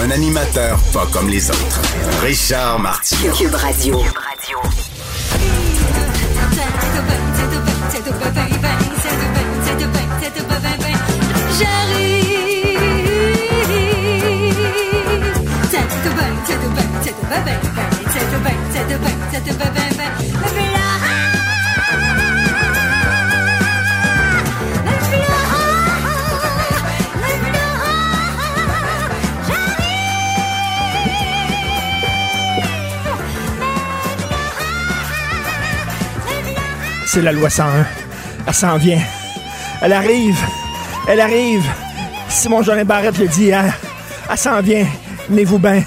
Un animateur pas comme les autres. Richard Martineau. Cube Radio. C'est la loi 101. Elle s'en vient. Elle arrive. Elle arrive. Simon Jolin Barrette le dit hier. Elle s'en vient. Tenez-vous bien.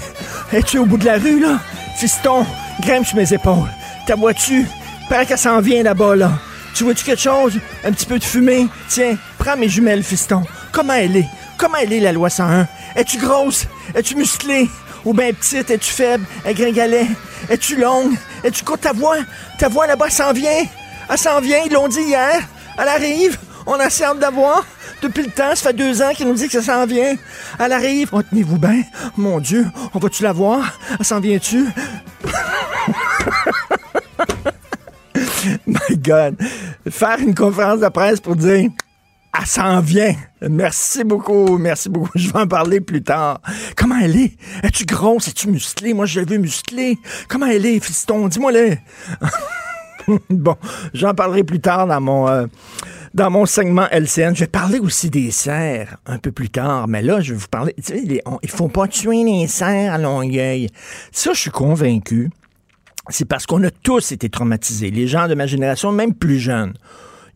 Es-tu au bout de la rue, là? Fiston, grimpe sur mes épaules. Ta vois-tu? Paraît qu'elle s'en vient là-bas, là. Tu vois-tu quelque chose? Un petit peu de fumée? Tiens, prends mes jumelles, fiston. Comment elle est? Comment elle est, la loi 101? Es-tu grosse? Es-tu musclée? Ou bien petite? Es-tu faible? Elle gringalet? Es-tu longue? Es-tu courte? Ta voix? Ta voix là-bas s'en vient? Elle s'en vient, ils l'ont dit hier. Elle arrive. On a hâte d'avoir. Depuis le temps, ça fait deux ans qu'ils nous dit que ça s'en vient. Elle arrive. Oh, tenez-vous bien. Mon Dieu, on va-tu la voir? Elle s'en vient-tu? My God. Faire une conférence de presse pour dire elle s'en vient. Merci beaucoup, merci beaucoup. Je vais en parler plus tard. Comment elle est? Es-tu grosse? Es-tu musclée? Moi, je l'ai vu musclée. Comment elle est, fiston? Dis-moi-le. bon, j'en parlerai plus tard dans mon, euh, dans mon segment LCN. Je vais parler aussi des cerfs un peu plus tard, mais là, je vais vous parler. Tu sais, il faut pas tuer les cerfs à Longueuil. Ça, je suis convaincu. C'est parce qu'on a tous été traumatisés. Les gens de ma génération, même plus jeunes.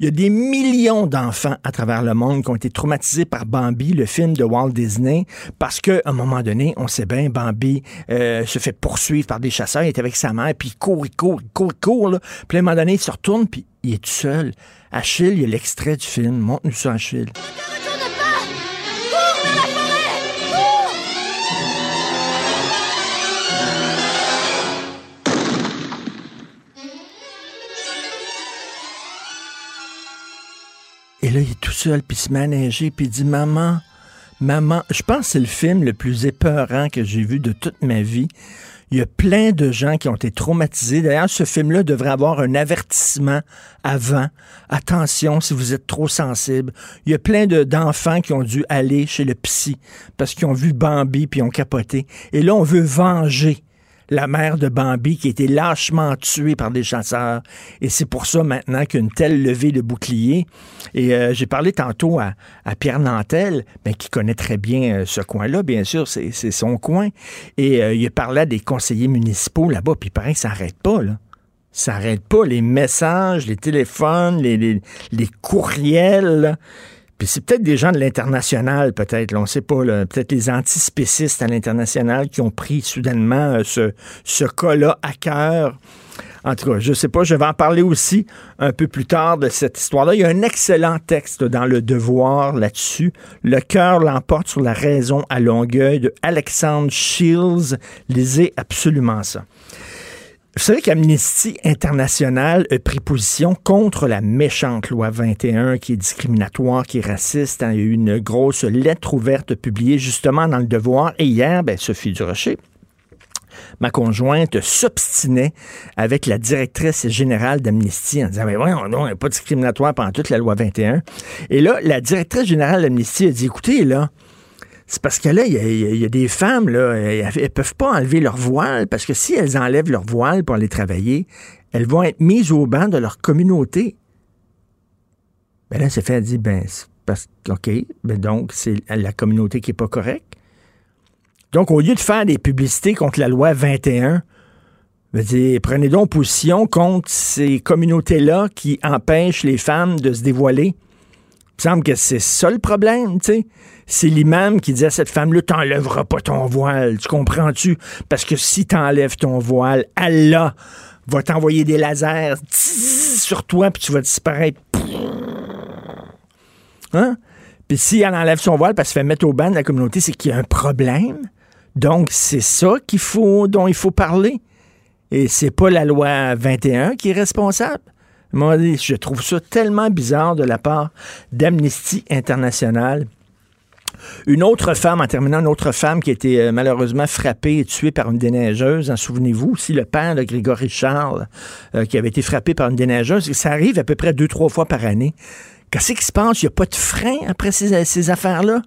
Il y a des millions d'enfants à travers le monde qui ont été traumatisés par Bambi, le film de Walt Disney, parce qu'à un moment donné, on sait bien, Bambi euh, se fait poursuivre par des chasseurs, il est avec sa mère, puis il court, il court, il court, il court, là. Puis à un moment donné, il se retourne, puis il est tout seul. Achille, il y a l'extrait du film. Montre-nous ça, Achille. Et là, il est tout seul, puis il se neiger, puis il dit Maman, maman, je pense que c'est le film le plus épeurant que j'ai vu de toute ma vie. Il y a plein de gens qui ont été traumatisés. D'ailleurs, ce film-là devrait avoir un avertissement avant. Attention si vous êtes trop sensible. Il y a plein de- d'enfants qui ont dû aller chez le psy parce qu'ils ont vu Bambi puis ont capoté. Et là, on veut venger la mère de Bambi qui a été lâchement tuée par des chasseurs. Et c'est pour ça maintenant qu'une telle levée de bouclier. Et euh, j'ai parlé tantôt à, Pierre Nantel, ben, qui connaît très bien euh, ce coin-là, bien sûr, c'est son coin. Et euh, il à des conseillers municipaux là-bas, puis pareil, ça n'arrête pas, là. Ça n'arrête pas. Les messages, les téléphones, les, courriels. C'est peut-être des gens de l'international, peut-être, on ne sait pas, peut-être les antispécistes à l'international qui ont pris soudainement euh, ce, ce cas-là à cœur. En tout cas, je sais pas, je vais en parler aussi un peu plus tard de cette histoire-là. Il y a un excellent texte dans Le Devoir là-dessus. Le cœur l'emporte sur la raison à Longueuil de Alexandre Shields. Lisez absolument ça. Vous savez qu'Amnesty International a pris position contre la méchante loi 21 qui est discriminatoire, qui est raciste. hein. Il y a eu une grosse lettre ouverte publiée justement dans le devoir. Et hier, ben, Sophie Durocher, ma conjointe s'obstinait avec la directrice générale d'Amnesty en disant, mais voyons, non, n'est pas discriminatoire pendant toute la loi 21. Et là, la directrice générale d'Amnesty a dit, écoutez, là, c'est parce que là, il y, a- des femmes, là, elles, elles peuvent pas enlever leur voile, parce que si elles enlèvent leur voile pour aller travailler, elles vont être mises au banc de leur communauté. Ben là, c'est fait, elle dit, ben, parce OK, ben donc, c'est la communauté qui est pas correcte. Donc, au lieu de faire des publicités contre la loi 21, veut dire, prenez donc position contre ces communautés-là qui empêchent les femmes de se dévoiler. Il me semble que c'est ça le problème, tu sais. C'est l'imam qui dit à cette femme-là, t'enlèveras pas ton voile, tu comprends-tu? Parce que si t'enlèves ton voile, Allah va t'envoyer des lasers sur toi, puis tu vas disparaître. Hein? Puis si elle enlève son voile parce qu'elle fait mettre au ban de la communauté, c'est qu'il y a un problème. Donc, c'est ça qu'il faut, dont il faut parler. Et c'est pas la loi 21 qui est responsable. Moi, je trouve ça tellement bizarre de la part d'Amnesty International. Une autre femme, en terminant, une autre femme qui a été euh, malheureusement frappée et tuée par une déneigeuse. En souvenez-vous aussi, le père de Grégory Charles, euh, qui avait été frappé par une déneigeuse. Ça arrive à peu près deux, trois fois par année. Qu'est-ce qui se passe? Il n'y a pas de frein après ces, affaires-là?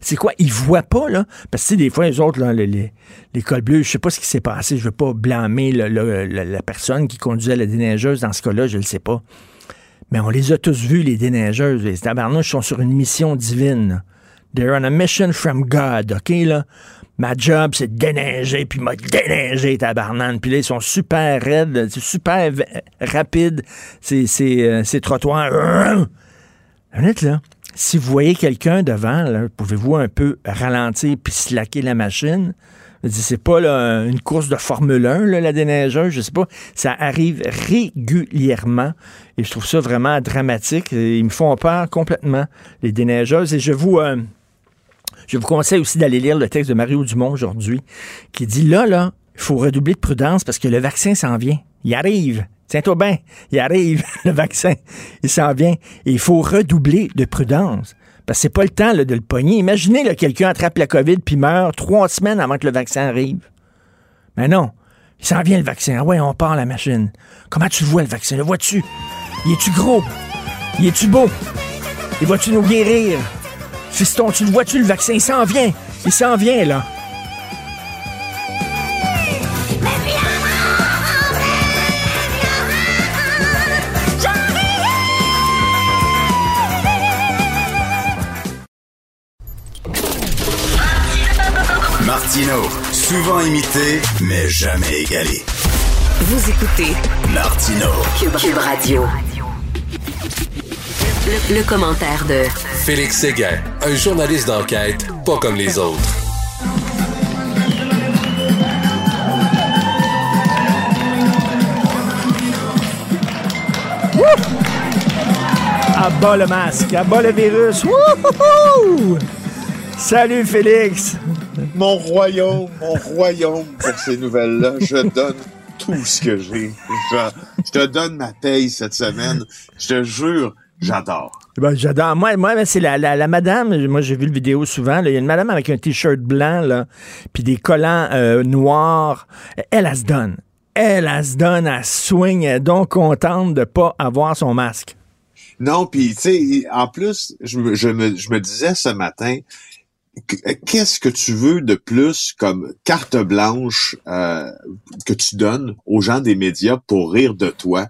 C'est quoi? Ils voient pas, là? Parce que, des fois, les autres, les, les, cols bleus, je sais pas ce qui s'est passé. Je veux pas blâmer la personne qui conduisait la déneigeuse dans ce cas-là, je le sais pas. Mais on les a tous vus, les déneigeuses. Les tabarnouches sont sur une mission divine. They're on a mission from God, OK, là? Ma job, c'est de déneiger, puis m'a déneigé, tabarnane. Puis là, ils sont super raides, super rapide, ces, euh, trottoirs. Honnête, là, si vous voyez quelqu'un devant, pouvez-vous un peu ralentir puis slacker la machine? C'est pas une course de Formule 1, là, la déneigeuse, je sais pas. Ça arrive régulièrement et je trouve ça vraiment dramatique. Ils me font peur complètement, les déneigeuses. Et je vous, euh, je vous conseille aussi d'aller lire le texte de Mario Dumont aujourd'hui, qui dit là, là, il faut redoubler de prudence parce que le vaccin s'en vient. Il arrive. Tiens-toi bien, il arrive, le vaccin, il s'en vient. Et il faut redoubler de prudence. Parce que c'est pas le temps de le pogner. Imaginez que quelqu'un attrape la COVID puis meurt trois semaines avant que le vaccin arrive. Mais non, il s'en vient le vaccin. Ah ouais, on part la machine. Comment tu vois le vaccin? Le vois-tu? Il est-tu gros? Il est-tu beau? Il va-tu nous guérir? Fiston, tu le vois-tu le vaccin? Il s'en vient. Il s'en vient, là. Martino, souvent imité, mais jamais égalé. Vous écoutez Martino, Cube, Radio. Le, le commentaire de Félix Séguin, un journaliste d'enquête pas comme les autres. À bas le masque, à bas le virus. Wouhou! Salut Félix. Mon royaume, mon royaume pour ces nouvelles-là. Je donne tout ce que j'ai. Je, je te donne ma paye cette semaine. Je te jure, j'adore. Ben, j'adore. Moi, moi c'est la, la, la, madame. Moi, j'ai vu le vidéo souvent. Il y a une madame avec un t-shirt blanc, là, puis des collants euh, noirs. Elle, elle se donne. Elle, elle se donne, elle swing. Elle est donc contente de pas avoir son masque. Non, puis tu sais, en plus, je me, je me, je me disais ce matin, qu'est-ce que tu veux de plus comme carte blanche euh, que tu donnes aux gens des médias pour rire de toi?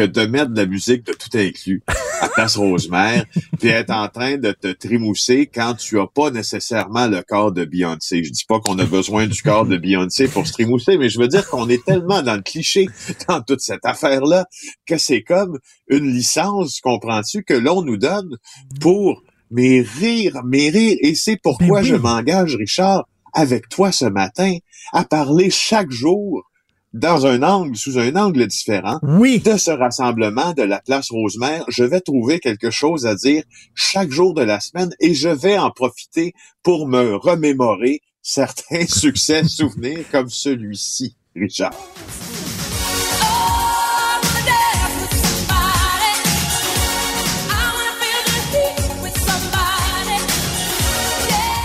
Que de mettre de la musique de tout inclus à Place Rosemère, puis être en train de te trémousser quand tu as pas nécessairement le corps de Beyoncé. Je dis pas qu'on a besoin du corps de Beyoncé pour se trémousser, mais je veux dire qu'on est tellement dans le cliché dans toute cette affaire-là que c'est comme une licence, comprends-tu, que l'on nous donne pour mais rire, mais rire. Et c'est pourquoi Ben oui. je m'engage, Richard, avec toi ce matin, à parler chaque jour dans un angle, sous un angle différent, Oui. de ce rassemblement de la place Rosemère. Je vais trouver quelque chose à dire chaque jour de la semaine et je vais en profiter pour me remémorer certains succès, souvenirs comme celui-ci, Richard.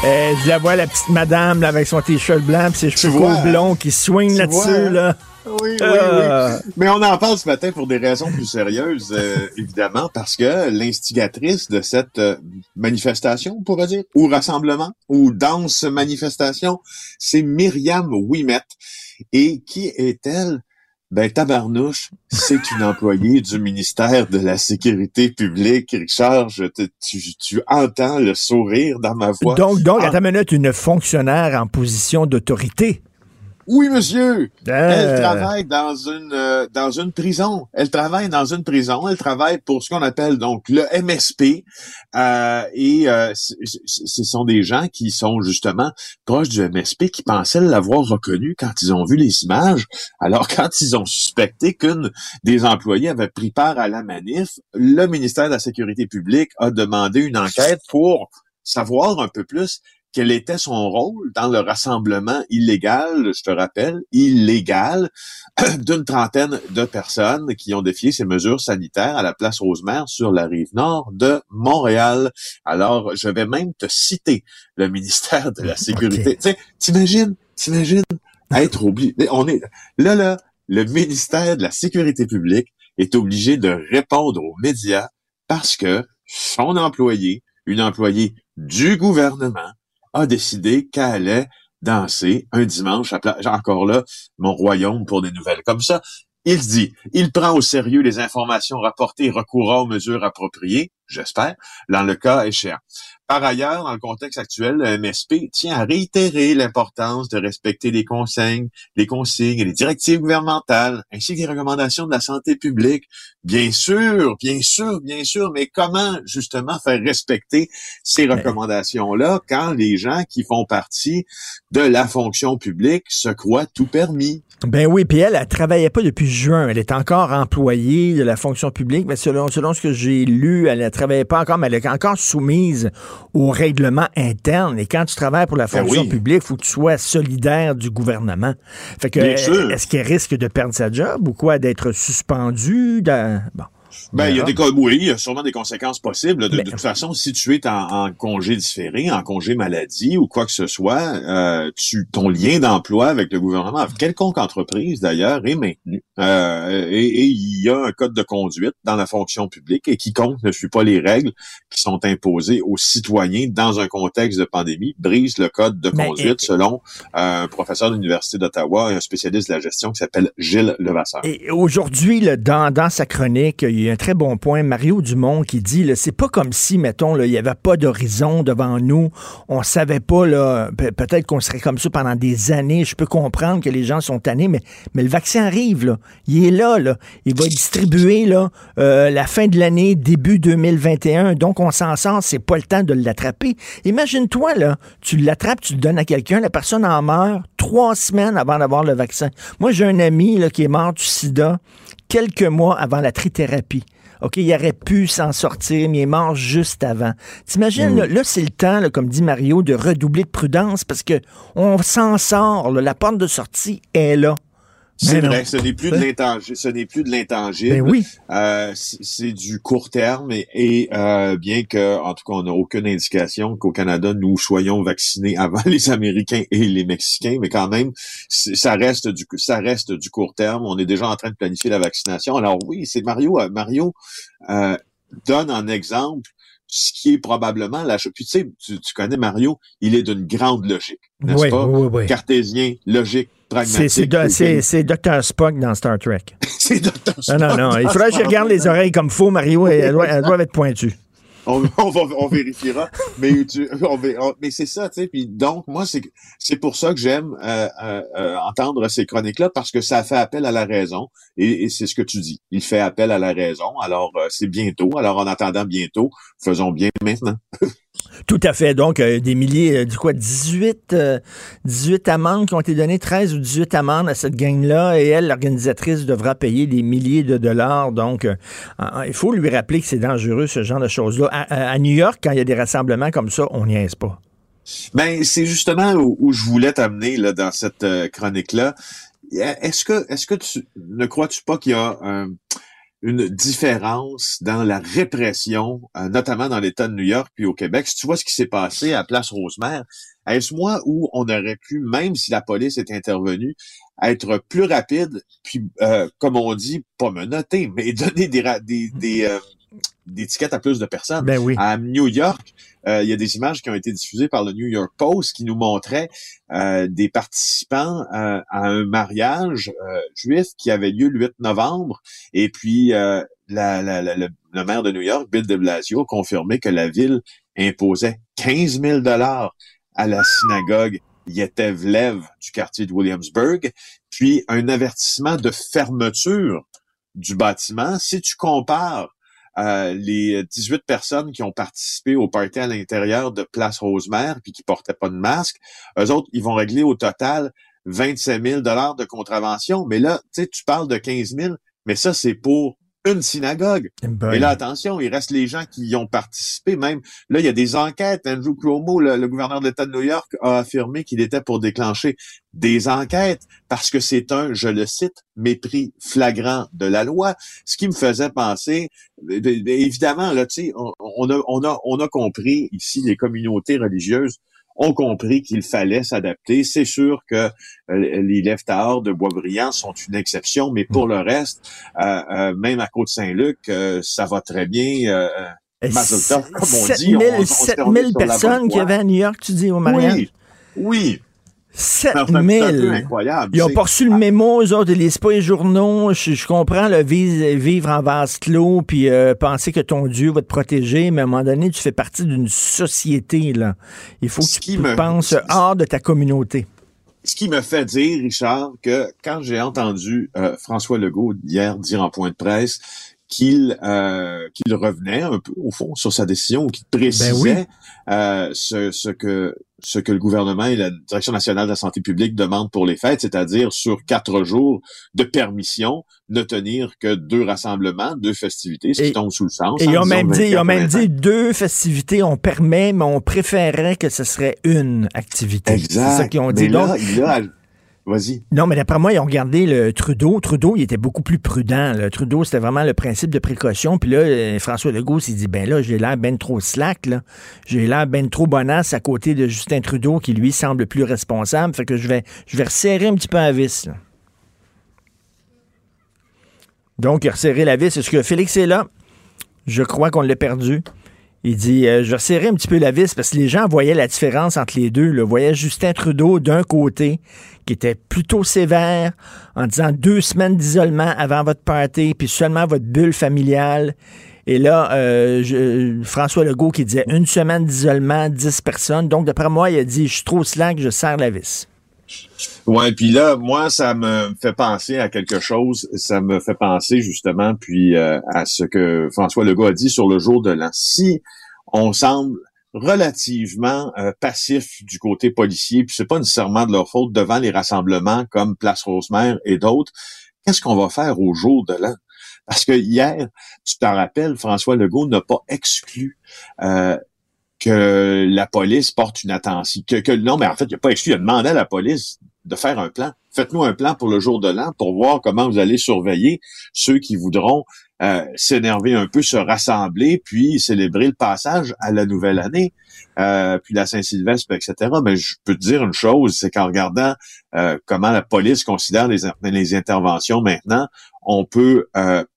Euh, je la vois, la petite madame là, avec son t-shirt blanc et ses cheveux courts blonds qui swing là-dessus. Là. Oui, oui, Euh. oui. Mais on en parle ce matin pour des raisons plus sérieuses, euh, évidemment, parce que l'instigatrice de cette euh, manifestation, on pourrait dire, ou rassemblement, ou danse manifestation, c'est Myriam Ouimet. Et qui est-elle? Ben, tabarnouche, c'est une employée du ministère de la Sécurité publique. Richard, je te- tu, tu entends le sourire dans ma voix. Donc, donc Ah. attends une minute, une fonctionnaire en position d'autorité. Oui, monsieur. Euh. Elle travaille dans une euh, dans une prison. Elle travaille dans une prison. Elle travaille pour ce qu'on appelle donc le MSP. Euh, et euh, ce sont des gens qui sont justement proches du MSP qui pensaient l'avoir reconnu quand ils ont vu les images. Alors quand ils ont suspecté qu'une des employés avait pris part à la manif, le ministère de la Sécurité publique a demandé une enquête pour savoir un peu plus quel était son rôle dans le rassemblement illégal, je te rappelle, illégal, d'une trentaine de personnes qui ont défié ces mesures sanitaires à la place Rosemère sur la rive nord de Montréal. Alors, je vais même te citer le ministère de la Sécurité. Ok. Tu sais, T'imagines, t'imagines être obligé. On est là, là, le ministère de la Sécurité publique est obligé de répondre aux médias parce que son employé, une employée du gouvernement, a décidé qu'elle allait danser un dimanche à pla- encore là mon royaume pour des nouvelles comme ça. Il dit, il prend au sérieux les informations rapportées et recourra aux mesures appropriées, j'espère, dans le cas échéant. Par ailleurs, dans le contexte actuel, le MSP tient à réitérer l'importance de respecter les consignes, les consignes et les directives gouvernementales, ainsi que les recommandations de la santé publique. Bien sûr, bien sûr, bien sûr, mais comment justement faire respecter ces recommandations-là quand les gens qui font partie de la fonction publique se croient tout permis? Ben oui, puis elle, elle travaillait pas depuis juin. Elle est encore employée de la fonction publique, mais selon, selon ce que j'ai lu, elle ne travaillait pas encore, mais elle est encore soumise au règlement interne. Et quand tu travailles pour la Ben fonction oui. publique, il faut que tu sois solidaire du gouvernement. Fait que, Bien sûr. est-ce qu'elle risque de perdre sa job ou quoi, d'être suspendue? dans- Bon. Ben, il y a des oui, il y a sûrement des conséquences possibles. De, Mais- de toute façon, si tu es en, en congé différé, en congé maladie ou quoi que ce soit, euh, tu, ton lien d'emploi avec le gouvernement, avec quelconque entreprise d'ailleurs, est maintenu. Euh, et, il y a un code de conduite dans la fonction publique et quiconque ne suit pas les règles qui sont imposées aux citoyens dans un contexte de pandémie brise le code de Mais- conduite selon euh, un professeur de l'Université d'Ottawa et un spécialiste de la gestion qui s'appelle Gilles Levasseur. Et aujourd'hui, dans, dans sa chronique, il y a un très bon point, Mario Dumont, qui dit, c'est pas comme si, mettons, il n'y avait pas d'horizon devant nous. On savait pas, peut-être qu'on serait comme ça pendant des années. Je peux comprendre que les gens sont tannés, mais, le vaccin arrive. Il est là, là. Il va être distribué, euh, la fin de l'année, début 2021. Donc, on s'en sort, c'est pas le temps de l'attraper. Imagine-toi, tu l'attrapes, tu le donnes à quelqu'un, la personne en meurt trois semaines avant d'avoir le vaccin. Moi, j'ai un ami, qui est mort du sida quelques mois avant la trithérapie. OK, il aurait pu s'en sortir, mais il est mort juste avant. T'imagines, là, là, c'est le temps, là, comme dit Mario, de redoubler de prudence parce que on s'en sort. là. la porte de sortie est là. C'est vrai, ce n'est plus de l'intangible. Ce n'est plus de l'intangible. Ben oui. Euh, c'est du court terme et, et, euh, bien que, en tout cas, on n'a aucune indication qu'au Canada nous soyons vaccinés avant les Américains et les Mexicains, mais quand même, ça reste du ça reste du court terme. On est déjà en train de planifier la vaccination. Alors oui, c'est Mario. euh, Mario euh, donne en exemple ce qui est probablement la chose. Puis tu sais, tu, tu connais Mario, il est d'une grande logique, n'est-ce Oui, pas? oui, oui. Cartésien, logique, C'est, Dr. Spock dans Star Trek. C'est Dr. Non, non, non. Il faudrait que je regarde les oreilles comme faux, Mario, elles doivent, être pointues. on, on va, on vérifiera. mais tu, on, va- on- mais c'est ça, tu sais. Puis donc, moi, c'est c'est pour ça que j'aime euh, euh, euh, entendre ces chroniques-là parce que ça fait appel à la raison. Et, et c'est ce que tu dis. Il fait appel à la raison. Alors, euh, c'est bientôt. Alors, en attendant bientôt, faisons bien maintenant. Tout à fait. Donc, euh, des milliers, euh, du quoi, 18, euh, 18 amendes qui ont été données, 13 ou 18 amendes à cette gang-là, et elle, l'organisatrice, devra payer des milliers de dollars. Donc, euh, il faut lui rappeler que c'est dangereux, ce genre de choses-là. À, New York, quand il y a des rassemblements comme ça, on n'y est pas. Ben, c'est justement où, je voulais t'amener là dans cette chronique-là. Est-ce que, tu ne crois-tu pas qu'il y a une différence dans la répression, euh, notamment dans l'État de New York puis au Québec? Si tu vois ce qui s'est passé à Place Rosemère, est-ce moi où on aurait pu, même si la police est intervenue, être plus rapide, puis euh, comme on dit, pas menotter, mais donner des des des, euh, tickets à plus de personnes. Ben oui. À New York, euh, il y a des images qui ont été diffusées par le New York Post qui nous montraient euh, des participants euh, à un mariage euh, juif qui avait lieu le 8 novembre. Et puis, euh, la, la- la- le, le maire de New York, Bill de Blasio, a confirmé que la ville imposait 15 000 dollars à la synagogue Yetevlev du quartier de Williamsburg, puis un avertissement de fermeture du bâtiment. Si tu compares les 18 personnes qui ont participé au party à l'intérieur de Place Rosemère puis qui portaient pas de masque, eux autres, ils vont régler au total 27 000 dollars de contravention. Mais là, tu sais, tu parles de 15 000, mais ça, c'est pour une synagogue. Ben, Et là, attention, il reste les gens qui y ont participé. Même là, il y a des enquêtes. Andrew Cuomo, le, le gouverneur de l'État de New York, a affirmé qu'il était pour déclencher des enquêtes parce que c'est un, je le cite, mépris flagrant de la loi. Ce qui me faisait penser, évidemment, là, tu sais, on, on, a, on a, on a compris ici les communautés religieuses ont compris qu'il fallait s'adapter. C'est sûr que euh, les lèvres de Boisbriand sont une exception, mais pour le reste, euh, euh, même à Côte-Saint-Luc, ça va très bien. Tov, comme on dit. 7000 on- on- on se 7000 remet sur la personnes qu'il y avait à New York, tu dis, au mariage? Oui, oui. 7000. incroyable. Ils ont pas reçu le mémo, eux autres, ils lisent pas les journaux. Je, je comprends, le vivre, vivre en vase clos, puis euh, penser que ton Dieu va te protéger, mais à un moment donné, tu fais partie d'une société, là. Il faut Ce que tu me- penses hors de ta communauté. Ce qui me fait dire, Richard, que quand j'ai entendu euh, François Legault hier dire en point de presse qu'il euh, qu'il revenait un peu au fond sur sa décision ou qu'il précisait Ben oui. ce, ce que ce que le gouvernement et la Direction nationale de la santé publique demandent pour les fêtes, c'est-à-dire sur quatre jours de permission ne tenir que deux rassemblements, deux festivités, ce Et- qui tombe sous le sens. Et ils hein, ont même dit, ils ont 24, même 25. dit deux festivités, on permet, mais on préférerait que ce serait une activité. Exact. C'est ça qu'ils ont dit. là, Donc, il a- Vas-y. Non, mais d'après moi, ils ont regardé le Trudeau. Trudeau, il était beaucoup plus prudent. Le Trudeau, c'était vraiment le principe de précaution. Puis là, euh, François Legault s'est dit, ben là, j'ai l'air ben trop slack, là. J'ai l'air ben trop bonasse à côté de Justin Trudeau, qui lui semble plus responsable. Fait que je vais, je vais resserrer un petit peu la vis. Donc, il a resserré la vis. Est-ce que Félix est là? Je crois qu'on l'a perdu. Il dit, euh, je resserrer un petit peu la vis parce que les gens voyaient la différence entre les deux. Là. Voyaient Justin Trudeau d'un côté, qui était plutôt sévère, en disant deux semaines d'isolement avant votre party, puis seulement votre bulle familiale. Et là, euh, François Legault qui disait une semaine d'isolement, 10 personnes. Donc, d'après moi, il a dit, je suis trop slack, je serre la vis. Ouais, puis là, moi, ça me fait penser à quelque chose. Ça me fait penser justement, puis euh, à ce que François Legault a dit sur le jour de l'an. Si on semble relativement euh, passif du côté policier, puis c'est pas nécessairement de leur faute devant les rassemblements comme Place Rosemère et d'autres, qu'est-ce qu'on va faire au jour de l'an? Parce que hier, tu t'en rappelles, François Legault n'a pas exclu euh, que la police porte une attention. Que, que, non, mais en fait, il n'a pas exclu, il a demandé à la police de faire un plan. Faites-nous un plan pour le jour de l'an pour voir comment vous allez surveiller ceux qui voudront euh, s'énerver un peu, se rassembler, puis célébrer le passage à la nouvelle année, euh, puis la Saint-Sylvestre, etc. Mais je peux te dire une chose, c'est qu'en regardant euh, comment la police considère les, les interventions maintenant, on peut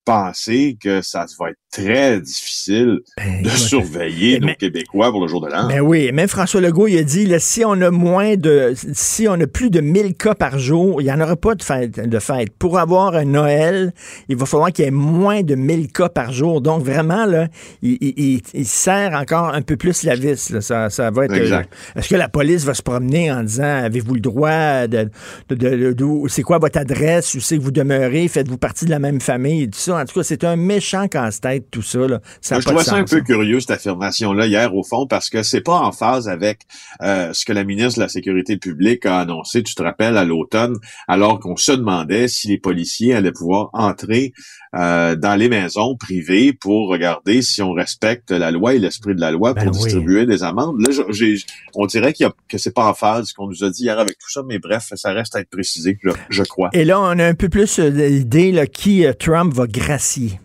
penser que ça va être très difficile Ben, de surveiller mais- nos Québécois pour le jour de l'an. Ben oui, même François Legault, il a dit, là, si on a moins de, si on a plus de 1000 cas par jour, il n'y en aura pas de fête, de fête. Pour avoir un Noël, il va falloir qu'il y ait moins de 1000 cas par jour. Donc, vraiment, là, il, il, serre encore un peu plus la vis, là. Ça, ça va être, euh, est-ce que la police va se promener en disant, avez-vous le droit de, de, de- c'est quoi votre adresse, où c'est que vous demeurez, faites-vous partie de la même famille et tout ça. En tout cas, c'est un méchant casse-tête, tout ça, là. Ça a Moi, je trouvais ça un peu hein. curieux, cette affirmation-là, hier, au fond, parce que c'est pas en phase avec euh, ce que la ministre de la Sécurité publique a annoncé, tu te rappelles, à l'automne, alors qu'on se demandait si les policiers allaient pouvoir entrer euh, dans les maisons privées pour regarder si on respecte la loi et l'esprit de la loi Ben pour oui. distribuer des amendes. Là, on dirait qu'il y a, que c'est pas en phase ce qu'on nous a dit hier avec tout ça, mais bref, ça reste à être précisé, je, je crois. Et là, on a un peu plus euh, d'idée là, qui euh, Trump va gracier.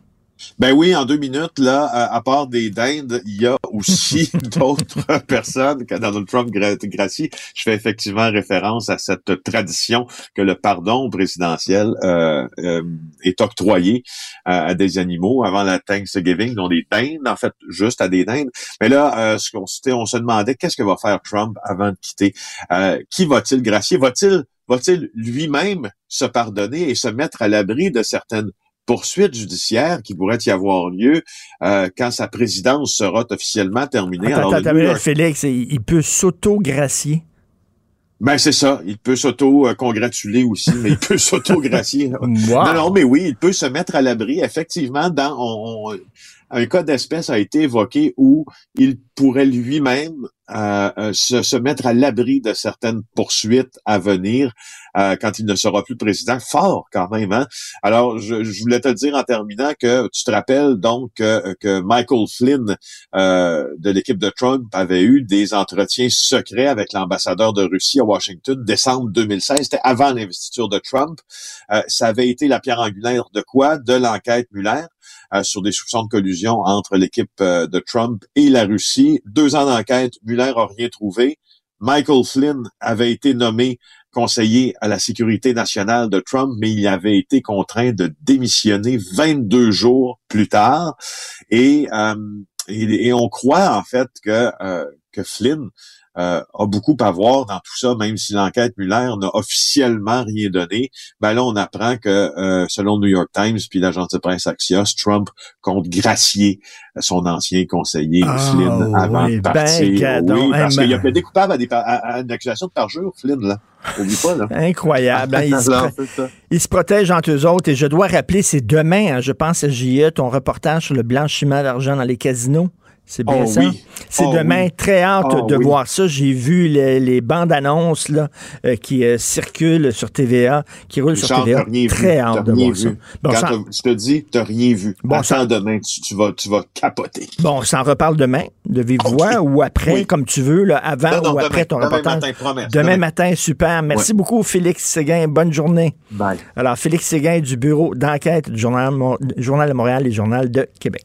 Ben oui, en deux minutes, là, à, à part des dindes, il y a aussi d'autres personnes que Donald Trump gra- gracie. Je fais effectivement référence à cette tradition que le pardon présidentiel euh, euh, est octroyé euh, à des animaux avant la Thanksgiving, dont des dindes, en fait, juste à des dindes. Mais là, euh, ce qu'on on se demandait, qu'est-ce que va faire Trump avant de quitter? Euh, qui va-t-il gracier? Va-t-il va-t-il lui-même se pardonner et se mettre à l'abri de certaines poursuites judiciaires qui pourraient y avoir lieu euh, quand sa présidence sera officiellement terminée. Attends, Alors, attends, York- Félix, il, il peut s'auto-gracier? Ben c'est ça. Il peut s'auto-congratuler aussi, mais il peut s'auto-gracier. Wow. Non, non, mais oui, il peut se mettre à l'abri. Effectivement, dans on- on- un cas d'espèce a été évoqué où il pourrait lui-même euh, euh, se, se mettre à l'abri de certaines poursuites à venir euh, quand il ne sera plus président. Fort quand même. Hein? Alors, je, je voulais te dire en terminant que tu te rappelles donc que, que Michael Flynn euh, de l'équipe de Trump avait eu des entretiens secrets avec l'ambassadeur de Russie à Washington décembre 2016. C'était avant l'investiture de Trump. Euh, ça avait été la pierre angulaire de quoi? De l'enquête Mueller euh, sur des soupçons de collusion entre l'équipe euh, de Trump et la Russie. Deux ans d'enquête, Mueller n'a rien trouvé. Michael Flynn avait été nommé conseiller à la sécurité nationale de Trump, mais il avait été contraint de démissionner 22 jours plus tard. Et, euh, et on croit en fait que, euh, que Flynn euh, a beaucoup à voir dans tout ça, même si l'enquête Mueller n'a officiellement rien donné. Ben là, on apprend que, euh, selon New York Times puis l'agence de presse Axios, Trump compte gracier son ancien conseiller Ah, Flynn avant oui, de ben, partir. gadon. oui, parce qu'il a plaidé coupable à, des, à, à une accusation de parjure, Flynn, là. Pas, là. Incroyable. hein, ils, se ça. ils se protègent entre eux autres. Et je dois rappeler, c'est demain, hein, je pense, à JE, ton reportage sur le blanchiment d'argent dans les casinos. C'est bien Oh ça? oui. C'est Oh demain. oui. Très hâte Oh de oui. voir ça. J'ai vu les, les bandes annonces là, euh, qui euh, circulent sur TVA, qui roulent sur TVA. rien Très vu. hâte de rien voir ça. vu. Bon, Quand ça- t'as- je te dis, t'as rien vu. Bon, Attends ça- demain, tu, tu vas, tu vas capoter. Bon, on s'en reparle demain, de vive voix, ou après, comme tu veux, là, avant Non, non, ou après ton demain reportage. matin, promesse, Demain, demain. matin, super. Merci beaucoup, Félix Séguin. Bonne journée. Bye. Alors, Félix Séguin du bureau d'enquête du Journal, Mo- Journal de Montréal et Journal de Québec.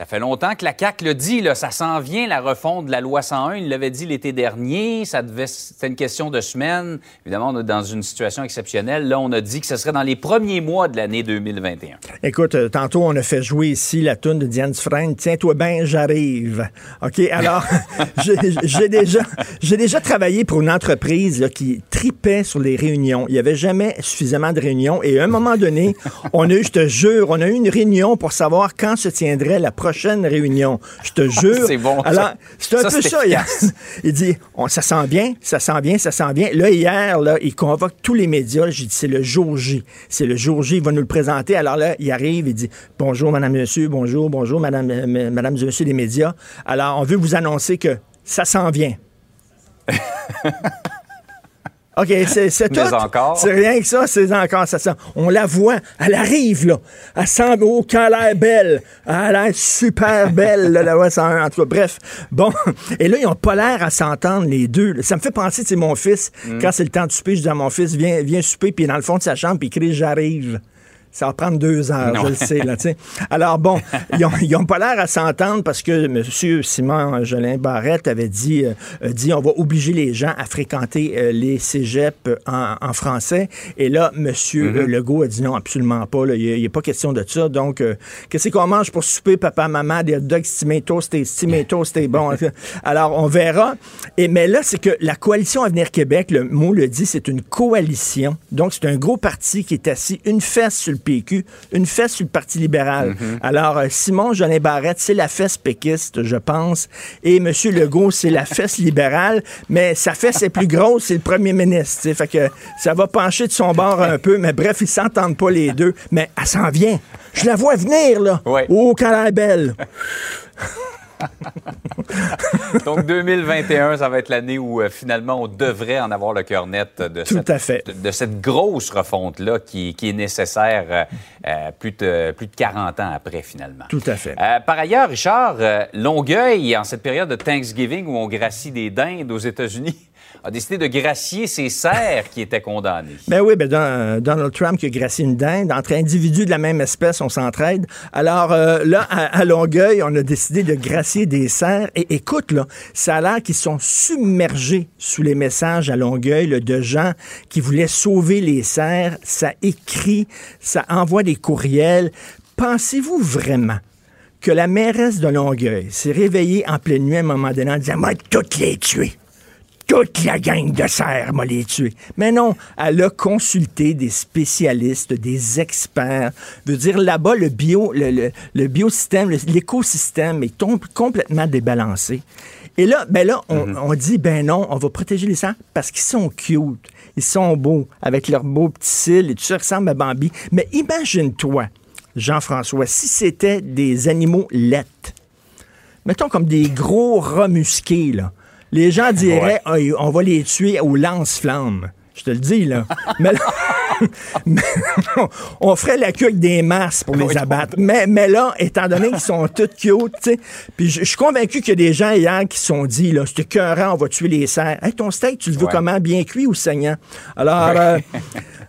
Ça fait longtemps que la CAQ le dit, là, ça s'en vient la refonte de la loi 101. Il l'avait dit l'été dernier, ça devait, c'était une question de semaines. Évidemment, on est dans une situation exceptionnelle. Là, on a dit que ce serait dans les premiers mois de l'année 2021. Écoute, euh, tantôt, on a fait jouer ici la toune de Diane Dufresne. Tiens-toi bien, j'arrive. OK, alors, j'ai j'ai déjà, j'ai déjà travaillé pour une entreprise là, qui tripait sur les réunions. Il n'y avait jamais suffisamment de réunions. Et à un moment donné, on a eu, je te jure, on a eu une réunion pour savoir quand se tiendrait la prochaine réunion. Je te jure. C'est bon. Alors, c'est un Ça, peu ça. Il, efficace. il dit, on, ça sent bien, ça sent bien, ça sent bien. Là, hier, là, il convoque tous les médias. J'ai dit, c'est le jour J. C'est le jour J, il va nous le présenter. Alors là, il arrive, il dit, bonjour, madame, monsieur, bonjour, bonjour, madame, euh, madame, monsieur les médias. Alors, on veut vous annoncer que ça s'en vient. OK, c'est c'est tout. C'est rien que ça, c'est encore ça. sent- On la voit, elle arrive, là. Elle semble, oh, qu'elle a l'air belle. Elle a l'air super belle, là, la loi 101. En tout cas, bref. Bon. Et là, ils n'ont pas l'air à s'entendre, les deux. là. Ça me fait penser, c'est mon fils. Mm. Quand c'est le temps de souper, je dis à mon fils, viens, viens souper, puis dans le fond de sa chambre, puis il crie, j'arrive. Ça va prendre deux heures, je le sais, là. Alors, bon, ils ont, ils ont pas l'air à s'entendre parce que M. Simon Jolin Barrette avait dit, euh, euh, dit on va obliger les gens à fréquenter euh, les cégeps en, en français. Et là, M. Legault a dit non, absolument pas. Il n'y a, pas question de ça. Donc, euh, qu'est-ce qu'on mange pour souper, papa, maman? Des hot dogs toastés, stimés toastés, bon. Alors, on verra. Et, mais là, c'est que la coalition Avenir Québec, le mot le dit, c'est une coalition. Donc, c'est un gros parti qui est assis une fesse sur le PQ, une fesse sur le Parti libéral. Alors, euh, Simon Jolin Barrette, c'est la fesse péquiste, je pense. Et M. Legault, c'est la fesse libérale. Mais sa fesse est plus grosse, c'est le premier ministre. tu sais. Fait que ça va pencher de son bord un peu. Mais bref, ils s'entendent pas les deux. Mais elle s'en vient. Je la vois venir, là. Ouais. Oh, qu'elle est belle. Donc 2021, ça va être l'année où euh, finalement on devrait en avoir le cœur net de, Tout cette, à fait. de, de cette grosse refonte-là qui, qui est nécessaire euh, euh, plus, de, plus de 40 ans après finalement. Tout à fait. Euh, par ailleurs, Richard, Longueuil, en cette période de Thanksgiving où on gracie des dindes aux États-Unis, a décidé de gracier ses serfs qui étaient condamnés. Ben oui, ben Don- Donald Trump qui a gracié une dinde. Entre individus de la même espèce, on s'entraide. Alors euh, là, à, Longueuil, on a décidé de gracier des cerfs. Et écoute, là, ça a l'air qu'ils sont submergés sous les messages à Longueuil de gens qui voulaient sauver les cerfs. Ça écrit, ça envoie des courriels. Pensez-vous vraiment que la mairesse de Longueuil s'est réveillée en pleine nuit à un moment donné en disant « Moi, toutes les tuer ». Toute la gang de serres m'a les tuer. Mais non, elle a consulté des spécialistes, des experts. Veut dire, là-bas, le bio, le, le- le biosystème, l'écosystème est complètement débalancé. Et là, ben là, on, on dit, ben non, on va protéger les cerfs parce qu'ils sont cute. Ils sont beaux, avec leurs beaux petits cils et tout ça, ils ressemblent à Bambi. Mais imagine-toi, Jean-François, si c'était des animaux laites mettons comme des gros rats musqués, là. Les gens diraient, Ah, on va les tuer au lance-flammes. Je te le dis, là. mais là, mais on ferait la queue avec des masses pour les abattre. Mais, mais là, étant donné qu'ils sont tous cute, tu sais, puis je je suis convaincu qu'il y a des gens hier qui se sont dit, là, c'est écœurant, on va tuer les cerfs. Hey, ton steak, tu le veux Ouais. comment? Bien cuit ou saignant? Alors, euh,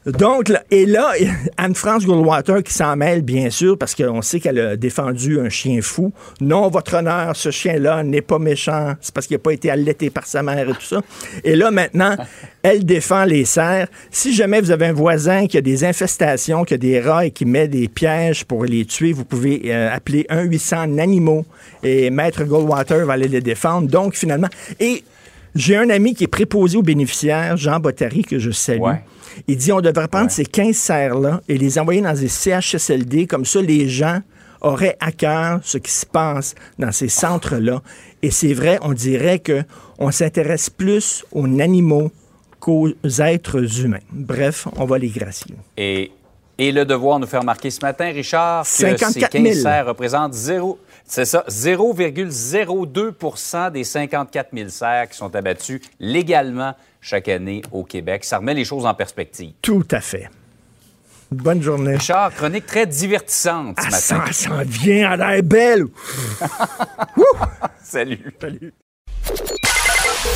donc, là, et là, Anne-France Goldwater qui s'en mêle, bien sûr, parce qu'on sait qu'elle a défendu un chien fou. Non, votre honneur, ce chien-là n'est pas méchant. C'est parce qu'il n'a pas été allaité par sa mère et tout ça. Et là, maintenant, elle défend les cerfs. Si jamais vous avez un voisin qui a des infestations, qui a des rats et qui met des pièges pour les tuer, vous pouvez euh, appeler 1-800-NANIMaux et Maître Goldwater va aller les défendre. Donc, finalement, et j'ai un ami qui est préposé aux bénéficiaires, Jean Bottary, que je salue. Ouais. Il dit on devrait prendre ces 15 serres-là et les envoyer dans des CHSLD. Comme ça, les gens auraient à cœur ce qui se passe dans ces centres-là. Et c'est vrai, on dirait que on s'intéresse plus aux animaux qu'aux êtres humains. Bref, on va les gracier. Et, et le devoir nous fait remarquer ce matin, Richard, que 54 ces 000. 15 serres représentent zéro, c'est ça, 0,02% des 54 000 serres qui sont abattues légalement chaque année au Québec. Ça remet les choses en perspective. Tout à fait. Bonne journée. Richard, chronique très divertissante ce Ah, matin. ça s'en vient, elle a l'air belle. Salut.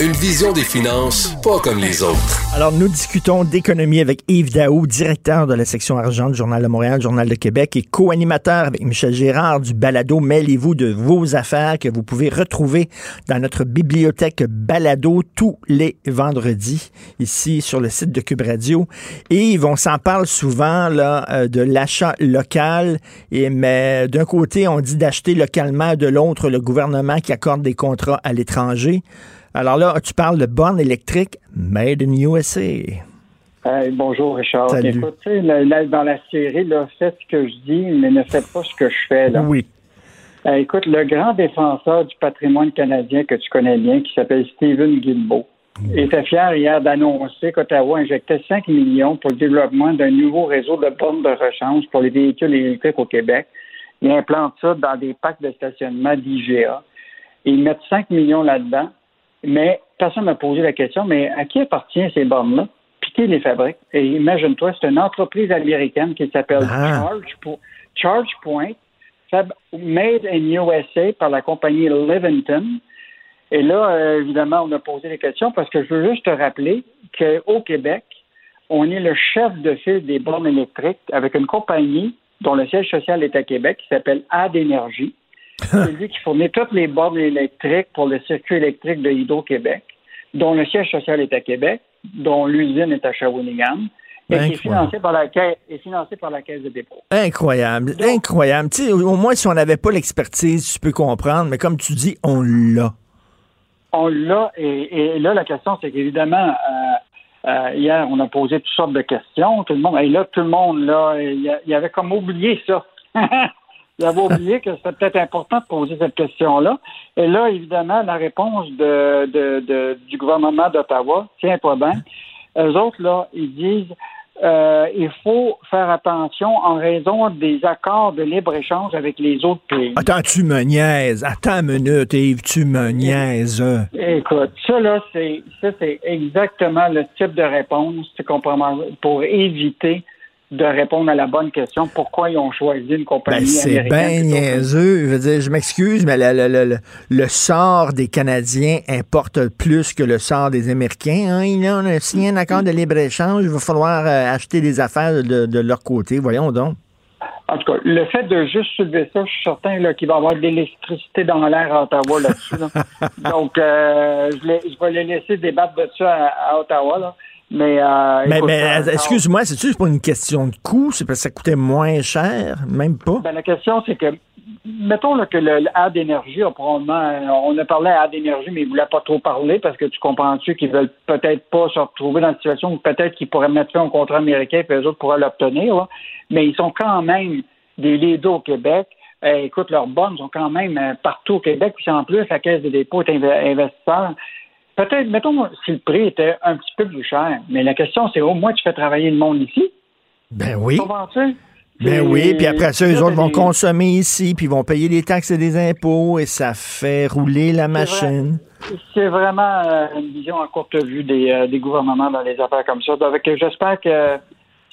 Une vision des finances pas comme les autres. Alors, nous discutons d'économie avec Yves Daou, directeur de la section argent du Journal de Montréal, Journal de Québec, et co-animateur avec Michel Gérard du balado Mêlez-vous de vos affaires que vous pouvez retrouver dans notre bibliothèque balado tous les vendredis, ici sur le site de Cube Radio. Et Yves, on s'en parle souvent là, euh, de l'achat local, et, mais d'un côté, on dit d'acheter localement, de l'autre, le gouvernement qui accorde des contrats à l'étranger. Alors là, tu parles de bornes électriques made in USA. Hey, bonjour Richard. Salut. Écoute, là, là, dans la série, là, faites ce que je dis, mais ne faites pas ce que je fais. Là. Oui. Euh, écoute, le grand défenseur du patrimoine canadien que tu connais bien, qui s'appelle Stephen Guilbeault, était fier hier d'annoncer qu'Ottawa injectait 5 millions pour le développement d'un nouveau réseau de bornes de rechange pour les véhicules électriques au Québec. Il implante ça dans des packs de stationnement d'IGA. Ils mettent 5 millions là-dedans, mais personne n'a posé la question, mais à qui appartient ces bornes-là? Puis qui les fabrique? Et imagine-toi, c'est une entreprise américaine qui s'appelle Ah. Charge, Po- ChargePoint, fab- made in USA par la compagnie Livingston. Et là, euh, évidemment, on a posé les questions parce que je veux juste te rappeler qu'au Québec, on est le chef de file des bornes électriques avec une compagnie dont le siège social est à Québec qui s'appelle Ad Énergie. C'est lui qui fournit toutes les bornes électriques pour le circuit électrique de Hydro-Québec, dont le siège social est à Québec, dont l'usine est à Shawinigan, et qui est financé par la caisse, est financé par la caisse de dépôt. Incroyable, incroyable. Tu sais, au moins, si on n'avait pas l'expertise, tu peux comprendre, mais comme tu dis, on l'a. On l'a, et, et là, la question, c'est qu'évidemment, euh, euh, hier, on a posé toutes sortes de questions. Tout le monde, et là, tout le monde, là, il y a- il y avait comme oublié ça. il avait oublié que c'était peut-être important de poser cette question-là. Et là, évidemment, la réponse de, de- de- du gouvernement d'Ottawa, tiens-toi bien, eux autres, là, ils disent euh, il faut faire attention en raison des accords de libre-échange avec les autres pays. Attends, tu me niaises. Attends une minute, Yves, tu me niaises. Écoute, ça là, c'est ça, c'est exactement le type de réponse tu comprends, pour éviter de répondre à la bonne question. Pourquoi ils ont choisi une compagnie Ben, c'est américaine bien niaiseux. Je veux dire, je m'excuse, mais le, le- le- le- le sort des Canadiens importe plus que le sort des Américains. Hein. Ils ont signé un accord de libre-échange. Il va falloir euh, acheter des affaires de, de leur côté. Voyons donc. En tout cas, le fait de juste soulever ça, je suis certain qu'il va y avoir de l'électricité dans l'air à Ottawa là-dessus. Donc, euh, je, vais les laisser débattre de ça à, Ottawa. Là. Mais, euh, mais, mais excuse-moi, c'est-tu pour une question de coût? C'est parce que ça coûtait moins cher? Même pas? Ben, la question, c'est que mettons là, que le, Ad Énergie a probablement, on a parlé à Ad Énergie, mais ils ne voulaient pas trop parler parce que tu comprends-tu qu'ils veulent peut-être pas se retrouver dans une situation où peut-être qu'ils pourraient mettre fin au contrat américain et eux autres pourraient l'obtenir. Mais ils sont quand même des leaders au Québec. Eh, écoute, leurs bonnes sont quand même euh, partout au Québec, puis en plus, la Caisse des dépôts est investisseur. Peut-être, mettons, si le prix était un petit peu plus cher, mais la question, c'est au moins tu fais travailler le monde ici. Ben oui. Ben oui, puis après ça, eux autres vont consommer ici, puis vont payer des taxes et des impôts, et ça fait rouler la machine. C'est vraiment euh, une vision à courte vue euh, des, gouvernements dans les affaires comme ça. Donc, j'espère que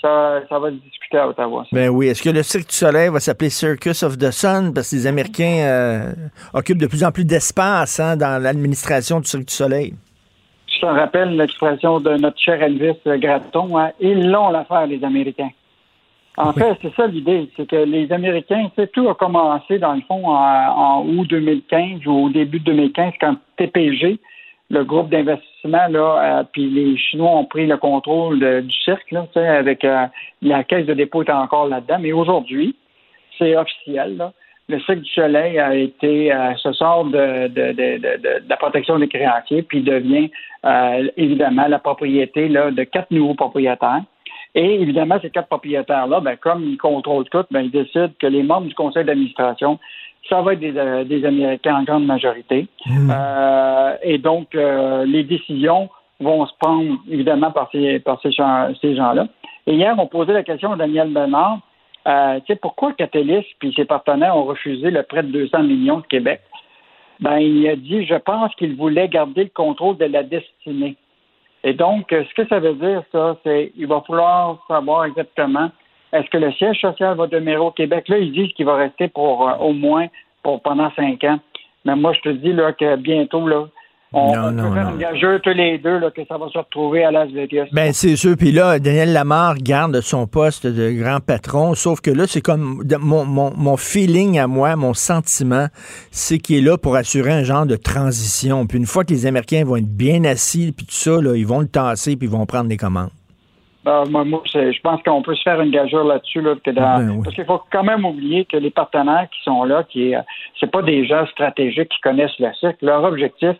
ça, va se discuter à Ottawa. Ben oui. Est-ce que le Cirque du Soleil va s'appeler Circus of the Sun? Parce que les Américains euh, occupent de plus en plus d'espace hein, dans l'administration du Cirque du Soleil. Je te rappelle l'expression de notre cher Elvis Gratton. Hein. Ils l'ont l'affaire, les Américains. En fait, c'est ça l'idée, c'est que les Américains, c'est tout a commencé dans le fond en, août 2015 ou au début de 2015 quand TPG, le groupe euh, puis les Chinois ont pris le contrôle du cirque avec euh, la caisse de dépôt est encore là-dedans. Mais aujourd'hui, c'est officiel. Le Cirque du Soleil a été euh, se sort de, la protection des créanciers puis devient évidemment la propriété de quatre nouveaux propriétaires. Et évidemment, ces quatre propriétaires-là, ben, comme ils contrôlent tout, ben, ils décident que les membres du conseil d'administration, ça va être des, euh, Américains en grande majorité. Mmh. Euh, et donc, euh, les décisions vont se prendre évidemment par ces, par ces, gens-là. Et hier, on posait la question à Daniel Bernard, euh, tu sais, pourquoi Catalyst puis ses partenaires ont refusé le prêt de 200 millions de Québec? Ben, il a dit, je pense qu'il voulait garder le contrôle de la destinée. Et donc, ce que ça veut dire, ça, c'est qu'il va falloir savoir exactement est-ce que le siège social va demeurer au Québec? Là, ils disent qu'il va rester pour euh, au moins pour pendant cinq ans. Mais moi, je te dis là que bientôt, là, on, peut faire tous les deux là, que ça va se retrouver à Las Vegas. Ben c'est sûr. Puis là, Daniel Lamar garde son poste de grand patron, sauf que là, c'est comme mon, mon, mon, feeling à moi, mon sentiment, c'est qu'il est là pour assurer un genre de transition. Puis une fois que les Américains vont être bien assis, puis tout ça, là, ils vont le tasser, puis ils vont prendre les commandes. Ben, moi, je pense qu'on peut se faire une gageure là-dessus, là, ben parce qu'il faut quand même oublier que les partenaires qui sont là, qui euh, c'est pas des gens stratégiques qui connaissent le cycle. Leur objectif,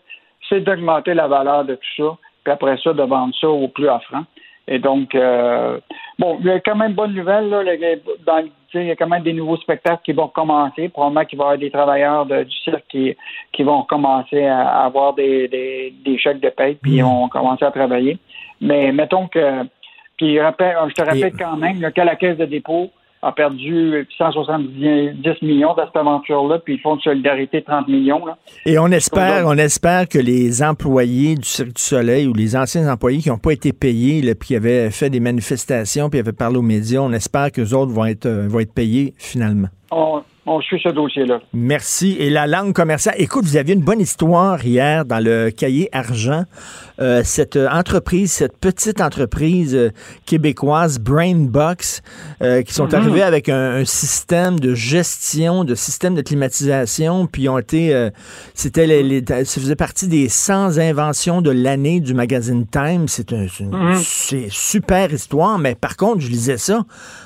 c'est d'augmenter la valeur de tout ça, puis après ça, de vendre ça au plus offrant. Et donc, euh, bon, il y a quand même bonne nouvelle, là, dans, il y a quand même des nouveaux spectacles qui vont commencer. Probablement qu'il va y avoir des travailleurs de, du cirque qui, qui vont commencer à avoir des, des, chèques de paie, puis ils vont commencer à travailler. Mais mettons que, puis je te rappelle quand même là, qu'à la caisse de dépôt, a perdu 170 millions dans cette aventure-là, puis ils font de solidarité 30 millions. Là. Et on espère, on espère que les employés du Cirque du Soleil ou les anciens employés qui n'ont pas été payés, là, puis qui avaient fait des manifestations, puis avaient parlé aux médias, on espère que les autres vont être, euh, vont être payés finalement. On suit ce dossier-là. Merci. Et la langue commerciale. Écoute, vous aviez une bonne histoire hier dans le cahier argent. Euh, cette entreprise, cette petite entreprise euh, québécoise, Brainbox, euh, qui sont mhm. arrivés avec un, système de gestion, de système de climatisation, puis ont été, c'était les, ça faisait partie des 100 inventions de l'année du magazine Time. C'est une, mhm. super histoire, mais par contre, je lisais ça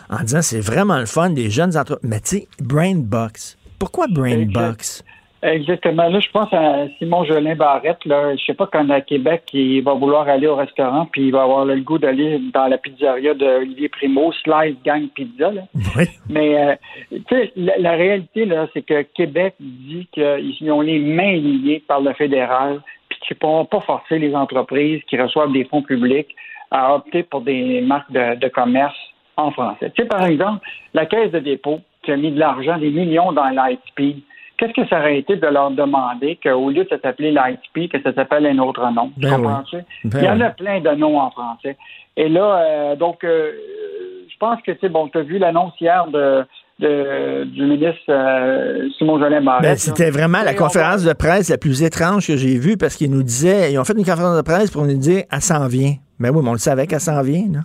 en disant c'est vraiment le fun des jeunes entreprises. Mais tu sais, Brainbox. Pourquoi Brainbox? Exactement. Là, je pense à Simon Jolin Barrette. Là. Je sais pas quand à Québec, il va vouloir aller au restaurant, puis il va avoir le goût d'aller dans la pizzeria d'Olivier Primo, Slice Gang Pizza. Là. Mais euh, tu sais, la, réalité, là, c'est que Québec dit qu'ils ont les mains liées par le fédéral, puis qu'ils ne pourront pas forcer les entreprises qui reçoivent des fonds publics à opter pour des marques de, de commerce en français. Tu sais, par exemple, la Caisse de dépôt qui a mis de l'argent, des millions dans Lightspeed, qu'est-ce que ça aurait été de leur demander qu'au lieu de s'appeler Lightspeed, que ça s'appelle un autre nom? Ben comprends-tu? Ben Il y en a plein de noms en français. Et là, euh, donc, euh, je pense que, tu bon, tu as vu l'annonce hier de, du ministre euh, Simon Jolin. Ben, c'était vraiment la conférence de presse la plus étrange que j'ai vue parce qu'ils nous disaient, ils ont fait une conférence de presse pour nous dire, elle s'en vient. Ben oui, mais on le savait qu'elle s'en vient, là.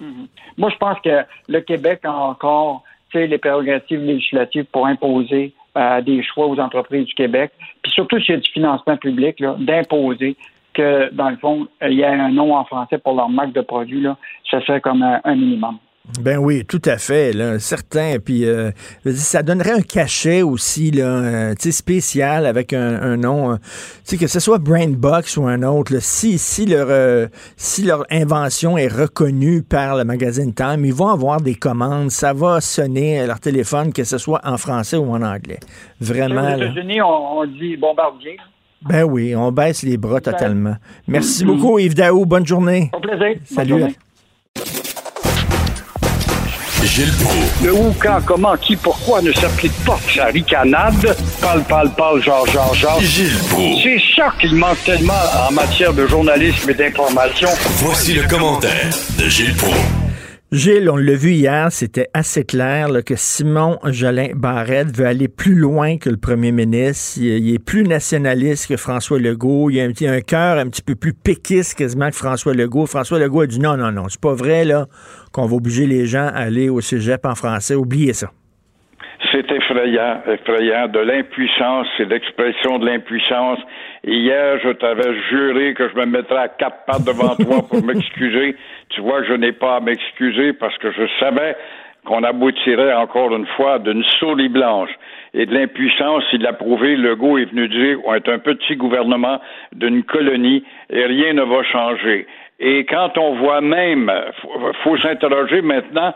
Mhm. Moi, je pense que le Québec a encore les prérogatives législatives pour imposer euh, des choix aux entreprises du Québec, puis surtout s'il y a du financement public, d'imposer que, dans le fond, il y ait un nom en français pour leur marque de produit, là, ça serait comme un minimum. Ben oui, tout à fait, là, certain. Puis euh, ça donnerait un cachet aussi, là, euh, spécial avec un, nom, euh, sais que ce soit Brainbox ou un autre. si si leur si leur invention est reconnue par le magazine Time, ils vont avoir des commandes. Ça va sonner à leur téléphone, que ce soit en français ou en anglais. Vraiment. Aux États-Unis, on, dit bombardier. Ben oui, on baisse les bras totalement. Merci beaucoup, Yves Daou. Bonne journée. Au plaisir. Salut. Gilles Le où, quand, comment, qui, pourquoi ne s'applique pas sa ricanade? Parle, parle, parle, genre, genre, genre. Gilles C'est ça qu'il manque tellement en matière de journalisme et d'information. Voici le commentaire de Gilles Proulx. Gilles, on l'a vu hier, c'était assez clair que Simon Jolin Barrette veut aller plus loin que le premier ministre. Il, est plus nationaliste que François Legault. Il a un, un cœur un petit peu plus péquiste quasiment que François Legault. François Legault a dit non, non, non, c'est pas vrai là qu'on va obliger les gens à aller au cégep en français. Oubliez ça. C'est effrayant, effrayant, de l'impuissance, c'est l'expression de l'impuissance. Hier, je t'avais juré que je me mettrais à quatre pattes devant toi pour m'excuser. Tu vois, je n'ai pas à m'excuser parce que je savais qu'on aboutirait encore une fois d'une souris blanche et de l'impuissance. Il l'a prouvé. Legault est venu dire on est un petit gouvernement d'une colonie et rien ne va changer. Et quand on voit même, faut, faut s'interroger maintenant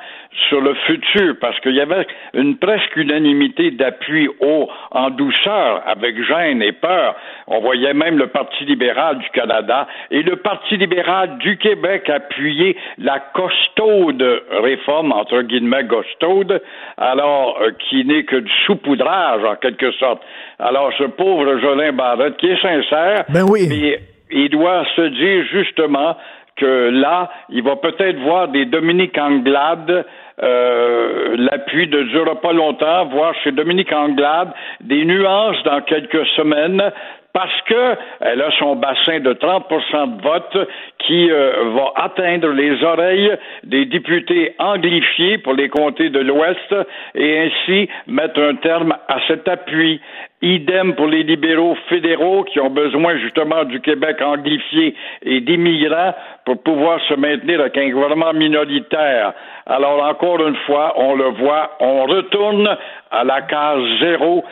sur le futur, parce qu'il y avait une presque unanimité d'appui haut en douceur, avec gêne et peur. On voyait même le Parti libéral du Canada et le Parti libéral du Québec appuyer la costaude réforme, entre guillemets costaude, alors euh, qui n'est que du saupoudrage en quelque sorte. Alors ce pauvre Jolin Barrette, qui est sincère, ben oui il doit se dire justement que là, il va peut-être voir des Dominique Anglade, euh, l'appui ne durera pas longtemps, voir chez Dominique Anglade des nuances dans quelques semaines, parce que elle a son bassin de 30% de vote qui euh, va atteindre les oreilles des députés anglifiés pour les comtés de l'Ouest et ainsi mettre un terme à cet appui. Idem pour les libéraux fédéraux qui ont besoin justement du Québec anglifié et d'immigrants pour pouvoir se maintenir avec un gouvernement minoritaire. Alors encore une fois, on le voit, on retourne à la case zéro.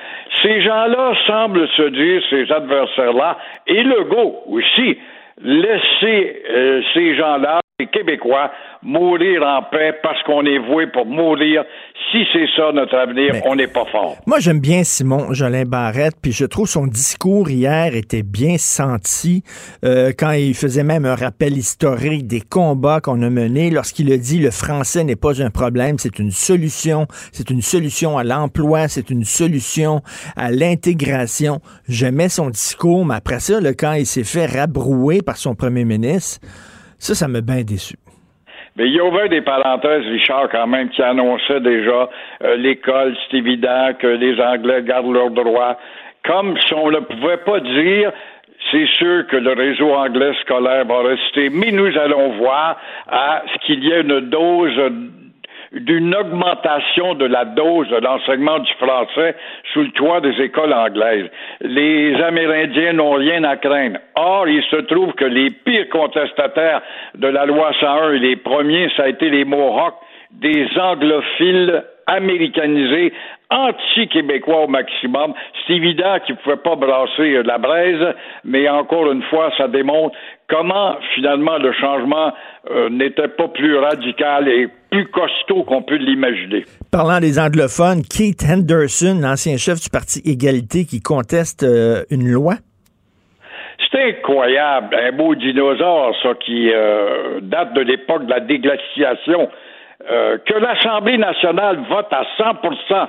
Ces gens-là semblent se dire, ces adversaires-là, et le go aussi, laisser euh, ces gens-là, les Québécois, mourir en paix parce qu'on est voué pour mourir. Si c'est ça notre avenir, on n'est pas fort. Moi, j'aime bien Simon Jolin Barrette, puis je trouve son discours hier était bien senti euh, quand il faisait même un rappel historique des combats qu'on a menés lorsqu'il a dit le français n'est pas un problème, c'est une solution, c'est une solution à l'emploi, c'est une solution à l'intégration. J'aimais son discours, mais après ça, le quand il s'est fait rabrouer par son premier ministre, ça, ça m'a bien déçu. Mais il y a ouvert des parenthèses, Richard, quand même, qui annonçait déjà euh, l'école, c'est évident que les Anglais gardent leurs droits. Comme si on ne pouvait pas dire c'est sûr que le réseau anglais scolaire va rester, mais nous allons voir à ce qu'il y ait une dose d'une augmentation de la dose de l'enseignement du français sous le toit des écoles anglaises. Les Amérindiens n'ont rien à craindre. Or, il se trouve que les pires contestataires de la loi 101 et les premiers, ça a été les Mohawks, des anglophiles américanisés, anti-québécois au maximum. C'est évident qu'ils ne pouvaient pas brasser euh, la braise, mais encore une fois, ça démontre comment finalement le changement euh, n'était pas plus radical et plus costaud qu'on peut l'imaginer. Parlant des anglophones, Keith Henderson, l'ancien chef du Parti Égalité, qui conteste euh, une loi? C'est incroyable, un beau dinosaure, ça, qui date de l'époque de la déglaciation. que l'Assemblée nationale vote à 100%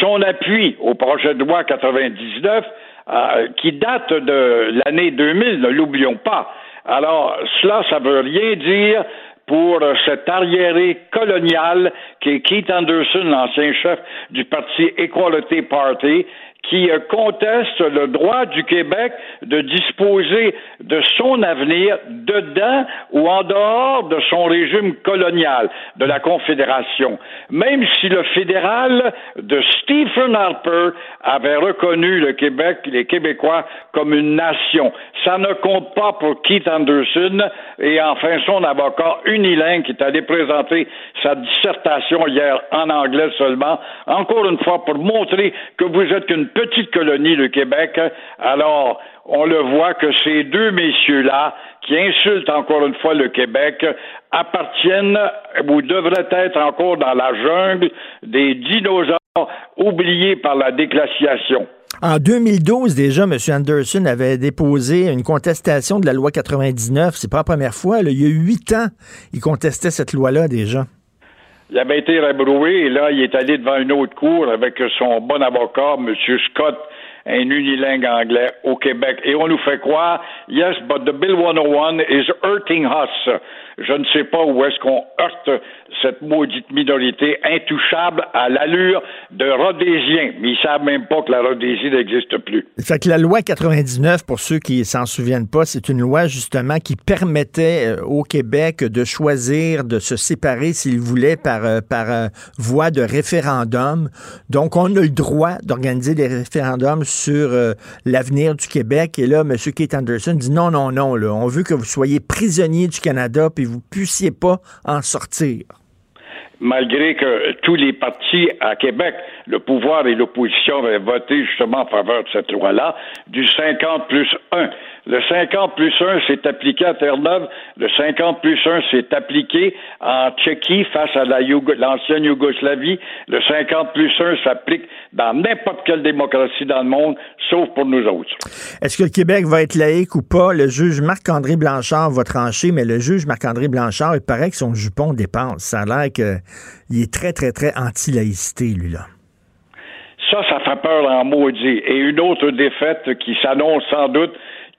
son appui au projet de loi 99 euh, qui date de l'année 2000, ne l'oublions pas. Alors, cela, ça veut rien dire pour cet arriéré colonial qui est Keith Anderson, l'ancien chef du parti Equality Party, qui conteste le droit du Québec de disposer de son avenir dedans ou en dehors de son régime colonial, de la Confédération. Même si le fédéral de Stephen Harper avait reconnu le Québec, les Québécois, comme une nation. Ça ne compte pas pour Keith Anderson et enfin son avocat unilingue qui est allé présenter sa dissertation hier en anglais seulement, encore une fois pour montrer que vous êtes une petite colonie, le Québec. Alors, on le voit que ces deux messieurs-là, qui insultent encore une fois le Québec, appartiennent ou devraient être encore dans la jungle des dinosaures oubliés par la déclassiation. En 2012, déjà, M. Anderson avait déposé une contestation de la loi 99. C'est pas la première fois. Il y a huit ans, il contestait cette loi-là déjà. Il avait été rebroué et là, il est allé devant une autre cour avec son bon avocat, M. Scott, un unilingue anglais au Québec. Et on nous fait croire, yes, but the Bill 101 is hurting us. Je ne sais pas où est-ce qu'on heurte cette maudite minorité intouchable à l'allure de Rhodésiens. Mais ils savent même pas que la Rhodésie n'existe plus. Fait que la loi 99, pour ceux qui s'en souviennent pas, c'est une loi justement qui permettait euh, au Québec de choisir de se séparer s'il voulait par, euh, par euh, voie de référendum. Donc, on a le droit d'organiser des référendums sur l'avenir du Québec. Et là, M. Keith Anderson dit non, non, non, là, on veut que vous soyez prisonnier du Canada vous puissiez pas en sortir malgré que tous les partis à Québec, le pouvoir et l'opposition avaient voté justement en faveur de cette loi-là, du 50 plus 1. Le 50 plus 1 s'est appliqué à Terre-Neuve. Le 50 plus 1 s'est appliqué en Tchéquie face à l'ancienne Yougoslavie. Le 50 plus 1 s'applique dans n'importe quelle démocratie dans le monde, sauf pour nous autres. Est-ce que le Québec va être laïque ou pas? Le juge Marc-André Blanchard va trancher, mais le juge Marc-André Blanchard, il paraît que son jupon dépense. Ça a l'air qu'il est très, très, très anti-laïcité, lui-là. Ça, ça fait peur en maudit. Et une autre défaite qui s'annonce sans doute,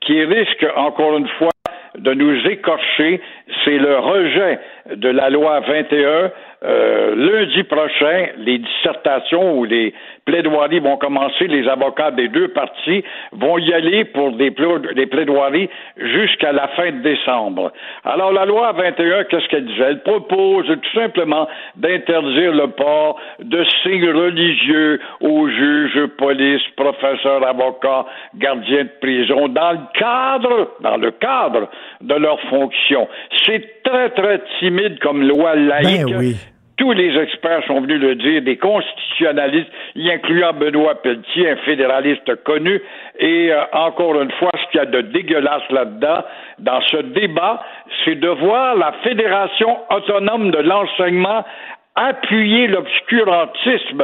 qui risque encore une fois de nous écorcher, c'est le rejet de la loi 21 euh, lundi prochain, les dissertations ou les plaidoiries vont commencer. Les avocats des deux parties vont y aller pour des, plaidoiries jusqu'à la fin de décembre. Alors, la loi 21, qu'est-ce qu'elle disait? Elle propose tout simplement d'interdire le port de signes religieux aux juges, police, professeurs, avocats, gardiens de prison dans le cadre, dans le cadre de leurs fonctions. C'est très, très timide comme loi laïque. Ben tous les experts sont venus le dire, des constitutionnalistes, y incluant Benoît Pelletier, un fédéraliste connu. Et euh, encore une fois, ce qu'il y a de dégueulasse là-dedans, dans ce débat, c'est de voir la Fédération autonome de l'enseignement appuyer l'obscurantisme,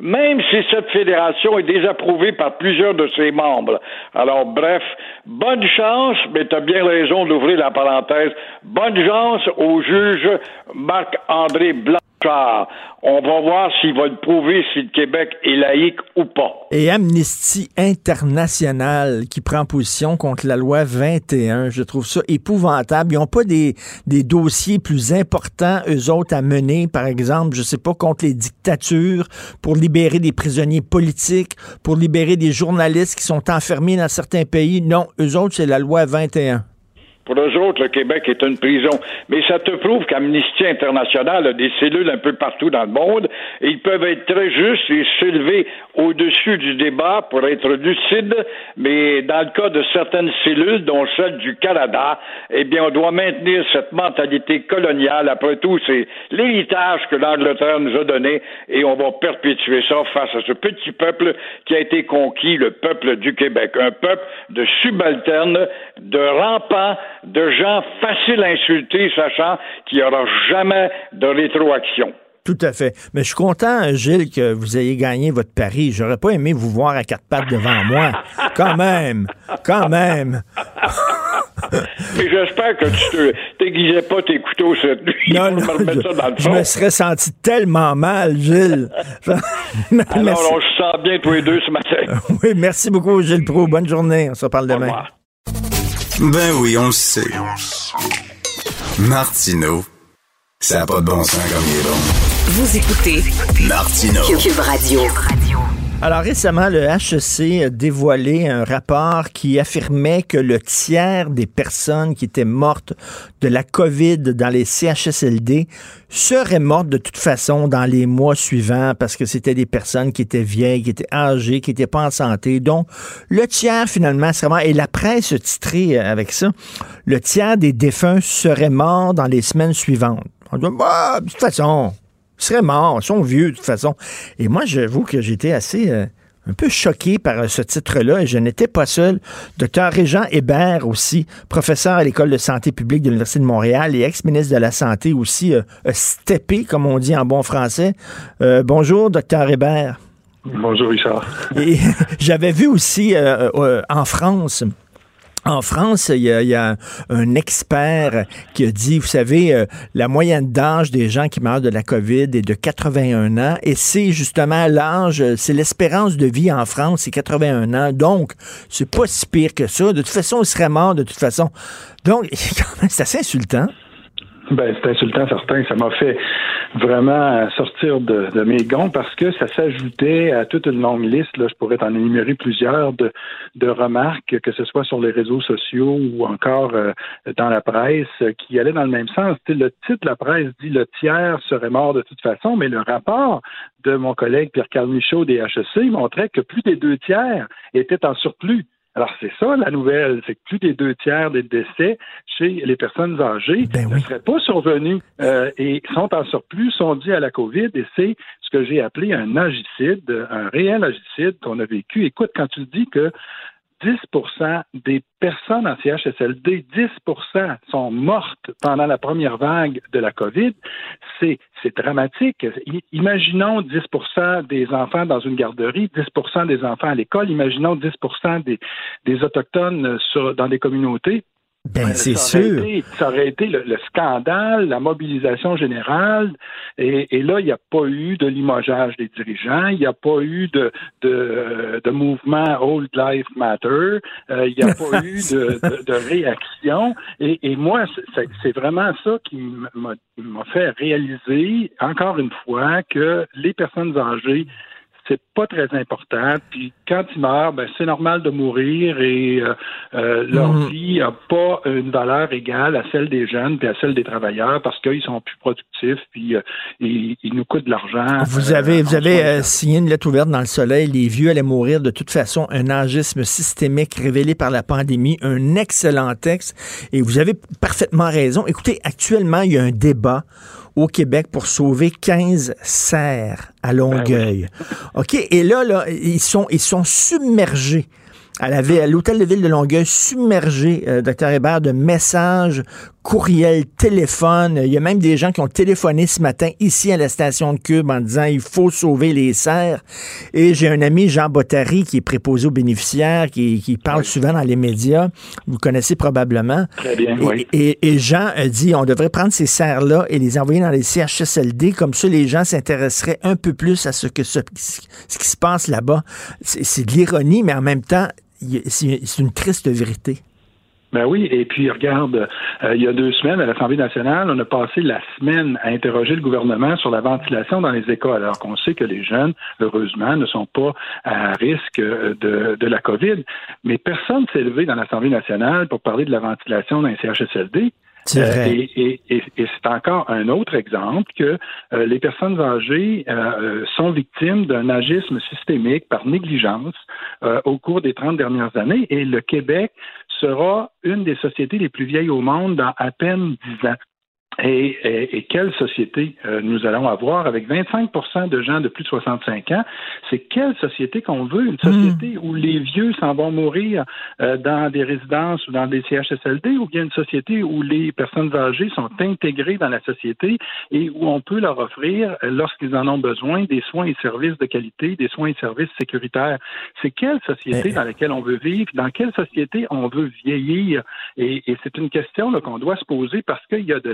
même si cette fédération est désapprouvée par plusieurs de ses membres. Alors, bref, bonne chance, mais tu as bien raison d'ouvrir la parenthèse, bonne chance au juge Marc-André Blanc. On va voir s'il va le prouver si le Québec est laïque ou pas. Et Amnesty International qui prend position contre la loi 21, je trouve ça épouvantable. Ils n'ont pas des, des dossiers plus importants, eux autres, à mener, par exemple, je sais pas, contre les dictatures, pour libérer des prisonniers politiques, pour libérer des journalistes qui sont enfermés dans certains pays. Non, eux autres, c'est la loi 21. Pour eux autres, le Québec est une prison. Mais ça te prouve qu'Amnesty International a des cellules un peu partout dans le monde et ils peuvent être très justes et s'élever au-dessus du débat pour être lucides. Mais dans le cas de certaines cellules, dont celle du Canada, eh bien, on doit maintenir cette mentalité coloniale. Après tout, c'est l'héritage que l'Angleterre nous a donné et on va perpétuer ça face à ce petit peuple qui a été conquis, le peuple du Québec. Un peuple de subalternes, de rampants, de gens faciles à insulter, sachant qu'il n'y aura jamais de rétroaction. Tout à fait. Mais je suis content, Gilles, que vous ayez gagné votre pari. J'aurais pas aimé vous voir à quatre pattes devant moi. Quand même. Quand même. Mais j'espère que tu te t'aiguisais pas tes couteaux cette nuit non, non, je, me serais senti tellement mal, Gilles. Alors, on se sent bien tous les deux ce matin. oui, merci beaucoup, Gilles Pro. Bonne journée. On se reparle demain. Ben oui, on le sait. Martino, ça n'a pas de bon sens comme il est bon. Vous écoutez Martino. Cube Radio. Alors récemment, le HEC a dévoilé un rapport qui affirmait que le tiers des personnes qui étaient mortes de la COVID dans les CHSLD seraient mortes de toute façon dans les mois suivants parce que c'était des personnes qui étaient vieilles, qui étaient âgées, qui n'étaient pas en santé. Donc, le tiers finalement serait mort. Et la presse titré avec ça, le tiers des défunts seraient morts dans les semaines suivantes. On dit, bah, de toute façon, ils seraient morts, ils sont vieux de toute façon. Et moi, j'avoue que j'étais assez euh, un peu choqué par euh, ce titre-là et je n'étais pas seul. Docteur Régent Hébert aussi, professeur à l'École de santé publique de l'Université de Montréal et ex-ministre de la Santé aussi, euh, steppé, comme on dit en bon français. Euh, bonjour, docteur Hébert. Bonjour, Richard. Et j'avais vu aussi en France en France, il y, a, un expert qui a dit, vous savez, euh, la moyenne d'âge des gens qui meurent de la COVID est de 81 ans, et c'est justement l'âge, c'est l'espérance de vie en France, c'est 81 ans. Donc, c'est pas si pire que ça. De toute façon, il serait mort de toute façon. Donc, c'est assez insultant. Ben, c'est insultant, certain. Ça m'a fait vraiment sortir de, mes gonds parce que ça s'ajoutait à toute une longue liste. Là, je pourrais t'en énumérer plusieurs de, de, remarques, que ce soit sur les réseaux sociaux ou encore euh, dans la presse, qui allaient dans le même sens. le titre de la presse dit le tiers serait mort de toute façon, mais le rapport de mon collègue Pierre-Carl Michaud des HEC montrait que plus des deux tiers étaient en surplus. Alors, c'est ça la nouvelle, c'est que plus des deux tiers des décès chez les personnes âgées ben ne seraient pas survenus euh, et sont en surplus, sont dus à la COVID et c'est ce que j'ai appelé un agicide, un réel agicide qu'on a vécu. Écoute, quand tu dis que 10% des personnes en CHSLD, 10% sont mortes pendant la première vague de la COVID. C'est, dramatique. Imaginons 10% des enfants dans une garderie, 10% des enfants à l'école, imaginons 10 des, des Autochtones dans des communautés. Ben, c'est sûr. ça aurait été le, scandale, la mobilisation générale. Et, là, il n'y a pas eu de limogeage des dirigeants, il n'y a pas eu de, de, de mouvement Old Life Matter, euh, il n'y a pas eu de, de, réaction. Et, et moi, c'est vraiment ça qui m'a fait réaliser, encore une fois, que les personnes âgées c'est pas très important. Puis quand ils meurent, ben, c'est normal de mourir et euh, euh, leur mhm. vie n'a pas une valeur égale à celle des jeunes puis à celle des travailleurs parce qu'ils sont plus productifs puis euh, ils, nous coûtent de l'argent. Vous avez, vous avez signé une lettre ouverte dans le soleil. Les vieux allaient mourir de toute façon. Un agisme systémique révélé par la pandémie. Un excellent texte. Et vous avez parfaitement raison. Écoutez, actuellement, il y a un débat au Québec pour sauver 15 serres à Longueuil. Ben OK? Et là, là, ils sont, ils sont submergés à l'hôtel de ville de Longueuil submergé, euh, docteur Hébert, de messages, courriels, téléphones. Il y a même des gens qui ont téléphoné ce matin ici à la station de Cube en disant il faut sauver les serres. Et j'ai un ami, Jean Bottary, qui est préposé aux bénéficiaires, qui, qui parle souvent dans les médias. Vous connaissez probablement. Très bien, et, oui. Et, Jean a dit on devrait prendre ces serres-là et les envoyer dans les CHSLD. Comme ça, les gens s'intéresseraient un peu plus à ce, que ce qui se passe là-bas. C'est de l'ironie, mais en même temps, c'est une triste vérité. Ben oui, et puis regarde, euh, il y a deux semaines à l'Assemblée nationale, on a passé la semaine à interroger le gouvernement sur la ventilation dans les écoles, alors qu'on sait que les jeunes, heureusement, ne sont pas à risque euh, de, de la COVID. Mais personne s'est levé dans l'Assemblée nationale pour parler de la ventilation dans les CHSLD. Euh, et, c'est encore un autre exemple que euh, les personnes âgées euh, sont victimes d'un agisme systémique par négligence au cours des 30 dernières années et le Québec sera une des sociétés les plus vieilles au monde dans à peine 10 ans. Et, quelle société euh, nous allons avoir avec 25 de gens de plus de 65 ans? C'est quelle société qu'on veut? Une société hmm. où les vieux s'en vont mourir euh, dans des résidences ou dans des CHSLD ou bien une société où les personnes âgées sont intégrées dans la société et où on peut leur offrir, euh, lorsqu'ils en ont besoin, des soins et services de qualité, des soins et services sécuritaires. C'est quelle société dans laquelle on veut vivre? Dans quelle société on veut vieillir? Et, et c'est une question qu'on doit se poser parce qu'il y a de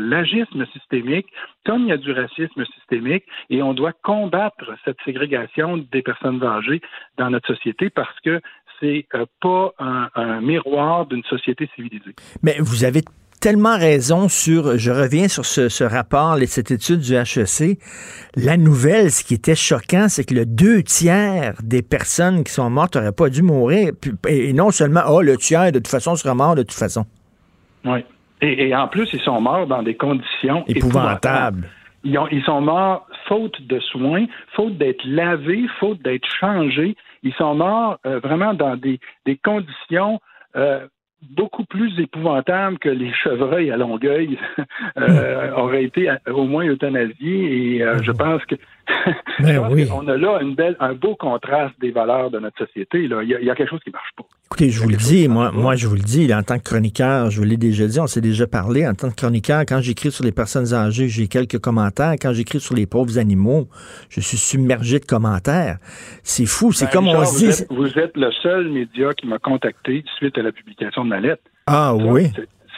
systémique, comme il y a du racisme systémique, et on doit combattre cette ségrégation des personnes âgées dans notre société parce que c'est euh, pas un, un miroir d'une société civilisée. Mais vous avez tellement raison sur, je reviens sur ce, ce rapport, et cette étude du HEC. La nouvelle, ce qui était choquant, c'est que le deux tiers des personnes qui sont mortes n'auraient pas dû mourir. Et non seulement, oh, le tiers, de toute façon, sera mort de toute façon. Oui. Et, et en plus, ils sont morts dans des conditions Épouvantable. Ils, ont- ils sont morts faute de soins, faute d'être lavés, faute d'être changés. Ils sont morts euh, vraiment dans des, des conditions euh, beaucoup plus épouvantables que les chevreuils à Longueuil euh, auraient été au moins euthanasiés. Et euh, je pense que Ben oui. qu'on a là une belle, un beau contraste des valeurs de notre société. Là. Il, y a, il y a quelque chose qui marche pas. Écoutez, je vous le dis, moi, moi, je vous le dis, là, en tant que chroniqueur, je vous l'ai déjà dit, on s'est déjà parlé, en tant que chroniqueur, quand j'écris sur les personnes âgées, j'ai quelques commentaires. Quand j'écris sur les pauvres animaux, je suis submergé de commentaires. C'est fou, c'est Ben, comme on se dit. Vous êtes, vous êtes le seul média qui m'a contacté suite à la publication de ma lettre. Ah Ça, oui.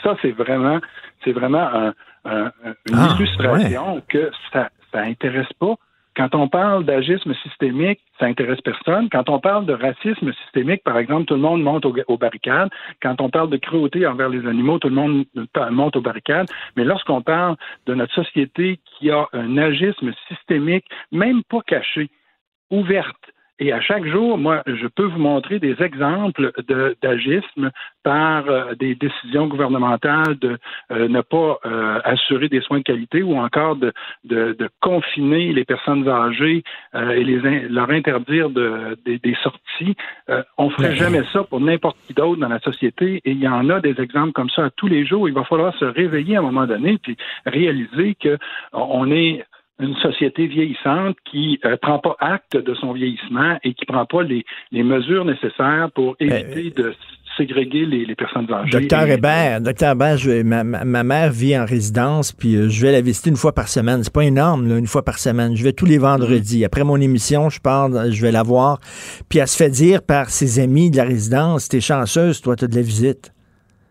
Ça, c'est vraiment, c'est vraiment un- un- un- une Ah, illustration que ça, ça intéresse pas. Quand on parle d'agisme systémique, ça intéresse personne. Quand on parle de racisme systémique, par exemple, tout le monde monte aux, aux barricades. Quand on parle de cruauté envers les animaux, tout le monde monte aux barricades. Mais lorsqu'on parle de notre société qui a un agisme systémique, même pas caché, ouverte, et à chaque jour, moi, je peux vous montrer des exemples de- d'agisme par euh, des décisions gouvernementales de euh, ne pas euh, assurer des soins de qualité ou encore de, de, de confiner les personnes âgées et les in- leur interdire de, des, des sorties. Euh, on ferait Mais- jamais ça pour n'importe qui d'autre dans la société et il y en a des exemples comme ça à tous les jours. Il va falloir se réveiller à un moment donné puis réaliser que on est une société vieillissante qui ne prend pas acte de son vieillissement et qui ne prend pas les, les mesures nécessaires pour éviter de ségréguer les, les personnes âgées. Docteur Hébert, docteur Hébert, je- ma, ma- ma mère vit en résidence, puis euh, je vais la visiter une fois par semaine. C'est pas énorme, là, une fois par semaine. Je vais tous les vendredis. Après mon émission, je pars, je vais la voir. Puis elle se fait dire par ses amis de la résidence, t'es chanceuse, toi, t'as de la visite.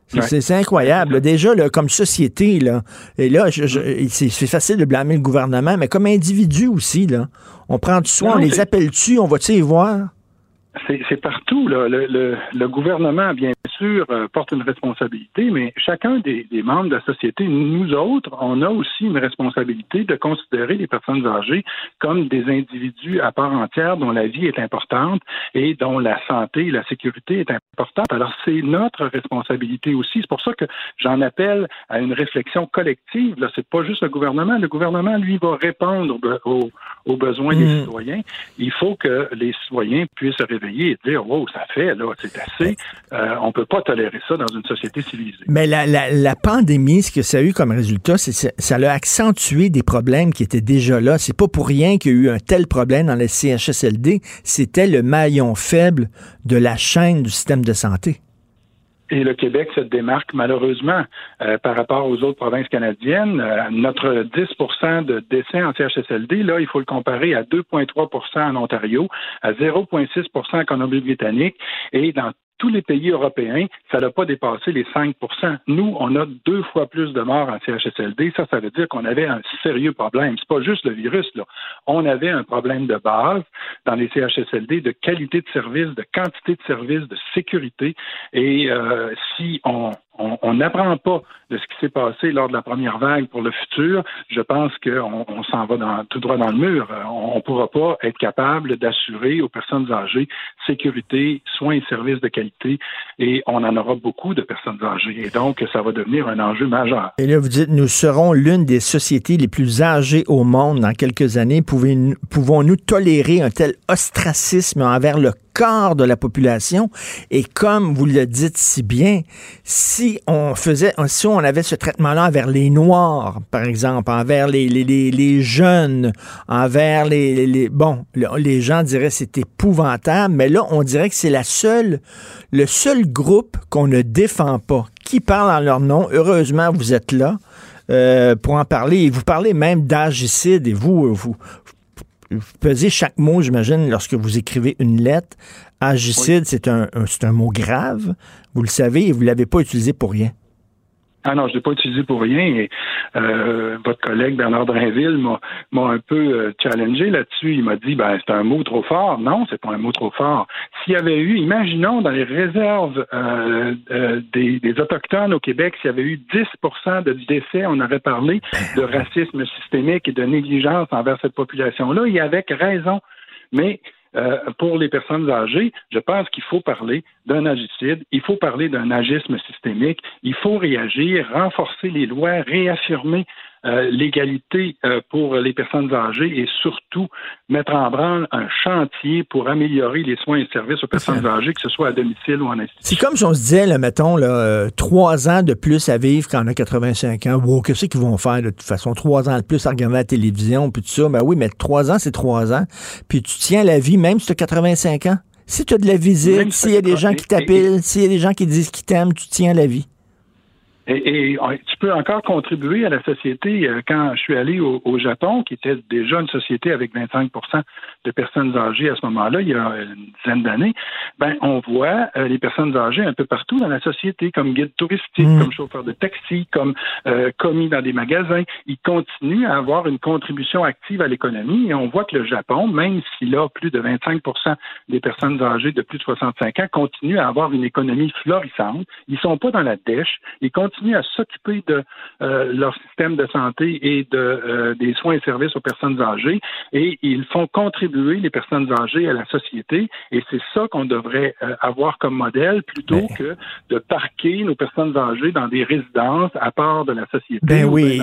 C'est Ouais. incroyable. Déjà, là, comme société, là, et là, je- je- c'est facile de blâmer le gouvernement, mais comme individu aussi, là, on prend du soin, Non, on les c'est- appelle dessus, on va-tu les voir? C'est partout. Là. Le, le- le gouvernement, bien sûr, euh, porte une responsabilité, mais chacun des, des membres de la société, nous autres, on a aussi une responsabilité de considérer les personnes âgées comme des individus à part entière dont la vie est importante et dont la santé et la sécurité est importante. Alors, c'est notre responsabilité aussi. C'est pour ça que j'en appelle à une réflexion collective. Là, c'est pas juste le gouvernement. Le gouvernement, lui, va répondre aux, aux- aux besoins des Mm. citoyens. Il faut que les citoyens puissent se réveiller et dire wow ça fait là c'est assez Euh, on peut pas tolérer ça dans une société civilisée Mais la, la, la pandémie, ce que ça a eu comme résultat, c'est que ça a accentué des problèmes qui étaient déjà là. C'est pas pour rien qu'il y a eu un tel problème dans les CHSLD. C'était le maillon faible de la chaîne du système de santé. Et le Québec se démarque malheureusement euh, par rapport aux autres provinces canadiennes. Euh, notre 10% de décès en CHSLD, là, il faut le comparer à 2,3% en Ontario, à 0,6% en Colombie-Britannique et dans tous les pays européens, ça n'a pas dépassé les 5% Nous, on a deux fois plus de morts en CHSLD. Ça, ça veut dire qu'on avait un sérieux problème. C'est pas juste le virus, là. On avait un problème de base dans les CHSLD de qualité de service, de quantité de service, de sécurité. Et euh, si on on n'apprend pas de ce qui s'est passé lors de la première vague pour le futur, je pense qu'on on, s'en va tout droit dans le mur. Euh, On ne pourra pas être capable d'assurer aux personnes âgées sécurité, soins et services de qualité, et on en aura beaucoup de personnes âgées. Et donc, ça va devenir un enjeu majeur. Et là, vous dites, nous serons l'une des sociétés les plus âgées au monde dans quelques années. Pouvons-nous tolérer un tel ostracisme envers le quart de la population? Et comme vous le dites si bien, si on faisait, si on avait ce traitement-là envers les Noirs, par exemple, envers les, les, les, jeunes, envers les, les, bon, le- les gens diraient c'est épouvantable, mais là, on dirait que c'est la seule, le seul groupe qu'on ne défend pas. Qui parle en leur nom? Heureusement, vous êtes là. euh, pour en parler. Et vous parlez même d'agicide et vous, vous, vous pesez chaque mot, j'imagine, lorsque vous écrivez une lettre. Agicide, c'est un, un mot grave. Vous le savez et vous ne l'avez pas utilisé pour rien. Ah non, je ne l'ai pas utilisé pour rien. Et, euh, votre collègue Bernard Drinville m'a un peu euh, challengé là-dessus. Il m'a dit, ben c'est un mot trop fort. Non, c'est pas un mot trop fort. S'il y avait eu, imaginons dans les réserves euh, des, des, autochtones au Québec, s'il y avait eu 10% de décès, on aurait parlé de racisme systémique et de négligence envers cette population-là. Et avec raison. Mais euh, pour les personnes âgées, je pense qu'il faut parler d'un agicide, il faut parler d'un agisme systémique, il faut réagir, renforcer les lois, réaffirmer euh, l'égalité euh, pour les personnes âgées et surtout mettre en branle un chantier pour améliorer les soins et services aux personnes âgées, que ce soit à domicile ou en institution. C'est comme si on se disait, là, mettons, là, euh, trois ans de plus à vivre quand on a 85 ans. Wow, qu'est-ce qu'ils vont faire de toute façon? Trois ans de plus à regarder la télévision, puis tout ça. Ben oui, mais trois ans, c'est trois ans. Puis tu tiens la vie même si tu as 85 ans. Si tu as de la visite, s'il y a des gens qui t'appellent, s'il y a des gens qui disent qu'ils t'aiment, tu tiens la vie. Et, tu peux encore contribuer à la société. Euh, quand je suis allé au, Japon, qui était déjà une société avec 25% de personnes âgées à ce moment-là, il y a une dizaine d'années, ben on voit euh, les personnes âgées un peu partout dans la société, comme guide touristique, mm. comme chauffeur de taxi, comme euh, commis dans des magasins. Ils continuent à avoir une contribution active à l'économie et on voit que le Japon, même s'il a plus de 25% des personnes âgées de plus de 65 ans, continue à avoir une économie florissante. Ils sont pas dans la dèche. Ils continuent à s'occuper de euh, leur système de santé et de, euh, des soins et services aux personnes âgées et ils font contribuer les personnes âgées à la société et c'est ça qu'on devrait euh, avoir comme modèle plutôt que de parquer nos personnes âgées dans des résidences à part de la société. Ben oui,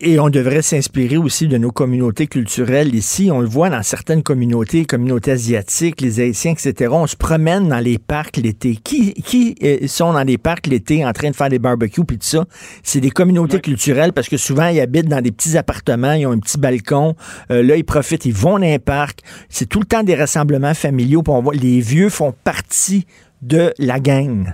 et, et, on devrait s'inspirer aussi de nos communautés culturelles ici. On le voit dans certaines communautés, communautés asiatiques, les Haïtiens, etc. On se promène dans les parcs l'été. Qui, qui sont dans les parcs l'été en train de faire des barbecue puis tout ça, c'est des communautés culturelles parce que souvent ils habitent dans des petits appartements, ils ont un petit balcon, euh, là ils profitent, ils vont dans un parc. C'est tout le temps des rassemblements familiaux. On voit les vieux font partie de la gang.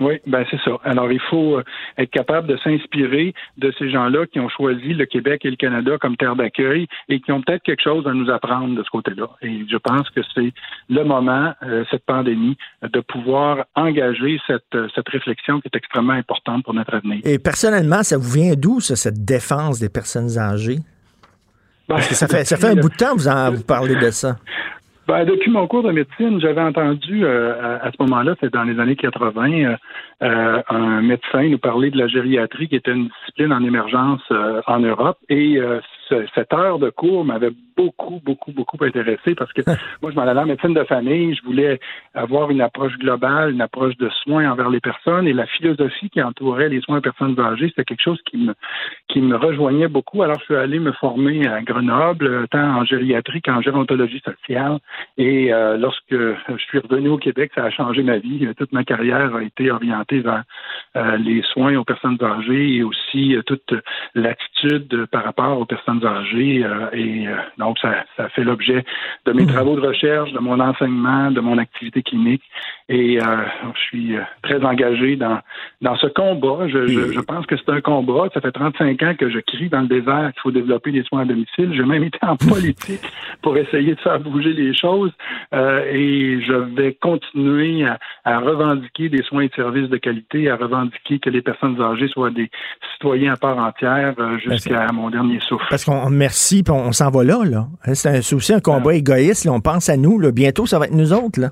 Oui, ben c'est ça. Alors, il faut euh, être capable de s'inspirer de ces gens-là qui ont choisi le Québec et le Canada comme terre d'accueil et qui ont peut-être quelque chose à nous apprendre de ce côté-là. Et je pense que c'est le moment, euh, cette pandémie, de pouvoir engager cette, euh, cette réflexion qui est extrêmement importante pour notre avenir. Et personnellement, ça vous vient d'où, ça, cette défense des personnes âgées? Ben, Parce que ça fait, ça fait un bout de temps que vous, en, vous parlez de ça. Ben, depuis mon cours de médecine, j'avais entendu euh, à, ce moment-là, c'est dans les années 80, euh, euh, un médecin nous parler de la gériatrie, qui était une discipline en émergence en Europe. Et cette heure de cours m'avait beaucoup, beaucoup, beaucoup intéressé parce que moi, je m'en allais en médecine de famille, je voulais avoir une approche globale, une approche de soins envers les personnes et la philosophie qui entourait les soins aux personnes âgées, c'était quelque chose qui me, qui me rejoignait beaucoup. Alors, je suis allé me former à Grenoble, tant en gériatrie qu'en gérontologie sociale. Et euh, lorsque je suis revenu au Québec, ça a changé ma vie. Toute ma carrière a été orientée vers euh, les soins aux personnes âgées et aussi euh, toute l'attitude par rapport aux personnes âgées. et donc, ça, ça fait l'objet de mes mmh. travaux de recherche, de mon enseignement, de mon activité clinique. Et je suis très engagé dans, dans ce combat. Je, je, je pense que c'est un combat. Ça fait 35 ans que je crie dans le désert qu'il faut développer des soins à domicile. J'ai même été en politique pour essayer de faire bouger les choses. Euh, et je vais continuer à, revendiquer des soins et de services de qualité, à revendiquer que les personnes âgées soient des citoyens à part entière euh, jusqu'à mon dernier souffle. Parce qu'on merci, puis on, s'en va là. là. C'est aussi un combat égoïste. on pense à nous. Là. Bientôt, ça va être nous autres. Là.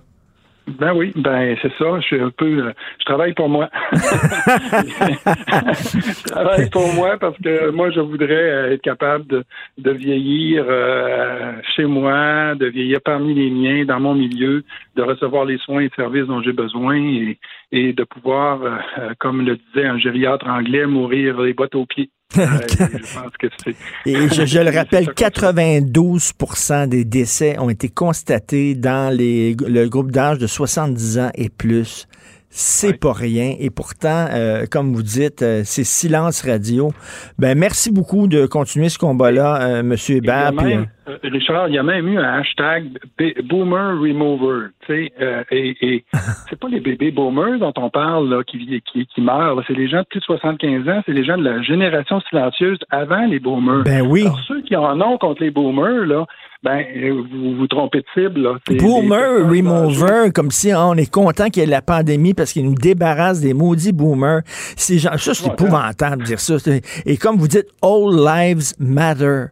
Ben oui, ben c'est ça. Je suis un peu, euh, je travaille pour moi. je travaille pour moi parce que moi, je voudrais euh, être capable de, de vieillir euh, chez moi, de vieillir parmi les miens, dans mon milieu, de recevoir les soins et services dont j'ai besoin et, et de pouvoir, comme le disait un gériatre anglais, mourir les bottes aux pieds. Et je, le rappelle, 92% des décès ont été constatés dans les, le groupe d'âge de 70 ans et plus. C'est pas rien. Et pourtant, euh, comme vous dites, euh, c'est silence radio. Ben, merci beaucoup de continuer ce combat-là, euh, M. Hébert. Richard, il y a même eu un hashtag Boomer Remover. et, et c'est pas les bébés boomers dont on parle là, qui, qui, qui meurent. C'est les gens de plus de 75 ans. C'est les gens de la génération silencieuse avant les boomers. Ben oui. Alors, ceux qui en ont contre les boomers, là, ben, vous vous trompez de cible. Là. C'est- Boomer remover, comme si hein, on est content qu'il y ait la pandémie parce qu'il nous débarrasse des maudits boomers. Ces gens, ça, c'est épouvantable de dire ça. C'est- Et comme vous dites, all lives matter.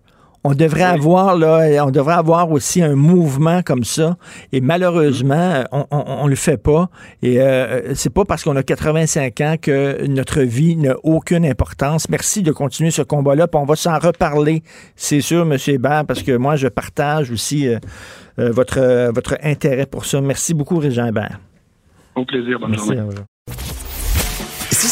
On devrait avoir là, on devrait avoir aussi un mouvement comme ça. Et malheureusement, on, on, on le fait pas. Et euh, c'est pas parce qu'on a 85 ans que notre vie n'a aucune importance. Merci de continuer ce combat-là. Puis on va s'en reparler, c'est sûr, M. Hébert, parce que moi, je partage aussi euh, euh, votre, euh, votre intérêt pour ça. Merci beaucoup, Régent Hébert. Au plaisir, bonne Merci. journée.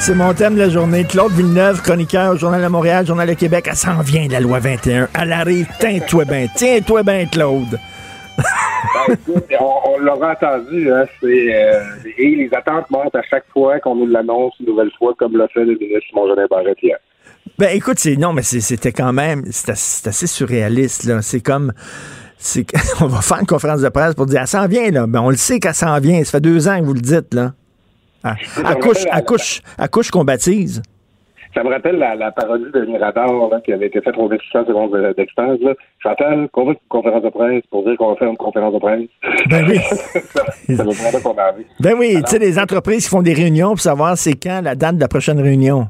c'est mon thème de la journée. Claude Villeneuve, chroniqueur au Journal de Montréal, Journal de Québec. Elle s'en vient, la loi 21. Elle arrive. Tiens-toi bien. Tiens-toi bien, Claude. Ben, écoute, on, on l'aura entendu, hein, euh, et les attentes montent à chaque fois qu'on nous l'annonce une nouvelle fois, comme l'a fait le ministre Simon Jolin Barrette hier. Ben, écoute, c'est, non, mais c'était quand même, c'est assez, surréaliste, là. C'est comme, on va faire une conférence de presse pour dire, elle s'en vient, là. Ben, on le sait qu'elle s'en vient. Ça fait deux ans que vous le dites, là. Ah, me accouche, accouche qu'on baptise. Ça me rappelle la, la parodie de Mirador là, qui avait été faite aux 600 secondes de- d'extase. là. Chantal, qu'on veut une conférence de presse pour dire qu'on va faire une conférence de presse. Ben oui. ça dire qu'on a envie. Ben oui, tu sais, les entreprises qui font des réunions pour savoir c'est quand la date de la prochaine réunion.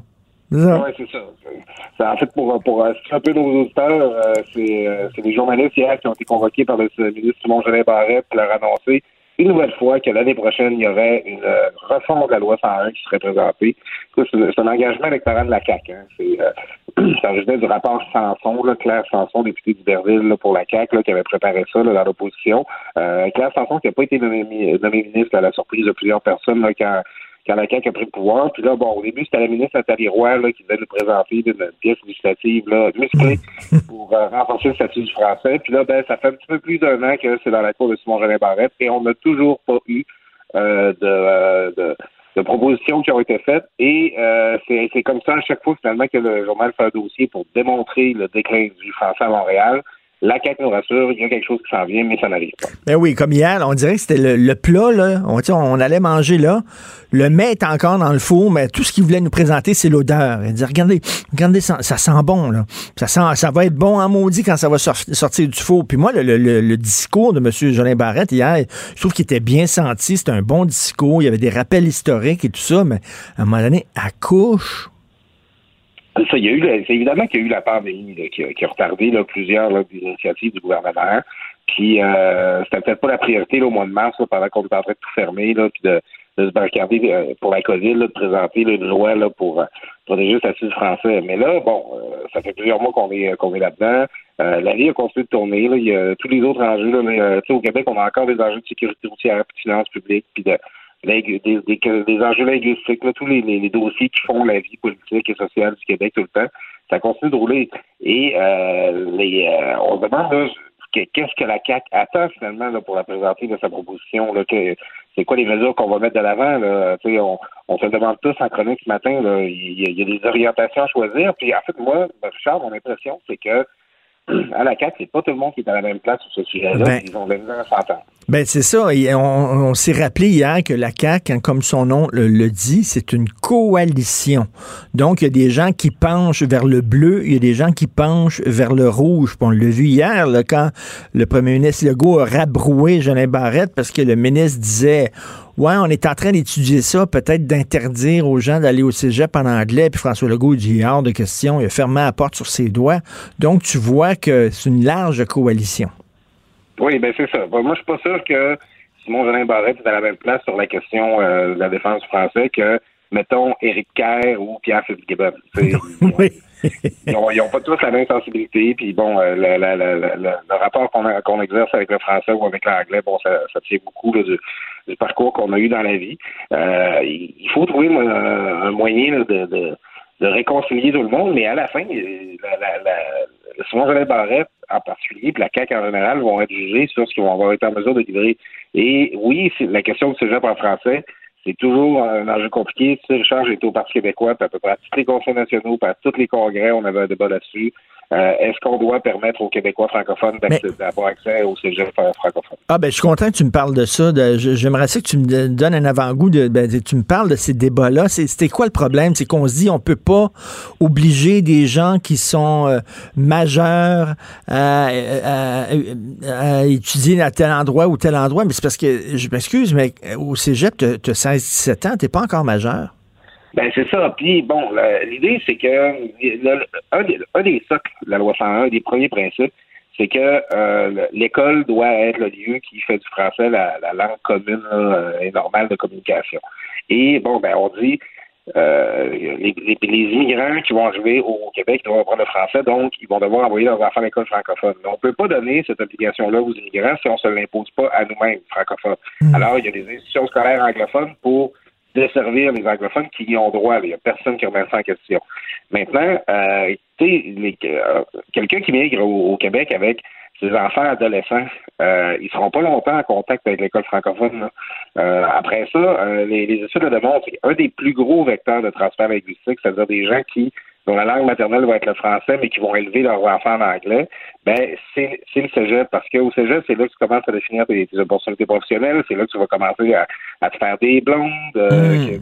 Oui, c'est ça. En fait, pour, pour un peu nos auditeurs, euh, c'est euh, les journalistes hier qui ont été convoqués par le ministre Simon Jolin Barrette pour leur annoncer une nouvelle fois que l'année prochaine, il y aurait une euh, refonte de la loi 101 qui serait présentée. C'est un engagement électoral de la CAQ. Hein. C'est, euh, ça originait du rapport Sanson, là, Claire Sanson, députée d'Iberville là, pour la CAQ, là, qui avait préparé ça là, dans l'opposition. Euh, Claire Sanson qui n'a pas été nommée ministre à la surprise de plusieurs personnes là, quand quand la CAQ a pris le pouvoir. Puis là, bon, au début, c'était la ministre Nathalie Roy là, qui devait nous présenter une pièce législative là, musclée pour euh, renforcer le statut du français. Puis là, ben, ça fait un petit peu plus d'un an que c'est dans la cour de Simon Jolin Barrette et on n'a toujours pas eu euh, de, euh, de, de propositions qui ont été faites. Et c'est c'est comme ça à chaque fois finalement que le journal fait un dossier pour démontrer le déclin du français à Montréal. La CAQ nous rassure, il y a quelque chose qui s'en vient, mais ça n'arrive pas. Ben oui, comme hier, on dirait que c'était le, plat, là. On, on allait manger là. Le mets est encore dans le four, mais tout ce qu'il voulait nous présenter, c'est l'odeur. Il dit, regardez, regardez, ça, sent bon, là. Ça sent, ça va être bon en maudit quand ça va sor- sortir du four. Puis moi, le, le- le- le discours de M. Jolin Barrette hier, je trouve qu'il était bien senti. C'était un bon discours. Il y avait des rappels historiques et tout ça, mais à un moment donné, à couche. Ça, il y a eu, c'est évidemment qu'il y a eu la pandémie là, qui, a, qui a retardé là, plusieurs là, des initiatives du gouvernement. Puis euh, c'était peut-être pas la priorité au mois de mars, pendant qu'on était en train de tout fermer, là, de, de se barricader euh, pour la COVID, de présenter une loi pour euh, protéger le statut français. Mais là, bon, euh, ça fait plusieurs mois qu'on est qu'on est là-dedans. Euh, la vie a continué de tourner. Là. Il y a tous les autres enjeux. Là, mais, euh, au Québec, on a encore des enjeux de sécurité routière, puis de finances publiques, puis de des, des, des enjeux linguistiques, là, tous les, les, les dossiers qui font la vie politique et sociale du Québec tout le temps. Ça continue de rouler. Et euh, les, euh, on se demande qu'est-ce que la CAC attend finalement là, pour la présenter de sa proposition. Là, que, c'est quoi les mesures qu'on va mettre de l'avant? Là? On, on se demande tous en chronique ce matin, là, il, y a, il y a des orientations à choisir. Puis en fait, moi, Richard, mon impression, c'est que à la CAC, c'est pas tout le monde qui est à la même place sur ce sujet-là. Ben- Ils ont de s'entendre. Ben c'est ça. Et on, on s'est rappelé hier que la CAQ, hein, comme son nom le, le dit, c'est une coalition. Donc, il y a des gens qui penchent vers le bleu, il y a des gens qui penchent vers le rouge. Puis on l'a vu hier, là, quand le premier ministre Legault a rabroué Jolin Barrette parce que le ministre disait Ouais, on est en train d'étudier ça, peut-être d'interdire aux gens d'aller au cégep en anglais. Puis François Legault dit hors de question, il a fermé la porte sur ses doigts. Donc, tu vois que c'est une large coalition. Oui, ben c'est ça. Bon, moi, je suis pas sûr que Simon Jolin Barrette est à la même place sur la question euh, de la défense du français que, mettons, Éric Kerr ou Pierre Fitzgibbon. Oui. Ils ont, ils ont pas tous la même sensibilité, puis bon, euh, le rapport qu'on exerce avec le français ou avec l'anglais, bon, ça, tient beaucoup du, parcours qu'on a eu dans la vie. Euh, il faut trouver un, moyen de, réconcilier tout le monde, mais à la fin, euh, Simon Jolin Barrette en particulier, puis la CAQ en général, vont être jugés sur ce qu'ils vont avoir été en mesure de livrer. Et oui, la question du cégep en français, c'est toujours un enjeu compliqué. Sais, Richard, été au Parti québécois, puis à peu près à tous les conseils nationaux, puis à tous les congrès, on avait un débat là-dessus. Euh, Est-ce qu'on doit permettre aux Québécois francophones d'avoir accès au cégep francophone? Ah ben je suis content que tu me parles de ça. J'aimerais ça que tu me donnes un avant-goût. De, ben, tu me parles de ces débats-là. C'était quoi le problème? C'est qu'on se dit on peut pas obliger des gens qui sont euh, majeurs à, à, à, étudier à tel endroit ou tel endroit. Mais c'est parce que, je m'excuse, mais au cégep, tu as 16-17 ans, t'es pas encore majeur. Ben c'est ça. Puis bon, l'idée c'est que un, des, un des socles de la loi 101, un des premiers principes, c'est que euh, l'école doit être le lieu qui fait du français la, langue commune euh, et normale de communication. Et bon, ben on dit euh, les, les, immigrants qui vont arriver au Québec doivent apprendre le français, donc ils vont devoir envoyer leurs enfants à l'école francophone. Mais on ne peut pas donner cette obligation-là aux immigrants si on ne se l'impose pas à nous-mêmes, francophones. Hmm. Alors, il y a des institutions scolaires anglophones pour desservir les anglophones qui y ont droit. Il n'y a personne qui remet ça en question. Maintenant, euh, euh, quelqu'un qui migre au, Québec avec ses enfants adolescents, euh, ils seront pas longtemps en contact avec l'école francophone. Euh, après ça, les, les, études le démontrent. Un des plus gros vecteurs de transfert linguistique, c'est-à-dire des gens qui dont la langue maternelle va être le français, mais qui vont élever leurs enfants en anglais, ben c'est, le cégep. Parce qu'au cégep, c'est là que tu commences à définir tes, opportunités professionnelles, c'est là que tu vas commencer à, te faire des blondes. Euh,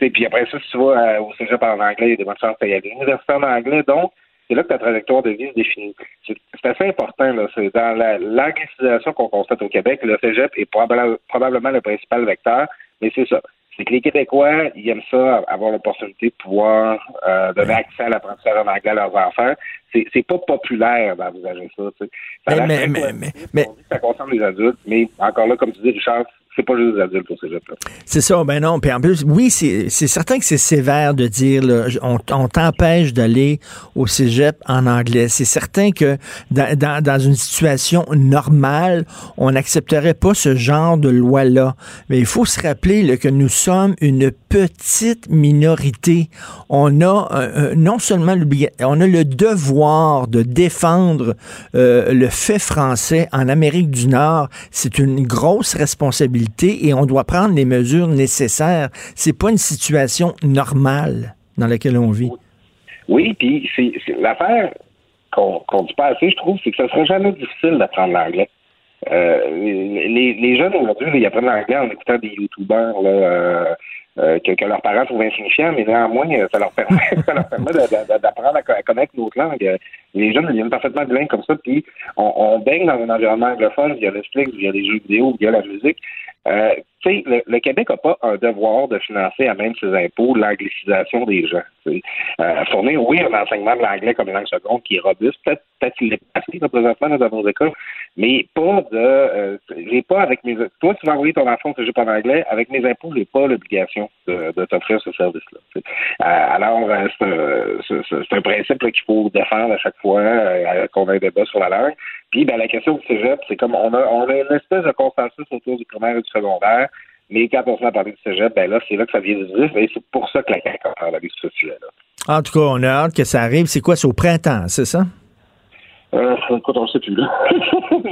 hmm. puis après ça, si tu vas euh, au cégep en anglais, il y a des bonnes chances d'y aller à l'université en anglais. Donc, c'est là que ta trajectoire de vie se définit. C'est, assez important. Là. C'est dans la, l'anglicisation qu'on constate au Québec, le cégep est probablement le principal vecteur, mais c'est ça c'est que les Québécois, ils aiment ça, avoir l'opportunité de pouvoir euh, donner accès à l'apprentissage en anglais à leurs enfants. C'est, pas populaire d'envisager ça. Tu sais. Ça, mais, mais, mais, mais, ça concerne les adultes, mais encore là, comme tu dis, Richard, c'est pas juste des adultes ces jeux-là. C'est ça, ben non. Puis en plus, oui, c'est certain que c'est sévère de dire là, on, on t'empêche d'aller au cégep en anglais. C'est certain que dans, une situation normale, on n'accepterait pas ce genre de loi-là. Mais il faut se rappeler que nous sommes une petite minorité. On a euh, euh non seulement on a le devoir de défendre euh, le fait français en Amérique du Nord. C'est une grosse responsabilité et on doit prendre les mesures nécessaires. C'est pas une situation normale dans laquelle on vit. Oui, puis c'est, l'affaire qu'on ne dit pas assez, je trouve, c'est que ça serait jamais difficile d'apprendre l'anglais. Euh, les, jeunes aujourd'hui, ils apprennent l'anglais en écoutant des youtubeurs euh, euh, que, leurs parents trouvent insignifiants, mais néanmoins, ça leur permet, ça leur permet d'apprendre à, connaître notre langue. Les jeunes deviennent parfaitement bilingues comme ça, puis on, on, baigne dans un environnement anglophone via Netflix, via les jeux vidéo, via la musique. Euh, sais, le, Québec n'a pas un devoir de financer à même ses impôts l'anglicisation des gens. Euh, fournir, oui, un enseignement de l'anglais comme langue seconde qui est robuste, peut-être peut qu'il est passé présentement dans nos écoles, mais pas de euh, j'ai pas avec mes toi tu vas envoyer ton enfant au pas en anglais, avec mes impôts, j'ai pas l'obligation de, de t'offrir ce service-là. Euh, alors, euh, c'est un, principe qu'il faut défendre à chaque fois euh, qu'on a un débat sur la langue. Puis ben, la question du cégep, c'est comme on a, on a une espèce de consensus autour du primaire et du secondaire, mais quand on se met à parler du cégep, ben là, c'est là que ça vient divisif, et c'est pour ça que la CAQ a parlé de ce sujet-là. En tout cas, on a hâte que ça arrive. C'est quoi? C'est au printemps, c'est ça? Euh, écoute, on ne sait plus, là. moi,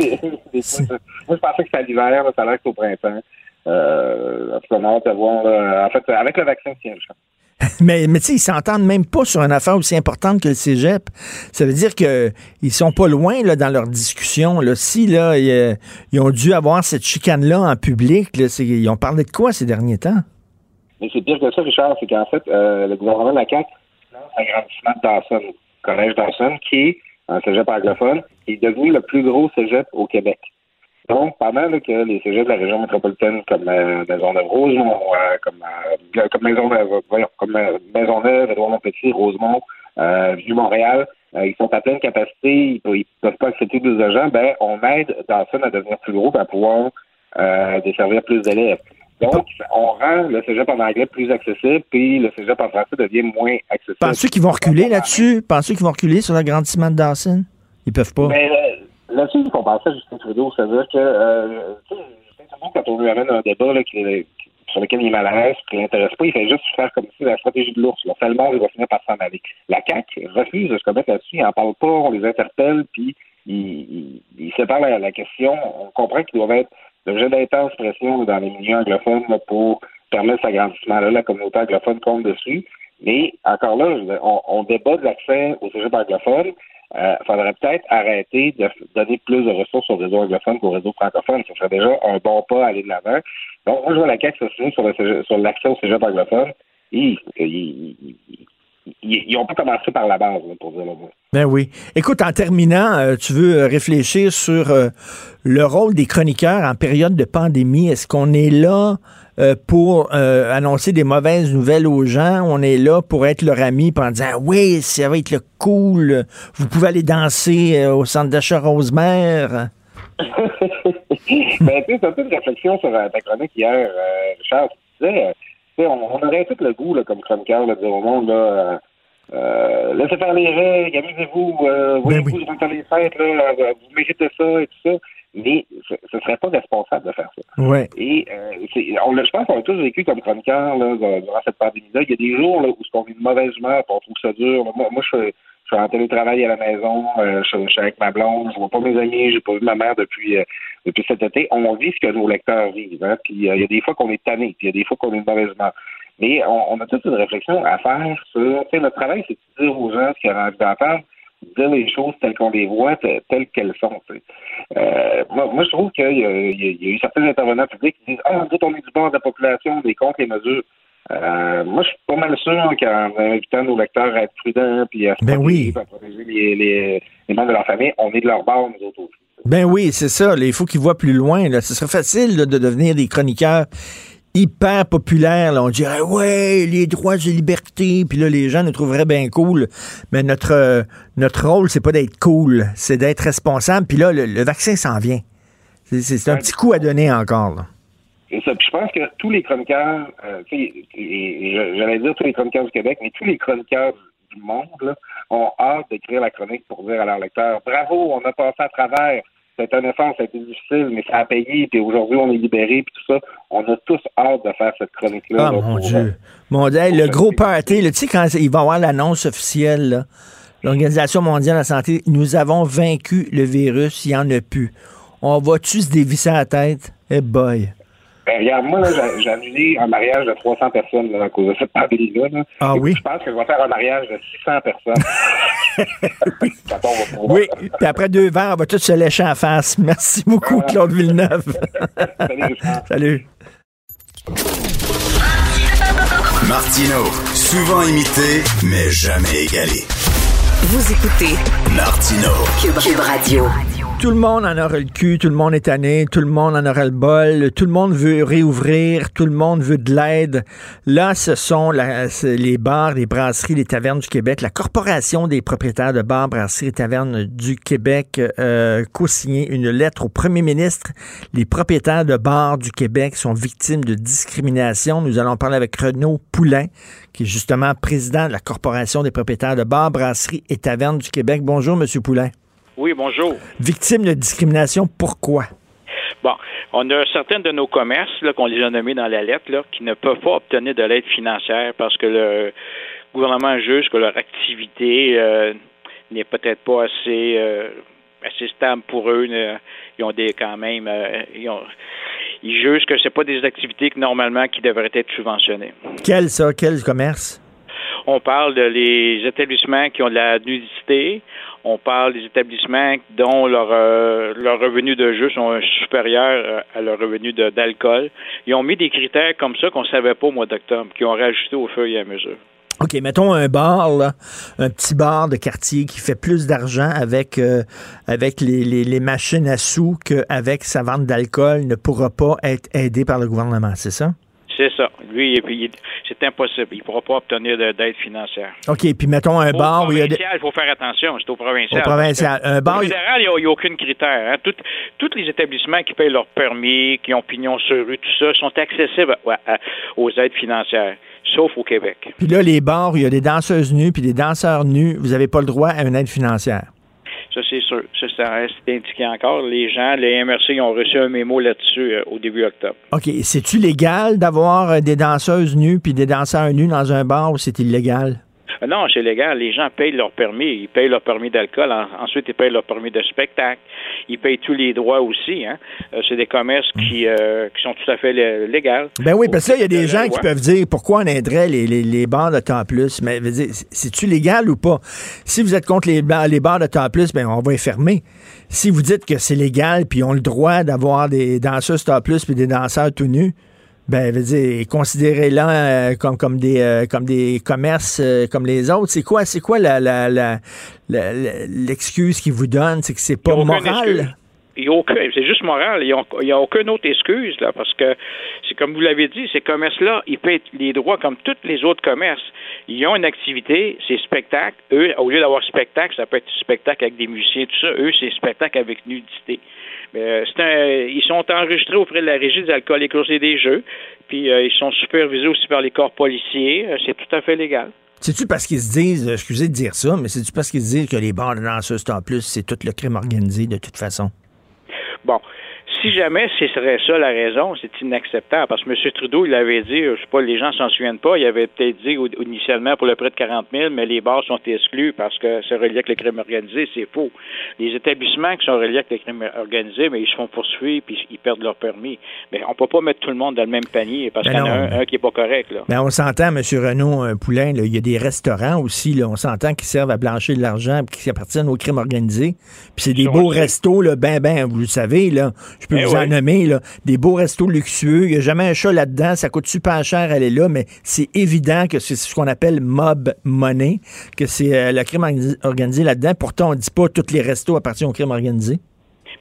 je pensais que c'était l'hiver, ça a l'air que c'est au printemps. Euh, en tout cas, on hâte de voir, en fait, avec le vaccin, tiens, je mais mais tu sais, ils s'entendent même pas sur une affaire aussi importante que le cégep. Ça veut dire qu'ils sont pas loin là, dans leur discussion. Là. Si là, ils, ont dû avoir cette chicane-là en public, là, ils ont parlé de quoi ces derniers temps? Mais c'est pire que ça, Richard, c'est qu'en fait, euh, le gouvernement de la CAQ lance l'agrandissement de Dawson, collège Dawson, qui est un cégep anglophone, est devenu le plus gros cégep au Québec. Donc, pendant que les cégeps de la région métropolitaine, comme euh, Maisonneuve, Rosemont, euh, comme, euh, comme Maisonneuve, voyons, comme euh, Maisonneuve, Édouard-Montpetit, Rosemont, euh, Vieux-Montréal, ils sont à pleine capacité, ils, ne peuvent pas accepter deux agents, ben, on aide Dawson à devenir plus gros, à pouvoir desservir plus d'élèves. Donc, on rend le cégep en anglais plus accessible, puis le cégep en français devient moins accessible. Pensez qu'ils vont reculer là-dessus? Pensez qu'ils vont reculer sur l'agrandissement de Dawson? Ils peuvent pas. Ben, là-dessus, qu'on pensait à Justin Trudeau, c'est-à-dire que, euh, quand on lui amène un débat là, sur lequel il est mal à l'aise, qui l'intéresse pas, il fait juste faire comme si la stratégie de l'ours. Là. Tellement, il va finir par s'en aller. La CAQ refuse de se commettre là-dessus, ils n'en parlent pas, on les interpelle, puis ils, ils, séparent la, la, question. On comprend qu'ils doivent être l'objet d'intense pression dans les milieux anglophones là, pour permettre cet agrandissement-là. La communauté anglophone compte dessus. Mais encore là, on, on débat de l'accès au cégep anglophone. Il euh, faudrait peut-être arrêter de donner plus de ressources au réseau anglophone qu'au réseau francophone. Ce serait déjà un bon pas à aller de l'avant. Donc, moi, je vois la CAQ sur, l'accès au cégep anglophone. Ils n'ont pas commencé par la base, pour dire le mot. Ben oui. Écoute, en terminant, euh, tu veux euh, réfléchir sur le rôle des chroniqueurs en période de pandémie. Est-ce qu'on est là euh, pour euh, annoncer des mauvaises nouvelles aux gens? On est là pour être leur ami, en disant oui, ça va être le cool. Vous pouvez aller danser euh, au centre d'achat Rosemère. ben, tu sais, un peu de réflexion sur ta chronique hier, Richard. Tu disais, on, on, aurait tout le goût, là, comme chroniqueur, de dire au monde, là, laissez faire les règles, amusez-vous, ben voyez-vous oui. les fêtes, là, vous méritez ça et tout ça mais ce ne serait pas responsable de faire ça. Ouais. Et euh, on, je pense qu'on a tous vécu comme chroniqueur là, durant cette pandémie-là. Il y a des jours là, où on vit une mauvaise humeur, on trouve ça dur. Moi, moi je, suis en télétravail à la maison, euh, je, suis avec ma blonde, je vois pas mes amis, j'ai pas vu ma mère depuis euh, depuis cet été. On vit ce que nos lecteurs vivent. Hein? Puis il y a des fois qu'on est tanné, puis il y a des fois qu'on est une mauvaise humeur. Mais on, on, a toute une réflexion à faire sur notre travail, c'est de dire aux gens ce qu'ils ont envie d'entendre dire les choses telles qu'on les voit, telles qu'elles sont. Euh, moi, moi, je trouve qu'il y, y, a eu certains intervenants publics qui disent Ah, nous on est du bord de la population, on est contre les mesures. Euh, moi, je suis pas mal sûr qu'en invitant nos lecteurs à être prudents puis à se ben protéger, à protéger les, les, les, membres de leur famille, on est de leur bord, nous autres aussi. Ben oui, c'est ça. il faut qu'ils voient plus loin. Là. Ce serait facile là, de devenir des chroniqueurs hyper populaire. Là. On dirait, ouais, les droits et libertés. Puis là, les gens nous trouveraient bien cool. Mais notre, euh, notre rôle, c'est pas d'être cool, c'est d'être responsable. Puis là, le, vaccin s'en vient. C'est un petit coup à donner encore. Là. Et ça, je pense que tous les chroniqueurs, euh, j'allais dire tous les chroniqueurs du Québec, mais tous les chroniqueurs du monde là, ont hâte d'écrire la chronique pour dire à leurs lecteurs Bravo, on a passé à travers c'est un effort, ça a été difficile, mais ça a payé, puis aujourd'hui, on est libéré, puis tout ça. On a tous hâte de faire cette chronique-là. Ah, mon Dieu. Mon Dieu, le gros party, tu sais, quand il va y avoir l'annonce officielle, l'Organisation mondiale de la santé, nous avons vaincu le virus, il n'y en a plus. On va-tu se dévisser la tête? Eh boy. Ben, regarde, moi, j'ai annulé un mariage de 300 personnes à cause de cette pandémie-là. Ah oui? Je pense que je vais faire un mariage de 600 personnes. oui, puis après deux verres, on va tous se lécher en face. Merci beaucoup, Claude Villeneuve. Salut, Salut. Martino, souvent imité, mais jamais égalé. Vous écoutez Martino, Cube Radio. Tout le monde en aura le cul, tout le monde est tanné, tout le monde en aura le bol, tout le monde veut réouvrir, tout le monde veut de l'aide. Là, ce sont les bars, les brasseries, les tavernes du Québec. La Corporation des propriétaires de bars, brasseries et tavernes du Québec euh, co-signé une lettre au premier ministre. Les propriétaires de bars du Québec sont victimes de discrimination. Nous allons parler avec Renaud Poulain, qui est justement président de la Corporation des propriétaires de bars, brasseries et tavernes du Québec. Bonjour, Monsieur Poulain. Oui, bonjour. Victime de discrimination, pourquoi? Bon, on a certains de nos commerces, qu'on les a nommés dans la lettre, là, qui ne peuvent pas obtenir de l'aide financière parce que le gouvernement juge que leur activité euh, n'est peut-être pas assez, euh, assez stable pour eux. Ils ont des quand même euh, ils, ont, ils, jugent que c'est pas des activités que normalement qui devraient être subventionnées. Quel ça? Quel commerce? On parle de les établissements qui ont de la nudité. On parle des établissements dont leur, euh, leur revenu de jeu sont supérieurs euh, à leur revenu d'alcool. Ils ont mis des critères comme ça qu'on ne savait pas au mois d'octobre, qui ont rajouté au fur et à mesure. OK, mettons un bar, un petit bar de quartier qui fait plus d'argent avec, euh, les, machines à sous qu'avec sa vente d'alcool ne pourra pas être aidé par le gouvernement, c'est ça? C'est ça. Lui, c'est impossible. Il ne pourra pas obtenir d'aide financière. OK. Puis mettons un bar où il y a des... Il faut faire attention. C'est au provincial. Au provincial. Un bar. Au fédéral, il n'y a, aucun critère. Hein. tous les établissements qui payent leur permis, qui ont pignon sur rue, tout ça, sont accessibles aux aides financières, sauf au Québec. Puis là, les bars où il y a des danseuses nues puis des danseurs nus, vous n'avez pas le droit à une aide financière. Ça, c'est sûr. Ça, reste indiqué encore. Les gens, les MRC, ont reçu un mémo là-dessus euh, au début octobre. OK. C'est-tu légal d'avoir euh, des danseuses nues puis des danseurs nus dans un bar ou c'est illégal? Euh, Non, c'est légal. Les gens payent leur permis. Ils payent leur permis d'alcool. En- ensuite, ils payent leur permis de spectacle. Ils payent tous les droits aussi. Hein. Euh, c'est des commerces qui, euh, qui sont tout à fait lé- légaux. Ben oui, parce que là, il y a de des gens qui peuvent dire pourquoi on aiderait les, les, les bars de temps plus. Mais c'est-tu légal ou pas? Si vous êtes contre les, les bars de temps plus, ben on va les fermer. Si vous dites que c'est légal puis ils ont le droit d'avoir des danseuses temps plus puis des danseurs tout nus, ben veut dire, considérez-les euh, comme, comme des euh, comme des commerces euh, comme les autres. C'est quoi, c'est quoi la, l'excuse qu'ils vous donnent? C'est que c'est pas moral? Il y a aucun- c'est juste moral. Il n'y a, aucune autre excuse, là, parce que c'est comme vous l'avez dit, ces commerces-là, ils paient les droits comme tous les autres commerces. Ils ont une activité, c'est spectacle. Eux, au lieu d'avoir spectacle, ça peut être spectacle avec des musiciens, tout ça. Eux, c'est spectacle avec nudité. Mais euh, c'est un- ils sont enregistrés auprès de la Régie des alcools et et des jeux, puis euh, ils sont supervisés aussi par les corps policiers. Euh, c'est tout à fait légal. C'est-tu parce qu'ils se disent, excusez de dire ça, mais c'est-tu parce qu'ils se disent que les bars de danseuses en plus, c'est tout le crime organisé de toute façon? Bon, si jamais ce serait ça la raison, c'est inacceptable. Parce que M. Trudeau, il avait dit, je sais pas, les gens s'en souviennent pas, il avait peut-être dit initialement pour le près de 40 000, mais les bars sont exclus parce que c'est relié avec le crime organisé. C'est faux. Les établissements qui sont reliés avec le crime organisé, mais ils se font poursuivre puis ils perdent leur permis. Mais on peut pas mettre tout le monde dans le même panier parce Ben qu'il y en a un, un qui est pas correct, là. Ben, on s'entend, M. Renaud Poulain, là, il y a des restaurants aussi, là, on s'entend qui servent à blanchir de l'argent qui appartiennent au crime organisé. Puis c'est des beaux restos, là, ben, ben, vous le savez, là, je peux Eh vous en oui. nommer, là, des beaux restos luxueux, il n'y a jamais un chat là-dedans, ça coûte super cher aller là, mais c'est évident que c'est ce qu'on appelle mob money, que c'est euh, le crime orga- organisé là-dedans. Pourtant, on dit pas tous les restos appartiennent au crime organisé.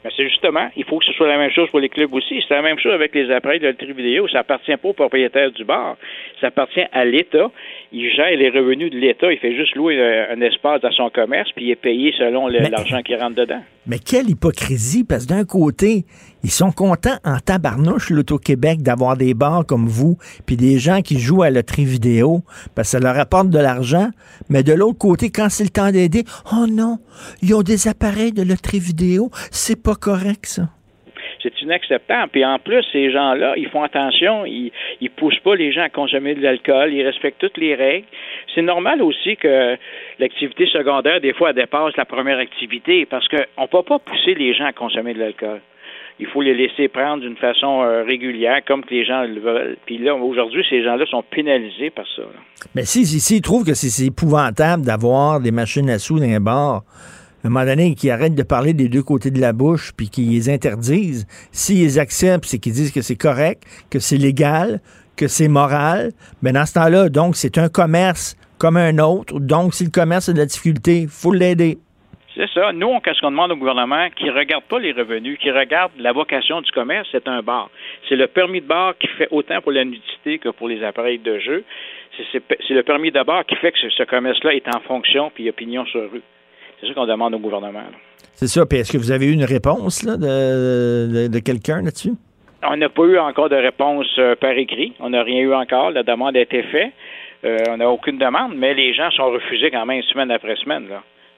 Mais c'est justement, il faut que ce soit la même chose pour les clubs aussi. C'est la même chose avec les appareils de loterie vidéo. Ça appartient pas au propriétaire du bar. Ça appartient à l'État. Il gère les revenus de l'État. Il fait juste louer euh, un espace dans son commerce, puis il est payé selon l'argent qui rentre dedans. Mais quelle hypocrisie, parce que d'un côté, ils sont contents en tabarnouche, l'Auto-Québec, d'avoir des bars comme vous, puis des gens qui jouent à la loterie vidéo, parce que ça leur apporte de l'argent. Mais de l'autre côté, quand c'est le temps d'aider, oh non, ils ont des appareils de loterie vidéo, c'est pas correct, ça. C'est inacceptable. Puis en plus, ces gens-là, ils font attention, ils, ils poussent pas les gens à consommer de l'alcool, ils respectent toutes les règles. C'est normal aussi que l'activité secondaire, des fois, dépasse la première activité parce qu'on peut pas pousser les gens à consommer de l'alcool. Il faut les laisser prendre d'une façon euh, régulière, comme que les gens le veulent. Puis là, aujourd'hui, ces gens-là sont pénalisés par ça. Mais si, si, s'ils trouvent que c'est épouvantable d'avoir des machines à sous dans un bar, à un moment donné, qu'ils arrêtent de parler des deux côtés de la bouche, puis qu'ils les interdisent. S'ils acceptent, c'est qu'ils disent que c'est correct, que c'est légal, que c'est moral, mais dans ce temps-là, donc, c'est un commerce comme un autre. Donc, si le commerce a de la difficulté, il faut l'aider. C'est ça. Nous, on, qu'est-ce qu'on demande au gouvernement? Qui ne regarde pas les revenus, qui regarde la vocation du commerce, c'est un bar. C'est le permis de bar qui fait autant pour la nudité que pour les appareils de jeu. C'est, le permis de bar qui fait que ce, ce commerce-là est en fonction puis pignon sur rue. C'est ça qu'on demande au gouvernement. C'est ça. Puis est-ce que vous avez eu une réponse là, de, de- de quelqu'un là-dessus? On n'a pas eu encore de réponse euh, par écrit. On n'a rien eu encore. La demande a été faite. Euh, on n'a aucune demande, mais les gens sont refusés quand même semaine après semaine.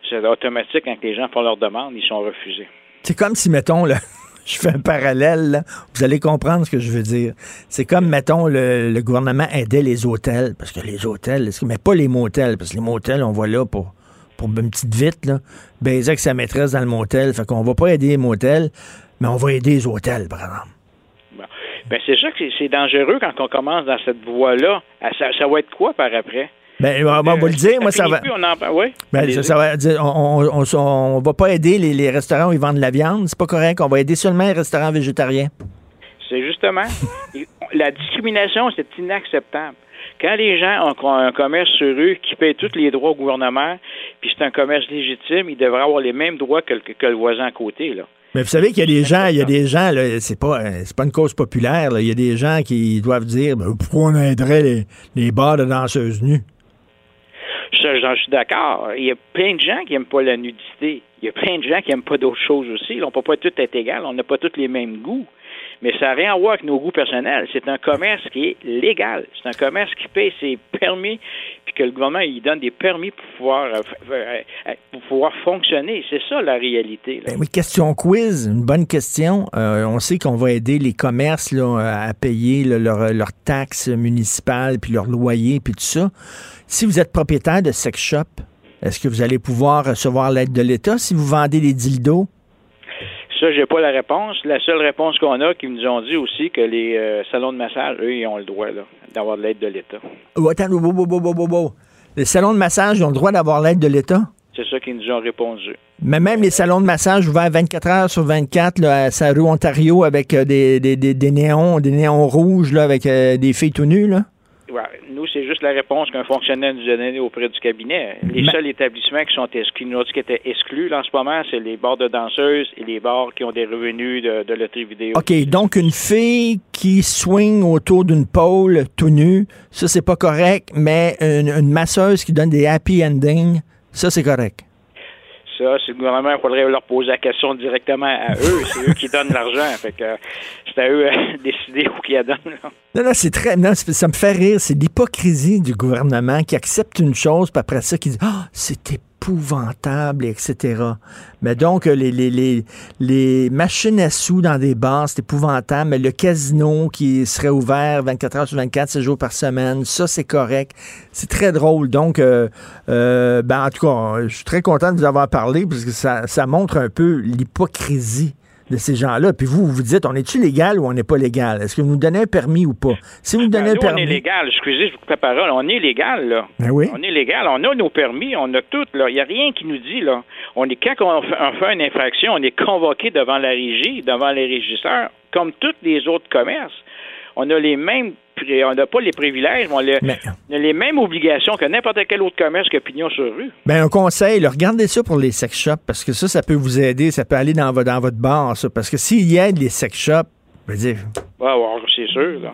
C'est automatique quand les gens font leur demande, ils sont refusés. C'est comme si, mettons, là, je fais un parallèle, là, vous allez comprendre ce que je veux dire. C'est comme, mettons, le, le gouvernement aidait les hôtels, parce que les hôtels, mais pas les motels, parce que les motels, on va là pour, pour une petite vite, là, baiser avec sa maîtresse dans le motel. Fait qu'on va pas aider les motels, mais on va aider les hôtels, par exemple. Ben, c'est ça que c'est- dangereux quand on commence dans cette voie-là. Ah, Ça, ça va être quoi par après? Ben, on va vous le dire, moi, ça va. Ben, on va pas aider les, les restaurants où ils vendent de la viande, c'est pas correct. On va aider seulement les restaurants végétariens. C'est justement. la discrimination, c'est inacceptable. Quand les gens ont un commerce sur eux qui paye tous les droits au gouvernement, puis c'est un commerce légitime, ils devraient avoir les mêmes droits que, le- que le voisin à côté. Là. Mais vous savez qu'il y a des gens, il y a des gens, là, c'est pas, euh, c'est pas une cause populaire, là. Il y a des gens qui doivent dire, ben, pourquoi on aiderait les, les bars de danseuses nues? Ça, j'en suis d'accord. Il y a plein de gens qui n'aiment pas la nudité. Il y a plein de gens qui n'aiment pas d'autres choses aussi. Là, on peut pas tout être égal. On n'a pas tous les mêmes goûts. Mais ça n'a rien à voir avec nos goûts personnels. C'est un commerce qui est légal. C'est un commerce qui paye ses permis, puis que le gouvernement il donne des permis pour pouvoir, euh, euh, euh, fonctionner. C'est ça la réalité. Ben question quiz, une bonne question. On sait qu'on va aider les commerces là, à payer leurs leurs taxes municipales, puis leur loyer, puis tout ça. Si vous êtes propriétaire de sex shop, est-ce que vous allez pouvoir recevoir l'aide de l'État? Si vous vendez des dildos? Ça, j'ai pas la réponse. La seule réponse qu'on a, qu'ils nous ont dit aussi que les euh, salons de massage, eux, ils ont le droit là, d'avoir de l'aide de l'État. Oh, attends, oh, oh, oh. Les salons de massage ils ont le droit d'avoir l'aide de l'État? C'est ça qu'ils nous ont répondu. Mais même les salons de massage ouverts 24 heures sur 24 là, à sa rue Ontario avec euh, des, des, des, des néons, des néons rouges là, avec euh, des filles tout nues, là. Ouais, nous, c'est juste la réponse qu'un fonctionnaire nous a donnée auprès du cabinet. Les Mais- seuls établissements qui sont exclus, nous ont dit qui étaient exclus là, en ce moment, c'est les bars de danseuses et les bars qui ont des revenus de, de loterie vidéo. OK, donc une fille qui swing autour d'une pôle tout nue, ça, c'est pas correct, mais une, une masseuse qui donne des happy endings, ça, c'est correct. Ça, c'est le gouvernement, il faudrait leur poser la question directement à eux. C'est eux qui donnent l'argent. Fait que euh, c'est à eux de décider où qu'ils la donnent. Non, non, c'est très. Non, ça me fait rire. C'est l'hypocrisie du gouvernement qui accepte une chose, puis après ça, qui dit Ah, c'est épouvantable, etc. Mais donc, euh, les, les, les, machines à sous dans des bars, c'est épouvantable. Mais le casino qui serait ouvert 24 heures sur 24, 7 jours par semaine, ça, c'est correct. C'est très drôle. Donc, euh, euh, ben, en tout cas, je suis très content de vous avoir parlé parce que ça, ça montre un peu l'hypocrisie de ces gens-là. Puis vous, vous dites, on est-tu légal ou on n'est pas légal? Est-ce que vous nous donnez un permis ou pas? Si vous nous donnez Ben, un nous, on permis... est légal. Excusez, je vous coupe la parole. On est légal, là. Ben oui. On est légal. On a nos permis. On a tout, là. Il n'y a rien qui nous dit, là. On est, quand on fait, on fait une infraction, on est convoqué devant la régie, devant les régisseurs, comme tous les autres commerces. On a les mêmes, on n'a pas les privilèges, mais on a, les- on a les mêmes obligations que n'importe quel autre commerce que Pignon sur rue. Ben, un conseil, là, regardez ça pour les sex shops, parce que ça, ça peut vous aider, ça peut aller dans, dans votre bar, ça. Parce que s'il y a des sex shops, je veux dire, Ouais, ouais, c'est sûr, là.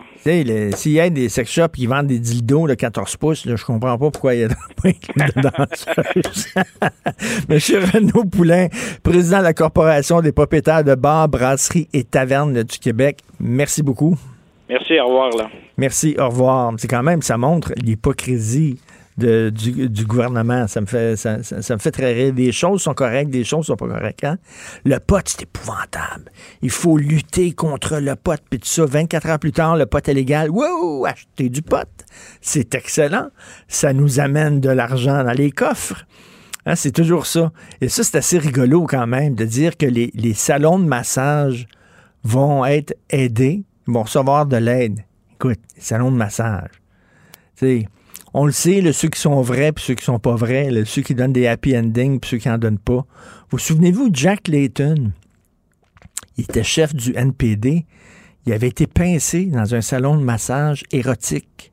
s'il y a des sex shops qui vendent des dildos de 14 pouces, là, je comprends pas pourquoi il y a pas inclus de danseuse. Monsieur Renaud Poulain, président de la Corporation des propriétaires de bars, brasseries et tavernes du Québec, merci beaucoup. Merci, au revoir, là. Merci, au revoir. C'est quand même, ça montre l'hypocrisie du, gouvernement. Ça me, fait, ça, me fait très rire. Des choses sont correctes, des choses sont pas correctes. hein? Le pot, c'est épouvantable. Il faut lutter contre le pot. Puis tout ça, 24 heures plus tard, le pot est légal. Wow, acheter du pot. C'est excellent. Ça nous amène de l'argent dans les coffres. Hein, c'est toujours ça. Et ça, c'est assez rigolo quand même de dire que les salons de massage vont être aidés, vont recevoir de l'aide. Écoute, les salons de massage. On le sait, ceux qui sont vrais puis ceux qui sont pas vrais, ceux qui donnent des happy endings puis ceux qui en donnent pas. Vous souvenez-vous Jack Layton? Il était chef du NPD. Il avait été pincé dans un salon de massage érotique.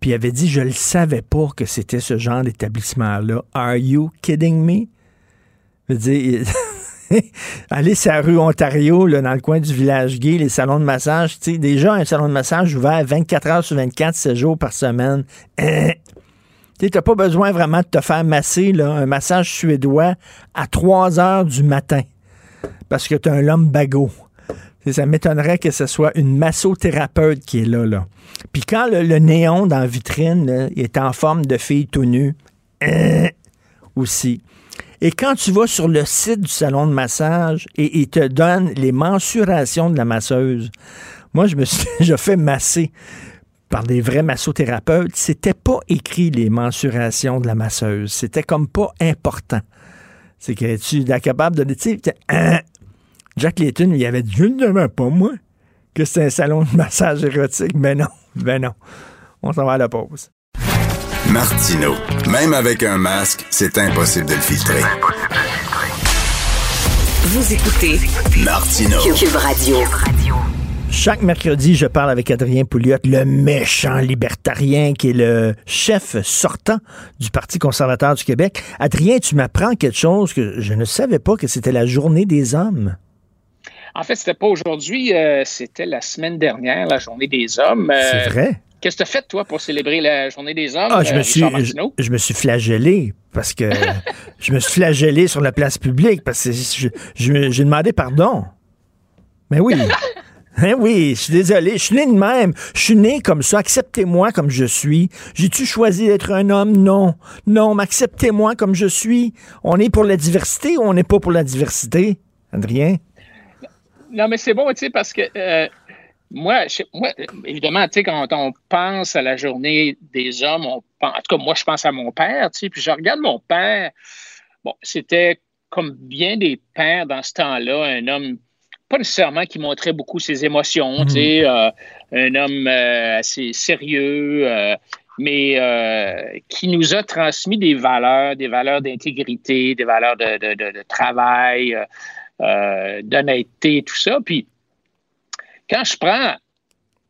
Puis il avait dit, je ne savais pas que c'était ce genre d'établissement-là. Are you kidding me? Je veux aller sur la rue Ontario, dans le coin du village gay, les salons de massage, tu déjà un salon de massage ouvert 24 heures sur 24, 7 jours par semaine. Tu t'as pas besoin vraiment de te faire masser, là, un massage suédois à 3 heures du matin. Parce que t'as un lumbago. Tu sais, Ça m'étonnerait que ce soit une massothérapeute qui est là, là. Puis quand le, néon dans la vitrine est en forme de fille tout nue, aussi. Et quand tu vas sur le site du salon de massage et il te donne les mensurations de la masseuse, moi, je me suis déjà fait masser par des vrais massothérapeutes. C'était pas écrit les mensurations de la masseuse. C'était comme pas important. C'est que tu es capable de... T'es- hein? Jack Layton, il avait dit, je ne pas, moi, que c'était un salon de massage érotique. Mais non, ben non. On s'en va à la pause. Martino. Même avec un masque, c'est impossible de le filtrer. Vous écoutez Martino. Cube Radio. Chaque mercredi, je parle avec Adrien Pouliot, le méchant libertarien qui est le chef sortant du Parti conservateur du Québec. Adrien, tu m'apprends quelque chose que je ne savais pas que c'était la journée des hommes. En fait, c'était pas aujourd'hui, euh, c'était la semaine dernière, la journée des hommes. Euh, C'est vrai? Qu'est-ce que tu as fait, toi, pour célébrer la journée des hommes? Ah, je euh, me suis, je, me suis flagellé parce que je me suis flagellé sur la place publique parce que je- je- j'ai demandé pardon. Mais oui. Hein, oui, je suis désolé. Je suis né de même. Je suis né comme ça. Acceptez-moi comme je suis. J'ai-tu choisi d'être un homme? Non. Non, mais acceptez-moi comme je suis. On est pour la diversité ou on n'est pas pour la diversité? Adrien? Non, mais c'est bon, tu sais, parce que euh, moi, moi, évidemment, tu sais, quand on pense à la journée des hommes, on pense, en tout cas, moi, je pense à mon père, tu sais, puis je regarde mon père. Bon, c'était comme bien des pères dans ce temps-là, un homme pas nécessairement qui montrait beaucoup ses émotions, tu sais, mhm. euh, un homme euh, assez sérieux, euh, mais qui nous a transmis des valeurs, des valeurs d'intégrité, des valeurs de, de travail, d'honnêteté, tout ça. Puis, quand je prends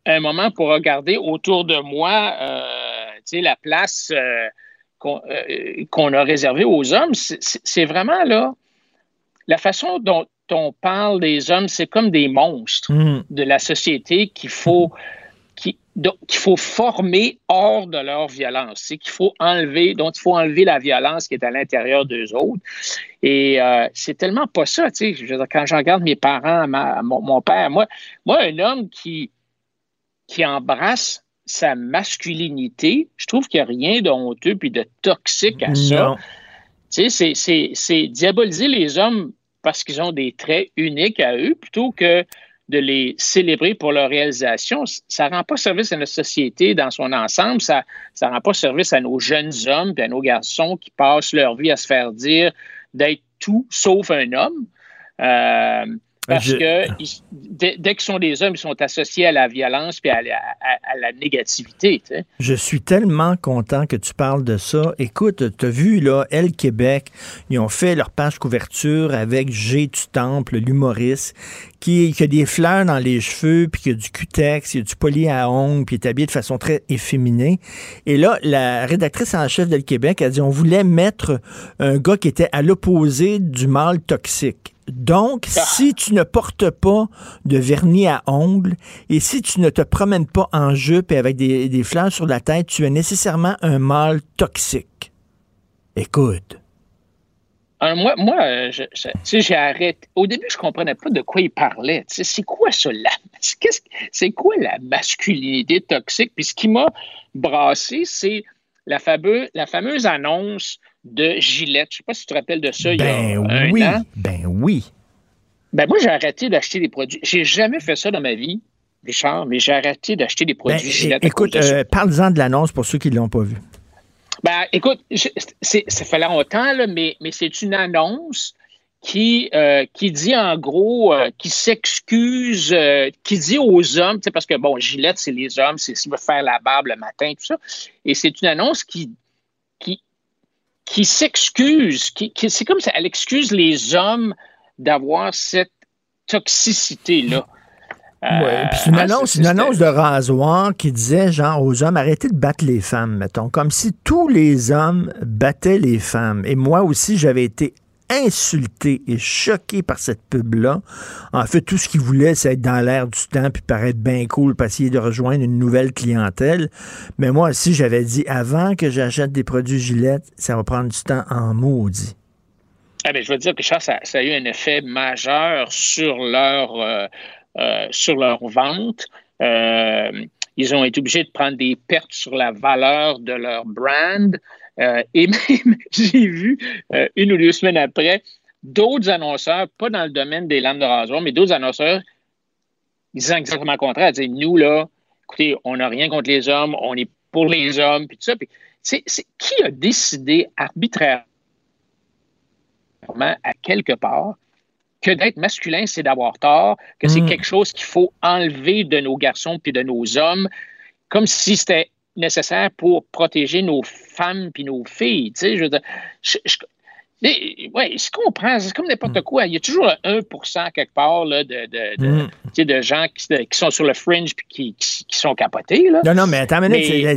un moment pour regarder autour de moi, sais, la place qu'on a réservée aux hommes, c'est vraiment là, la façon dont on parle des hommes, c'est comme des monstres mm. de la société qu'il faut, qu'il faut former hors de leur violence. C'est qu'il faut enlever, dont il faut enlever la violence qui est à l'intérieur d'eux autres. Et euh, c'est tellement pas ça, tu sais. quand je regarde mes parents, mon, père, moi, moi, un homme qui, qui embrasse sa masculinité, je trouve qu'il n'y a rien de honteux puis de toxique à ça. Tu sais, c'est diaboliser les hommes parce qu'ils ont des traits uniques à eux plutôt que de les célébrer pour leur réalisation. Ça ne rend pas service à notre société dans son ensemble, ça ne rend pas service à nos jeunes hommes et à nos garçons qui passent leur vie à se faire dire d'être tout sauf un homme. Euh, parce que dès, qu'ils sont des hommes, ils sont associés à la violence et à, la négativité. Je suis tellement content que tu parles de ça. Écoute, tu as vu, là, Elle Québec, ils ont fait leur page couverture avec G du Temple, l'humoriste, qui, a des fleurs dans les cheveux, puis qui a du cutex, il y a du poli à ongles, puis est habillé de façon très efféminée. Et là, la rédactrice en chef d'El Québec a dit on voulait mettre un gars qui était à l'opposé du mâle toxique. Donc, ah. si tu ne portes pas de vernis à ongles et si tu ne te promènes pas en jupe et avec des, fleurs sur la tête, tu es nécessairement un mâle toxique. Écoute. Euh, moi, moi j'ai arrêté. Au début, je comprenais pas de quoi il parlait. C'est quoi ça? C'est quoi la masculinité toxique? Puis ce qui m'a brassé, c'est la, la fameuse annonce de Gillette. Je ne sais pas si tu te rappelles de ça il y a ben oui, un Ben oui. Ben moi, j'ai arrêté d'acheter des produits. J'ai jamais fait ça dans ma vie, Richard, mais j'ai arrêté d'acheter des produits ben, Gillette. Écoute, euh, parle-en de l'annonce pour ceux qui ne l'ont pas vu. Ben, écoute, ça fait longtemps, là, mais, mais c'est une annonce qui, euh, qui dit en gros, euh, qui s'excuse, qui dit aux hommes, parce que bon, Gillette, c'est les hommes, c'est veut faire la barbe le matin, tout ça. Et c'est une annonce qui, qui s'excuse, qui, c'est comme ça, elle excuse les hommes d'avoir cette toxicité-là. Euh, puis une annonce, une annonce de rasoir qui disait genre aux hommes arrêtez de battre les femmes, mettons, comme si tous les hommes battaient les femmes. Et moi aussi, j'avais été insulté et choqué par cette pub-là. En fait, tout ce qu'il voulait, c'est être dans l'air du temps puis paraître bien cool pour essayer de rejoindre une nouvelle clientèle. Mais moi aussi, j'avais dit avant que j'achète des produits Gillette, ça va prendre du temps en maudit. Ah je veux dire que ça, a eu un effet majeur sur leur, euh, euh, sur vente. Euh, ils ont été obligés de prendre des pertes sur la valeur de leur brand. Euh, et même, j'ai vu euh, une ou deux semaines après, d'autres annonceurs, pas dans le domaine des lames de rasoir, mais d'autres annonceurs disant exactement le contraire. Dire, nous, là, écoutez, on n'a rien contre les hommes, on est pour les hommes, puis tout ça. Puis, c'est, qui a décidé arbitrairement, à quelque part, que d'être masculin, c'est d'avoir tort, que c'est mm. quelque chose qu'il faut enlever de nos garçons puis de nos hommes, comme si c'était nécessaire pour protéger nos femmes puis nos filles. Tu sais, je, je, je oui, je comprends. C'est comme n'importe mm. quoi. Il y a toujours un 1 quelque part là, de, de, de, mm. de gens qui, qui, sont sur le fringe et qui, qui, sont capotés. Là. Non, non, mais attends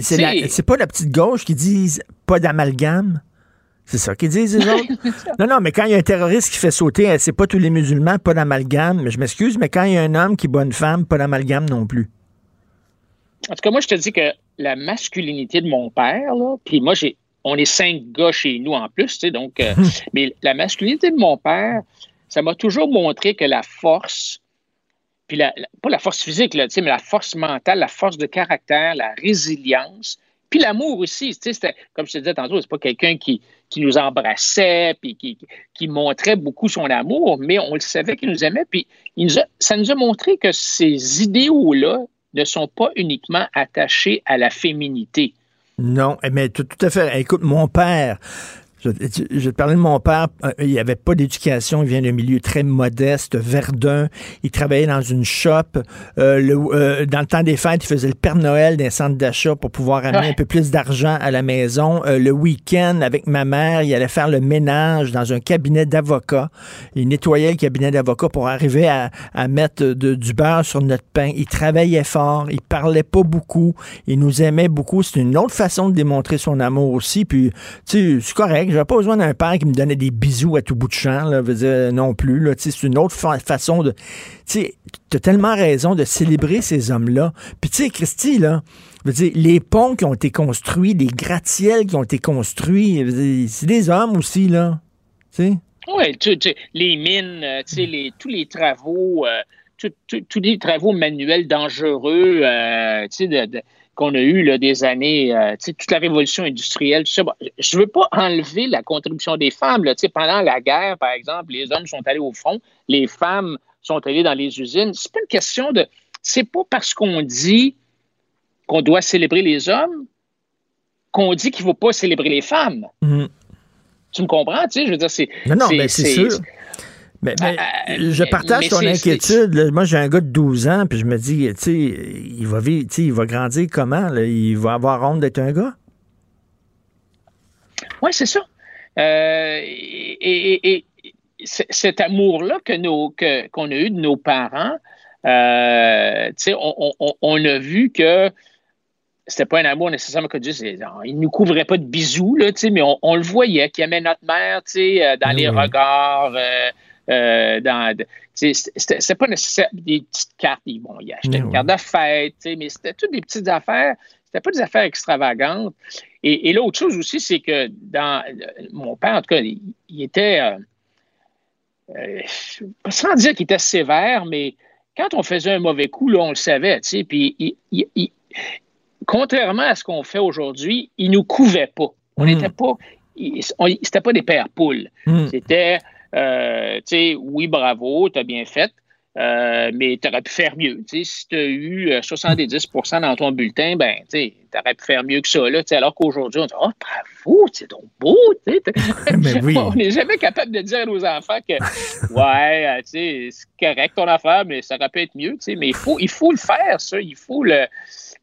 c'est pas la petite gauche qui dit pas d'amalgame. C'est ça qu'ils disent, les autres? non, non, mais quand il y a un terroriste qui fait sauter, euh, c'est pas tous les musulmans, pas d'amalgame. Mais je m'excuse, mais quand il y a un homme qui bat une femme, pas d'amalgame non plus. En tout cas, moi, je te dis que la masculinité de mon père, là, puis moi, j'ai, on est cinq gars chez nous en plus, tu sais, donc, euh, mais la masculinité de mon père, ça m'a toujours montré que la force, puis la, pas la force physique, là, mais la force mentale, la force de caractère, la résilience, puis l'amour aussi. Comme je te disais tantôt, c'est pas quelqu'un qui, qui nous embrassait, puis qui, qui, montrait beaucoup son amour, mais on le savait qu'il nous aimait, puis il nous ça nous a montré que ces idéaux-là ne sont pas uniquement attachés à la féminité. Non, mais tout, tout à fait. Écoute, mon père, je, je, te parlais de mon père. Euh, il avait pas d'éducation. Il vient d'un milieu très modeste, Verdun. Il travaillait dans une shop. Euh, le, euh, dans le temps des fêtes, il faisait le Père Noël d'un centre d'achat pour pouvoir amener un peu plus d'argent à la maison. le week-end, avec ma mère, il allait faire le ménage dans un cabinet d'avocat. Il nettoyait le cabinet d'avocat pour arriver à, à mettre de, du beurre sur notre pain. Il travaillait fort. Il parlait pas beaucoup. Il nous aimait beaucoup. C'est une autre façon de démontrer son amour aussi. Puis, tu sais, c'est correct j'avais pas besoin d'un père qui me donnait des bisous à tout bout de champ, là, veux dire, non plus. C'est une autre façon de. Tu as tellement raison de célébrer ces hommes-là. Puis tu sais, Christy, là, les ponts qui ont été construits, les gratte-ciels qui ont été construits, c'est des hommes aussi, là. Oui, les mines, euh, les, tous les travaux, euh, tous les travaux manuels dangereux, euh, de, de qu'on a eu là, des années, euh, toute la révolution industrielle, tout ça. je ne veux pas enlever la contribution des femmes. Là, pendant la guerre, par exemple, les hommes sont allés au front, les femmes sont allées dans les usines. C'est pas une question de. C'est pas parce qu'on dit qu'on doit célébrer les hommes qu'on dit qu'il ne faut pas célébrer les femmes. Mm-hmm. Tu me comprends? Je veux dire, c'est. Non, non, mais c'est sûr. Mais, ben, ben, euh, je partage ton inquiétude. Moi, j'ai un gars de 12 ans, puis je me dis, tu sais, il va vivre, il va grandir comment? Il va avoir honte d'être un gars? Oui, c'est ça. Euh, et, cet amour-là que nos, qu'on a eu de nos parents, euh, on, on, on, a vu que c'était pas un amour nécessairement que Dieu, il nous couvrait pas de bisous, là, mais on, on, le voyait qu'il aimait notre mère dans ben les regards. Euh, dans, c'était pas nécessaire des petites cartes. Bon, il achetait une carte de fête, mais c'était toutes des petites affaires. C'était pas des affaires extravagantes. Et, l'autre chose aussi, c'est que dans mon père, en tout cas, il, était euh, euh, sans dire qu'il était sévère, mais quand on faisait un mauvais coup, là, on le savait, tu sais, puis contrairement à ce qu'on fait aujourd'hui, il nous couvait pas. On n'était hmm. pas, c'était pas des pères poules. Hmm. C'était euh, tu sais, oui, bravo, tu as bien fait. Euh, mais tu aurais pu faire mieux. si tu as eu 70% euh, dans ton bulletin, ben, tu aurais pu faire mieux que ça. Là, alors qu'aujourd'hui, on dit Oh, bravo, c'est donc beau. On n'est jamais capable de dire à nos enfants que Ouais, c'est correct ton affaire, mais ça aurait pu être mieux. Mais il faut, il faut le faire, ça. Il faut le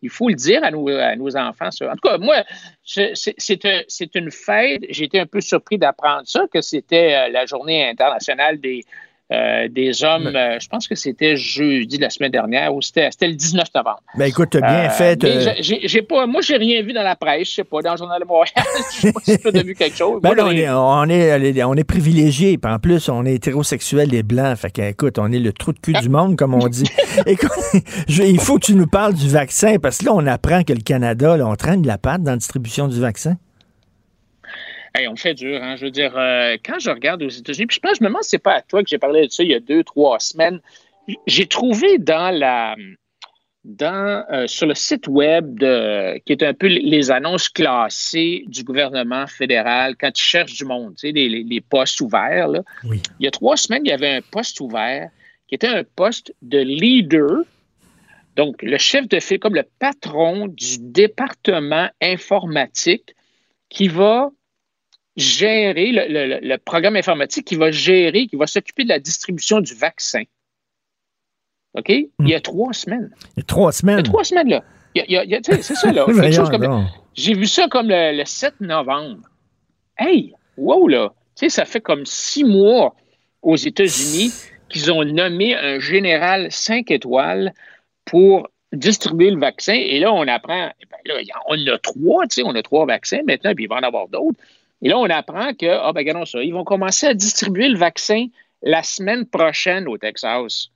il faut le dire à nos, enfants. En tout cas, moi, c'est une fête. J'ai été un peu surpris d'apprendre ça, que c'était euh, la journée internationale des, euh, des hommes, euh, je pense que c'était jeudi la semaine dernière ou c'était le 19 novembre. Ben écoute, bien euh, fait. J'ai pas, moi, j'ai rien vu dans la presse, je sais pas, dans le Journal de Montréal. je sais pas si tu as vu quelque chose. Ben on, est, on, est, on est privilégiés, en plus, on est hétérosexuels, les Blancs. Fait que, écoute, on est le trou de cul du monde, comme on dit. écoute, il faut que tu nous parles du vaccin, parce que là, on apprend que le Canada, là, on traîne de la patte dans la distribution du vaccin on fait dur, hein. Je veux dire, euh, quand je regarde aux États-Unis, puis je pense, je me demande si c'est pas à toi que j'ai parlé de ça il y a deux, trois semaines. J'ai trouvé dans la dans, euh, sur le site web de, qui est un peu les annonces classées du gouvernement fédéral quand ils cherchent du monde, tu sais, les, postes ouverts. Là. Il y a trois semaines, il y avait un poste ouvert qui était un poste de leader. Donc, le chef de file, comme le patron du département informatique qui va gérer le, programme informatique qui va gérer, qui va s'occuper de la distribution du vaccin. OK? Il y a hmm. trois semaines. Il y a trois semaines. Il y a trois semaines, là. c'est ça, là. J'ai vu ça comme le, 7 novembre. Hey, wow, là. Tu sais, ça fait comme six mois aux États-Unis qu'ils ont nommé un général 5 étoiles pour distribuer le vaccin. Et là, on apprend, eh ben là, on a trois, tu sais, on a trois vaccins maintenant, puis il va en avoir d'autres. Et là, on apprend que, ah ben, regardons ça, ils vont commencer à distribuer le vaccin la semaine prochaine au Texas.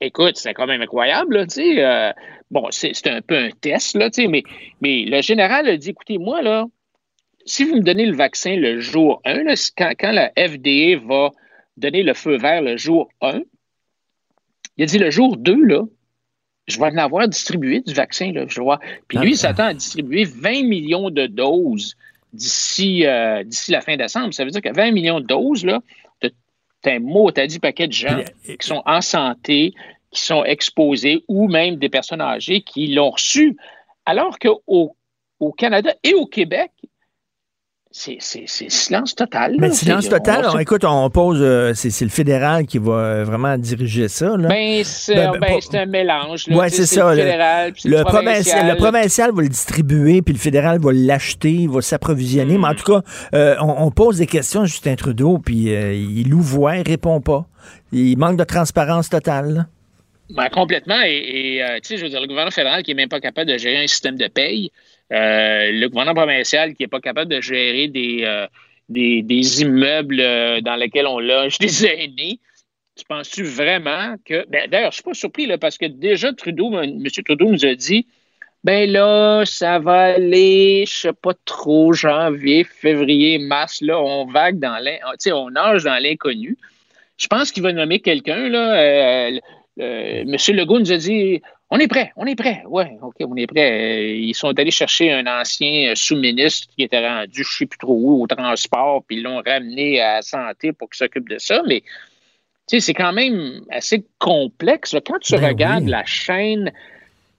Écoute, c'est quand même incroyable, tu sais. Euh, bon, c'est un peu un test, là, tu sais, mais, mais le général a dit, écoutez, moi, là, si vous me donnez le vaccin le jour 1, quand, quand la FDA va donner le feu vert le jour 1, Il a dit le jour 2, là, je vais en avoir distribué du vaccin. Là, je vois. Puis lui, il s'attend à distribuer 20 millions de doses d'ici euh, d'ici la fin décembre. Ça veut dire que 20 millions de doses, là, t'as un mot, t'as dit paquet de gens qui sont en santé, qui sont exposés, ou même des personnes âgées qui l'ont reçu. Alors qu'au au Canada et au Québec, c'est silence total. Mais silence total. On, écoute, on pose, euh, c'est le fédéral qui va euh, vraiment diriger ça. Là. Ben, c'est ben, ben, un mélange. Oui, c'est ça. Le, fédéral, le, provincial. le, provincial. va le distribuer, puis le fédéral va l'acheter, va s'approvisionner. Mais en mm. tout cas, euh, on, pose des questions à Justin Trudeau, puis il ouvre, il répond pas. Il manque de transparence totale. Ben, complètement. Et, tu sais, je veux dire, le gouvernement fédéral qui n'est même pas capable de gérer un système de paye. Euh, le gouvernement provincial qui n'est pas capable de gérer des, euh, des, immeubles euh, dans lesquels on loge des aînés. Tu penses-tu vraiment que. Ben, D'ailleurs, je ne suis pas surpris là, parce que déjà, Trudeau, M. Trudeau nous a dit ben là, ça va aller, je sais pas trop, janvier, février, mars, là, on vague dans l'inconnu, on nage dans l'inconnu. Je pense qu'il va nommer quelqu'un, là. M. Legault nous a dit on est prêt, on est prêt. Oui, OK, on est prêt. Euh, ils sont allés chercher un ancien euh, sous-ministre qui était rendu, je ne sais plus trop où, au transport, puis ils l'ont ramené à la santé pour qu'il s'occupe de ça. Mais c'est quand même assez complexe. Quand tu ben regardes la chaîne,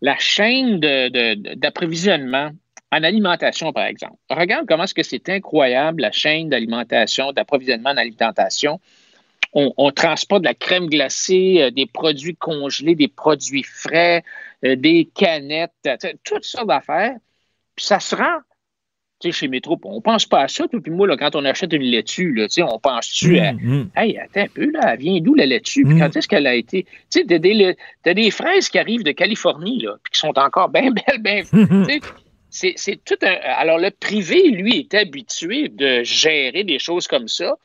la chaîne d'approvisionnement en alimentation, par exemple, regarde comment est-ce que c'est incroyable, la chaîne d'alimentation, d'approvisionnement en alimentation on, transporte de la crème glacée, euh, des produits congelés, des produits frais, euh, des canettes, toutes sortes d'affaires. Puis ça se rend tu sais, chez Métro, on pense pas à ça. Puis moi, là, quand on achète une laitue, là, on pense-tu à. Mm, mm. Hey, attends un peu, là, elle vient d'où la laitue? Puis mm. quand est-ce qu'elle a été? Tu sais, t'as des, des, fraises qui arrivent de Californie, là, puis qui sont encore bien belles, bien. c'est tout un. Alors, le privé, lui, est habitué de gérer des choses comme ça.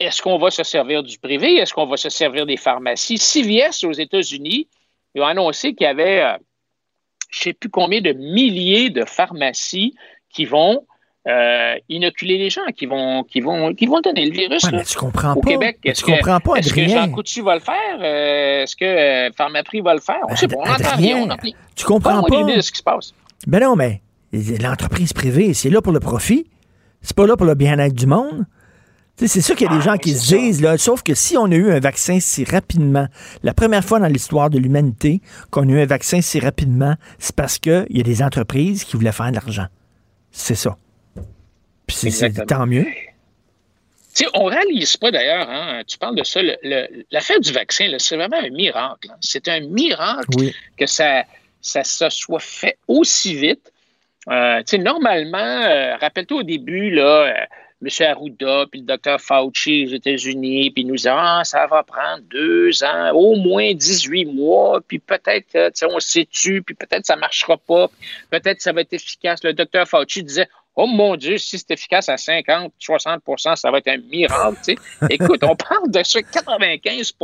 Est-ce qu'on va se servir du privé? Est-ce qu'on va se servir des pharmacies? CVS aux États-Unis, ils ont annoncé qu'il y avait, euh, je ne sais plus combien de milliers de pharmacies qui vont euh, inoculer les gens, qui vont, qui vont, qui vont donner le virus mais tu comprends au pas. Québec. Est-ce que, comprends pas, Est-ce que Jean Coutu va le faire? Euh, est-ce que Pharmaprix va le faire? On sait pas, on n'entend rien. On tu comprends pas? de ce qui se passe. Ben non, mais l'entreprise privée, c'est là pour le profit. C'est pas là pour le bien-être du monde. C'est sûr qu'il y a des ah, gens qui se disent, là, sauf que si on a eu un vaccin si rapidement, la première fois dans l'histoire de l'humanité qu'on a eu un vaccin si rapidement, c'est parce qu'il y a des entreprises qui voulaient faire de l'argent. C'est ça. Puis c'est tant mieux. sais, on réalise pas d'ailleurs, hein, tu parles de ça, l'affaire du vaccin, c'est vraiment un miracle. Hein. C'est un miracle que ça, ça se soit fait aussi vite. Euh, normalement, euh, rappelle-toi au début, là, euh, M. Arruda, puis le docteur Fauci aux États-Unis, puis nous disent Ah, ça va prendre deux ans, au moins 18 mois, puis peut-être, on se situe, puis peut-être ça ne marchera pas, peut-être ça va être efficace. Le docteur Fauci disait Oh mon Dieu, si c'est efficace à 50, 60% ça va être un miracle. Écoute, on parle de ça 95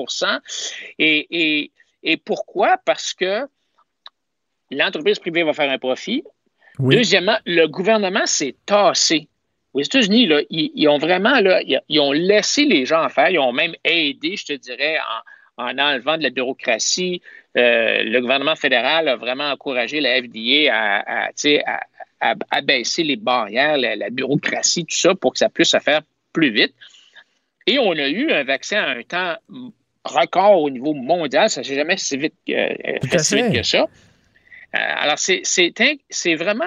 et, et pourquoi? Parce que l'entreprise privée va faire un profit. Deuxièmement, le gouvernement s'est tassé aux États-Unis, ils, ont vraiment là, ils, ont laissé les gens faire. Ils ont même aidé, je te dirais, en, enlevant de la bureaucratie. Euh, le gouvernement fédéral a vraiment encouragé la FDA à, à, baisser les barrières, la, bureaucratie, tout ça, pour que ça puisse se faire plus vite. Et on a eu un vaccin à un temps record au niveau mondial. Ça ne s'est jamais si vite, fait si vite que ça. Euh, alors, c'est vraiment.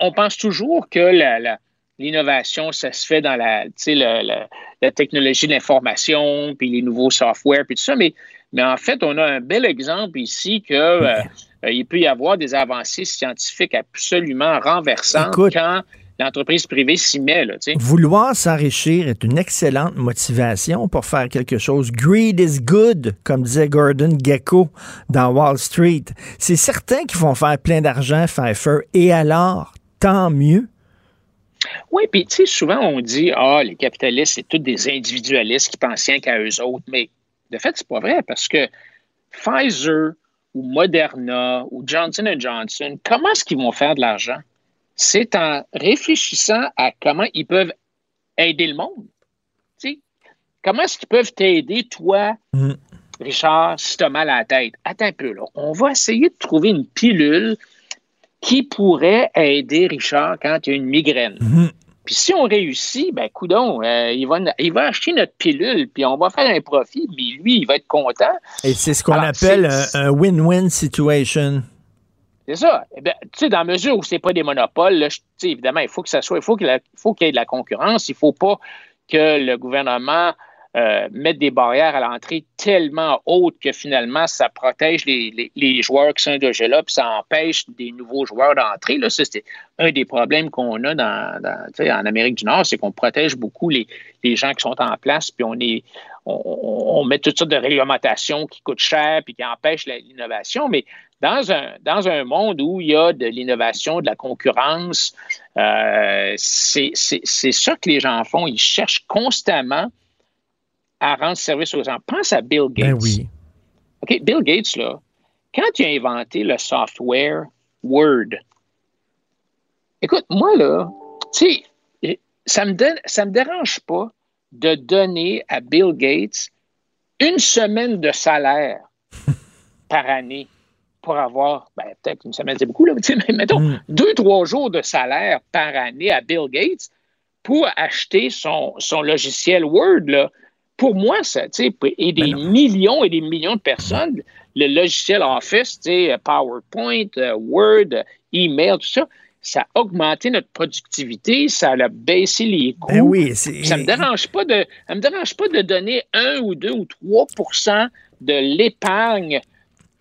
On pense toujours que la, l'innovation, ça se fait dans la, la, la technologie de l'information, puis les nouveaux softwares, puis tout ça. Mais, mais en fait, on a un bel exemple ici que euh, euh, il peut y avoir des avancées scientifiques absolument renversantes quand l'entreprise privée s'y met. Là, vouloir s'enrichir est une excellente motivation pour faire quelque chose. Greed is good, comme disait Gordon Gecko dans Wall Street. C'est certain qu'ils vont faire plein d'argent, Pfeiffer, et alors, tant mieux. Oui, puis tu sais, souvent on dit Ah, les capitalistes, c'est tous des individualistes qui pensent rien qu'à eux autres. Mais de fait, c'est pas vrai parce que Pfizer ou Moderna ou Johnson Johnson, comment est-ce qu'ils vont faire de l'argent? C'est en réfléchissant à comment ils peuvent aider le monde. comment est-ce qu'ils peuvent t'aider, toi, mm. Richard, si tu as mal à la tête, attends un peu, là. On va essayer de trouver une pilule qui pourrait aider Richard quand il y a une migraine. Mhm. Puis si on réussit, ben coudon, euh, il, va, il va acheter notre pilule, puis on va faire un profit, mais lui, il va être content. Et c'est ce qu'on appelle un win-win situation. C'est ça. Eh ben, tu sais, dans la mesure où c'est pas des monopoles, là, je- tu sais, évidemment, il faut que ça soit, il faut qu'il y ait- y de la concurrence. Il faut pas que le gouvernement euh, mette des barrières à l'entrée tellement hautes que finalement, ça protège les, les- joueurs qui sont déjà là, puis ça empêche des nouveaux joueurs d'entrer. Là, c'est un des problèmes qu'on a dans, en Amérique du Nord, c'est qu'on protège beaucoup les, les gens qui sont en place, puis on est met toutes sortes de réglementations qui coûtent cher puis qui empêchent l'innovation. Mais dans un, dans un monde où il y a de l'innovation, de la concurrence, euh, c'est ça que les gens font. Ils cherchent constamment à rendre service aux gens. Pense à Bill Gates. Ben oui. OK, Bill Gates, là, quand il a inventé le software Word, écoute, moi, là, tu sais, ça me, donne, ça me dérange pas de donner à Bill Gates une semaine de salaire par année pour avoir, ben, peut-être une semaine, c'est beaucoup, là, mais mettons, deux, trois jours de salaire par année à Bill Gates pour acheter son, son logiciel Word, là. Pour moi, ça, tu sais, et des millions et des millions de personnes, le logiciel Office, tu sais, PowerPoint, euh, Word, email, tout ça, ça a augmenté notre productivité, ça a baissé les coûts. Ben oui, ça me dérange pas de, ça me dérange pas de donner 1 ou 2 ou 3% de l'épargne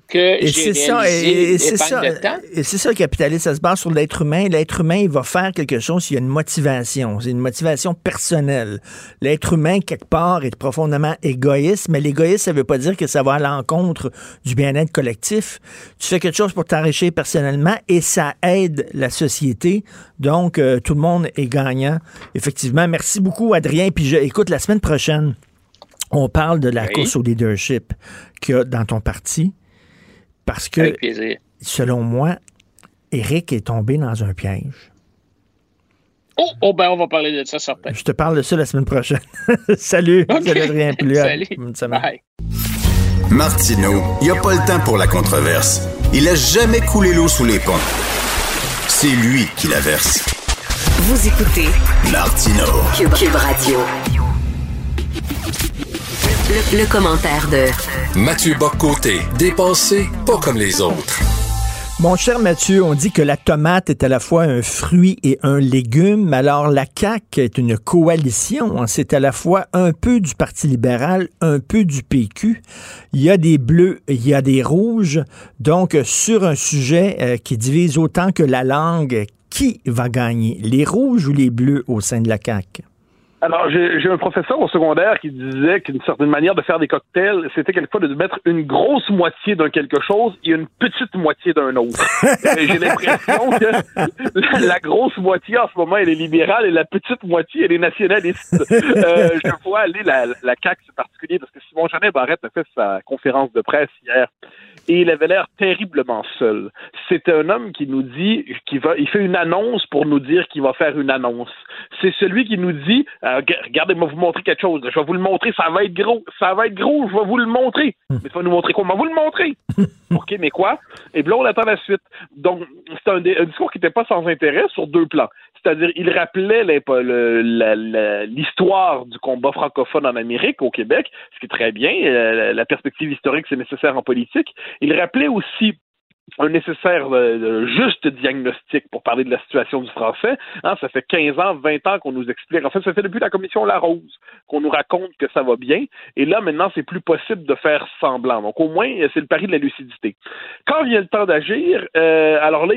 que Et j'ai c'est ça, réalisée, et, et c'est ça, l'épargne de temps. et c'est ça le capitalisme, ça se base sur l'être humain. L'être humain, il va faire quelque chose s'il y a une motivation. C'est une motivation personnelle. L'être humain, quelque part, est profondément égoïste, mais l'égoïsme, ça veut pas dire que ça va à l'encontre du bien-être collectif. Tu fais quelque chose pour t'enrichir personnellement et ça aide la société. Donc, euh, tout le monde est gagnant. Effectivement, merci beaucoup, Adrien. Puis, je, écoute, la semaine prochaine, on parle de la Oui. course au leadership qu'il y a dans ton parti. Parce que, Avec plaisir. selon moi, Eric est tombé dans un piège. Oh, oh, ben, on va parler de ça, certain. Je te parle de ça la semaine prochaine. Salut, OK. salut Adrien Pouliot. Salut. Bonne semaine. Bye. Martineau, il n'y a pas le temps pour la controverse. Il a jamais coulé l'eau sous les ponts. C'est lui qui la verse. Vous écoutez Martineau. Cube, Cube Radio. Le, le commentaire de Mathieu Boccoté, dépensé pas comme les autres. Mon cher Mathieu, on dit que la tomate est à la fois un fruit et un légume. Alors, la CAQ est une coalition. hein. C'est à la fois un peu du Parti libéral, un peu du PQ. Il y a des bleus, il y a des rouges. Donc, sur un sujet euh, qui divise autant que la langue, qui va gagner? Les rouges ou les bleus au sein de la CAQ? Alors, j'ai un professeur au secondaire qui disait qu'une certaine manière de faire des cocktails, c'était quelquefois de mettre une grosse moitié d'un quelque chose et une petite moitié d'un autre. J'ai l'impression que la, la grosse moitié en ce moment, elle est libérale et la petite moitié, elle est nationaliste. Euh, je vois aller la, la CAQ, c'est particulier, parce que Simon Jeannet Barrette a fait sa conférence de presse hier et il avait l'air terriblement seul. C'est un homme qui nous dit qu'il va, il fait une annonce pour nous dire qu'il va faire une annonce. C'est celui qui nous dit, euh, regardez-moi vous montrer quelque chose. Je vais vous le montrer, ça va être gros, ça va être gros, je vais vous le montrer. Mais tu vas nous montrer va vous le montrer. OK, mais quoi? Et puis là, on attend la suite. Donc, c'est un, discours qui n'était pas sans intérêt sur deux plans. C'est-à-dire, il rappelait l'histoire du combat francophone en Amérique, au Québec, ce qui est très bien. Euh, la perspective historique, c'est nécessaire en politique. Il rappelait aussi un nécessaire euh, juste diagnostic pour parler de la situation du français. Hein, ça fait 15 ans, 20 ans qu'on nous explique. En fait, ça fait depuis la commission Larose qu'on nous raconte que ça va bien. Et là, maintenant, c'est plus possible de faire semblant. Donc, au moins, c'est le pari de la lucidité. Quand vient le temps d'agir, euh, alors là,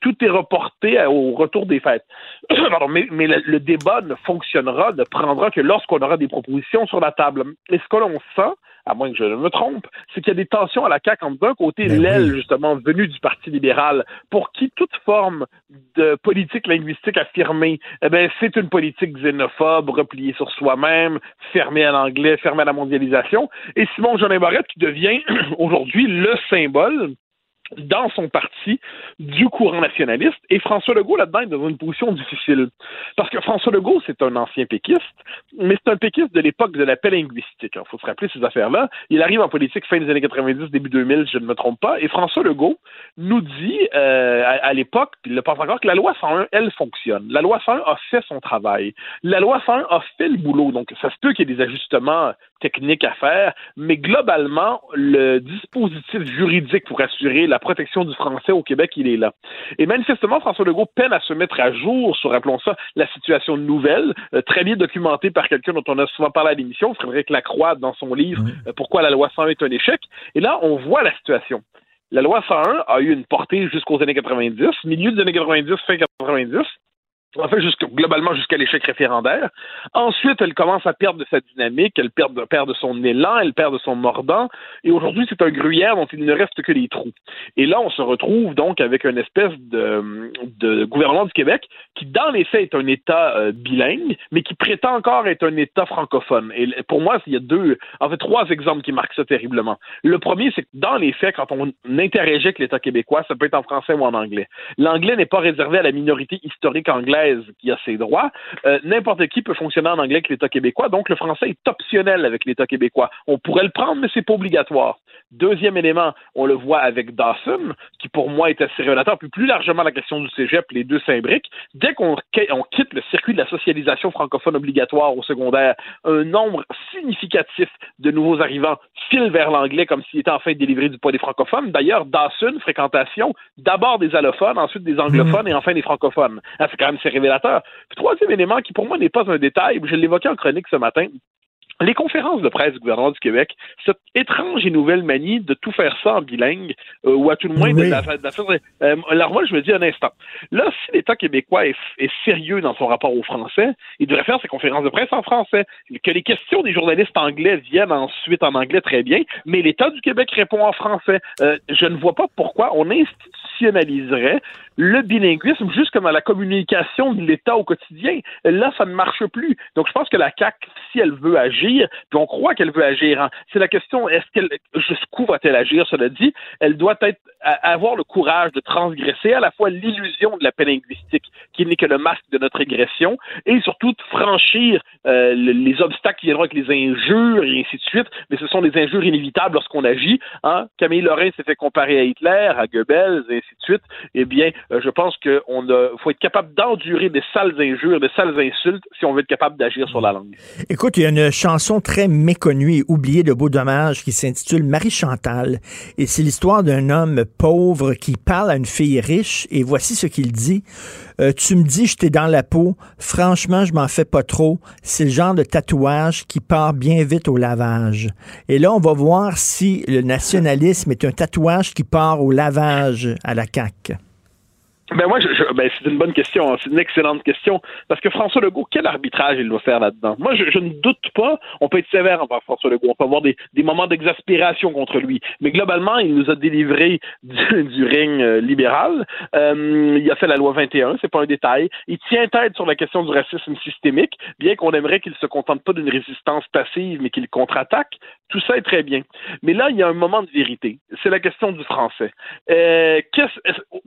tout est reporté au retour des fêtes. Mais le, débat ne fonctionnera, ne prendra que lorsqu'on aura des propositions sur la table. Et ce que l'on sent, à moins que je me trompe, c'est qu'il y a des tensions à la CAQ entre d'un côté Ben l'aile justement venue du Parti libéral, pour qui toute forme de politique linguistique affirmée, eh ben c'est une politique xénophobe, repliée sur soi-même, fermée à l'anglais, fermée à la mondialisation. Et Simon Jean Barrette qui devient aujourd'hui le symbole dans son parti du courant nationaliste. Et François Legault, là-dedans, est dans une position difficile. Parce que François Legault, c'est un ancien péquiste, mais c'est un péquiste de l'époque de la paix linguistique. Il faut se rappeler ces affaires-là. Il arrive en politique fin des années 90, début 2000, je ne me trompe pas. Et François Legault nous dit, euh, à, l'époque, il le pense encore, que la loi 101, elle fonctionne. La loi 101 a fait son travail. La loi 101 a fait le boulot. Donc, ça se peut qu'il y ait des ajustements techniques à faire, mais globalement, le dispositif juridique pour assurer la protection du français au Québec, il est là. Et manifestement, François Legault peine à se mettre à jour sur, rappelons ça, la situation nouvelle, euh, très bien documentée par quelqu'un dont on a souvent parlé à l'émission, Frédéric Lacroix, dans son livre euh, Pourquoi la loi 101 est un échec. Et là, on voit la situation. La loi 101 a eu une portée jusqu'aux années 90, milieu des années 90, fin 90 en fait, globalement jusqu'à l'échec référendaire. Ensuite, elle commence à perdre de sa dynamique, elle perd de, son élan, elle perd de son mordant, et aujourd'hui, c'est un gruyère dont il ne reste que les trous. Et là, on se retrouve donc avec une espèce de, de gouvernement du Québec qui, dans les faits, est un État euh, bilingue, mais qui prétend encore être un État francophone. Et pour moi, il y a deux, en fait, trois exemples qui marquent ça terriblement. Le premier, c'est que dans les faits, quand on interagit avec l'État québécois, ça peut être en français ou en anglais. L'anglais n'est pas réservé à la minorité historique anglaise qui a ses droits. Euh, n'importe qui peut fonctionner en anglais avec l'État québécois, donc le français est optionnel avec l'État québécois. On pourrait le prendre, mais c'est pas obligatoire. Deuxième élément, on le voit avec Dawson, qui pour moi est assez révélateur, puis plus largement la question du cégep, les deux s'imbriquent. Dès qu'on quitte le circuit de la socialisation francophone obligatoire au secondaire, un nombre significatif de nouveaux arrivants file vers l'anglais comme s'il était enfin délivré du poids des francophones. D'ailleurs, Dawson, fréquentation, d'abord des allophones, ensuite des anglophones mmh. et enfin des francophones. Ah, c'est quand même révélateur. troisième élément qui pour moi n'est pas un détail, je l'évoquais en chronique ce matin, les conférences de presse du gouvernement du Québec, cette étrange et nouvelle manie de tout faire ça en bilingue, euh, ou à tout le moins de la, euh, alors moi, je me dis un instant. Là, si l'État québécois est, sérieux dans son rapport aux Français, il devrait faire ses conférences de presse en français. Que les questions des journalistes anglais viennent ensuite en anglais, très bien, mais l'État du Québec répond en français. Euh, je ne vois pas pourquoi on institutionnaliserait le bilinguisme juste comme à la communication de l'État au quotidien. Là, ça ne marche plus. Donc, je pense que la CAQ, si elle veut agir, puis on croit qu'elle veut agir, hein, c'est la question, est-ce qu'elle, jusqu'où va-t-elle agir, cela dit, elle doit être, avoir le courage de transgresser à la fois l'illusion de la paix linguistique, qui n'est que le masque de notre régression, et surtout de franchir euh, les obstacles qui viendront avec les injures et ainsi de suite, mais ce sont des injures inévitables lorsqu'on agit. Hein. Camille Lorrain s'est fait comparer à Hitler, à Goebbels, et ainsi de suite. Eh bien, je pense qu'il faut être capable d'endurer des sales injures, des sales insultes si on veut être capable d'agir sur la langue. Écoute, il y a une chanson très méconnue et oubliée de Beau Dommage qui s'intitule Marie Chantal. Et c'est l'histoire d'un homme pauvre qui parle à une fille riche. Et voici ce qu'il dit. Euh, tu me dis, j'étais dans la peau. Franchement, je m'en fais pas trop. C'est le genre de tatouage qui part bien vite au lavage. Et là, on va voir si le nationalisme est un tatouage qui part au lavage à la CAQ. Ben moi, je, ben c'est une bonne question, hein. c'est une excellente question, parce que François Legault, quel arbitrage il doit faire là-dedans? Moi, je, ne doute pas. On peut être sévère envers François Legault, on peut avoir des, des moments d'exaspération contre lui, mais globalement, il nous a délivré du, du règne euh, libéral. Euh, il a fait la loi 21, c'est pas un détail. Il tient tête sur la question du racisme systémique, bien qu'on aimerait qu'il se contente pas d'une résistance passive, mais qu'il contre-attaque. Tout ça est très bien. Mais là, il y a un moment de vérité. C'est la question du français. Euh,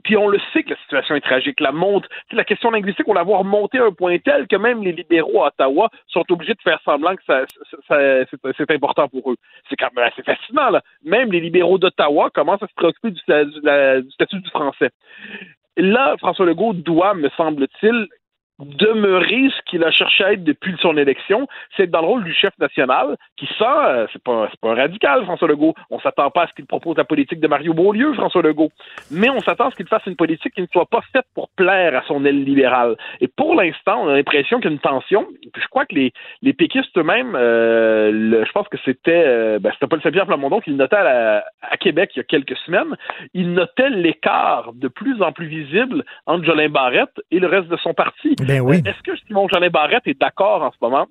puis on le sait que situation est tragique. La monte, la question linguistique, on la voit remonter à un point tel que même les libéraux à Ottawa sont obligés de faire semblant que ça, c'est important pour eux. C'est quand même assez fascinant. Là. Même les libéraux d'Ottawa commencent à se préoccuper du, du statut du français. Là, François Legault doit, me semble-t-il, demeurer ce qu'il a cherché à être depuis son élection, c'est être dans le rôle du chef national, qui ça, euh, c'est pas, pas un radical, François Legault. On s'attend pas à ce qu'il propose la politique de Mario Beaulieu, Françoas Legault. Mais on s'attend à ce qu'il fasse une politique qui ne soit pas faite pour plaire à son aile libérale. Et pour l'instant, on a l'impression qu'il y a une tension. Puis je crois que les, les péquistes eux-mêmes, euh, je pense que c'était, euh, ben, c'était Paul Saint-Pierre Plamondon qui notait à, à, Québec il y a quelques semaines. Il notait l'écart de plus en plus visible entre Jolin Barrette et le reste de son parti. Ben oui. Est-ce que Simon Jolin Barrette est d'accord en ce moment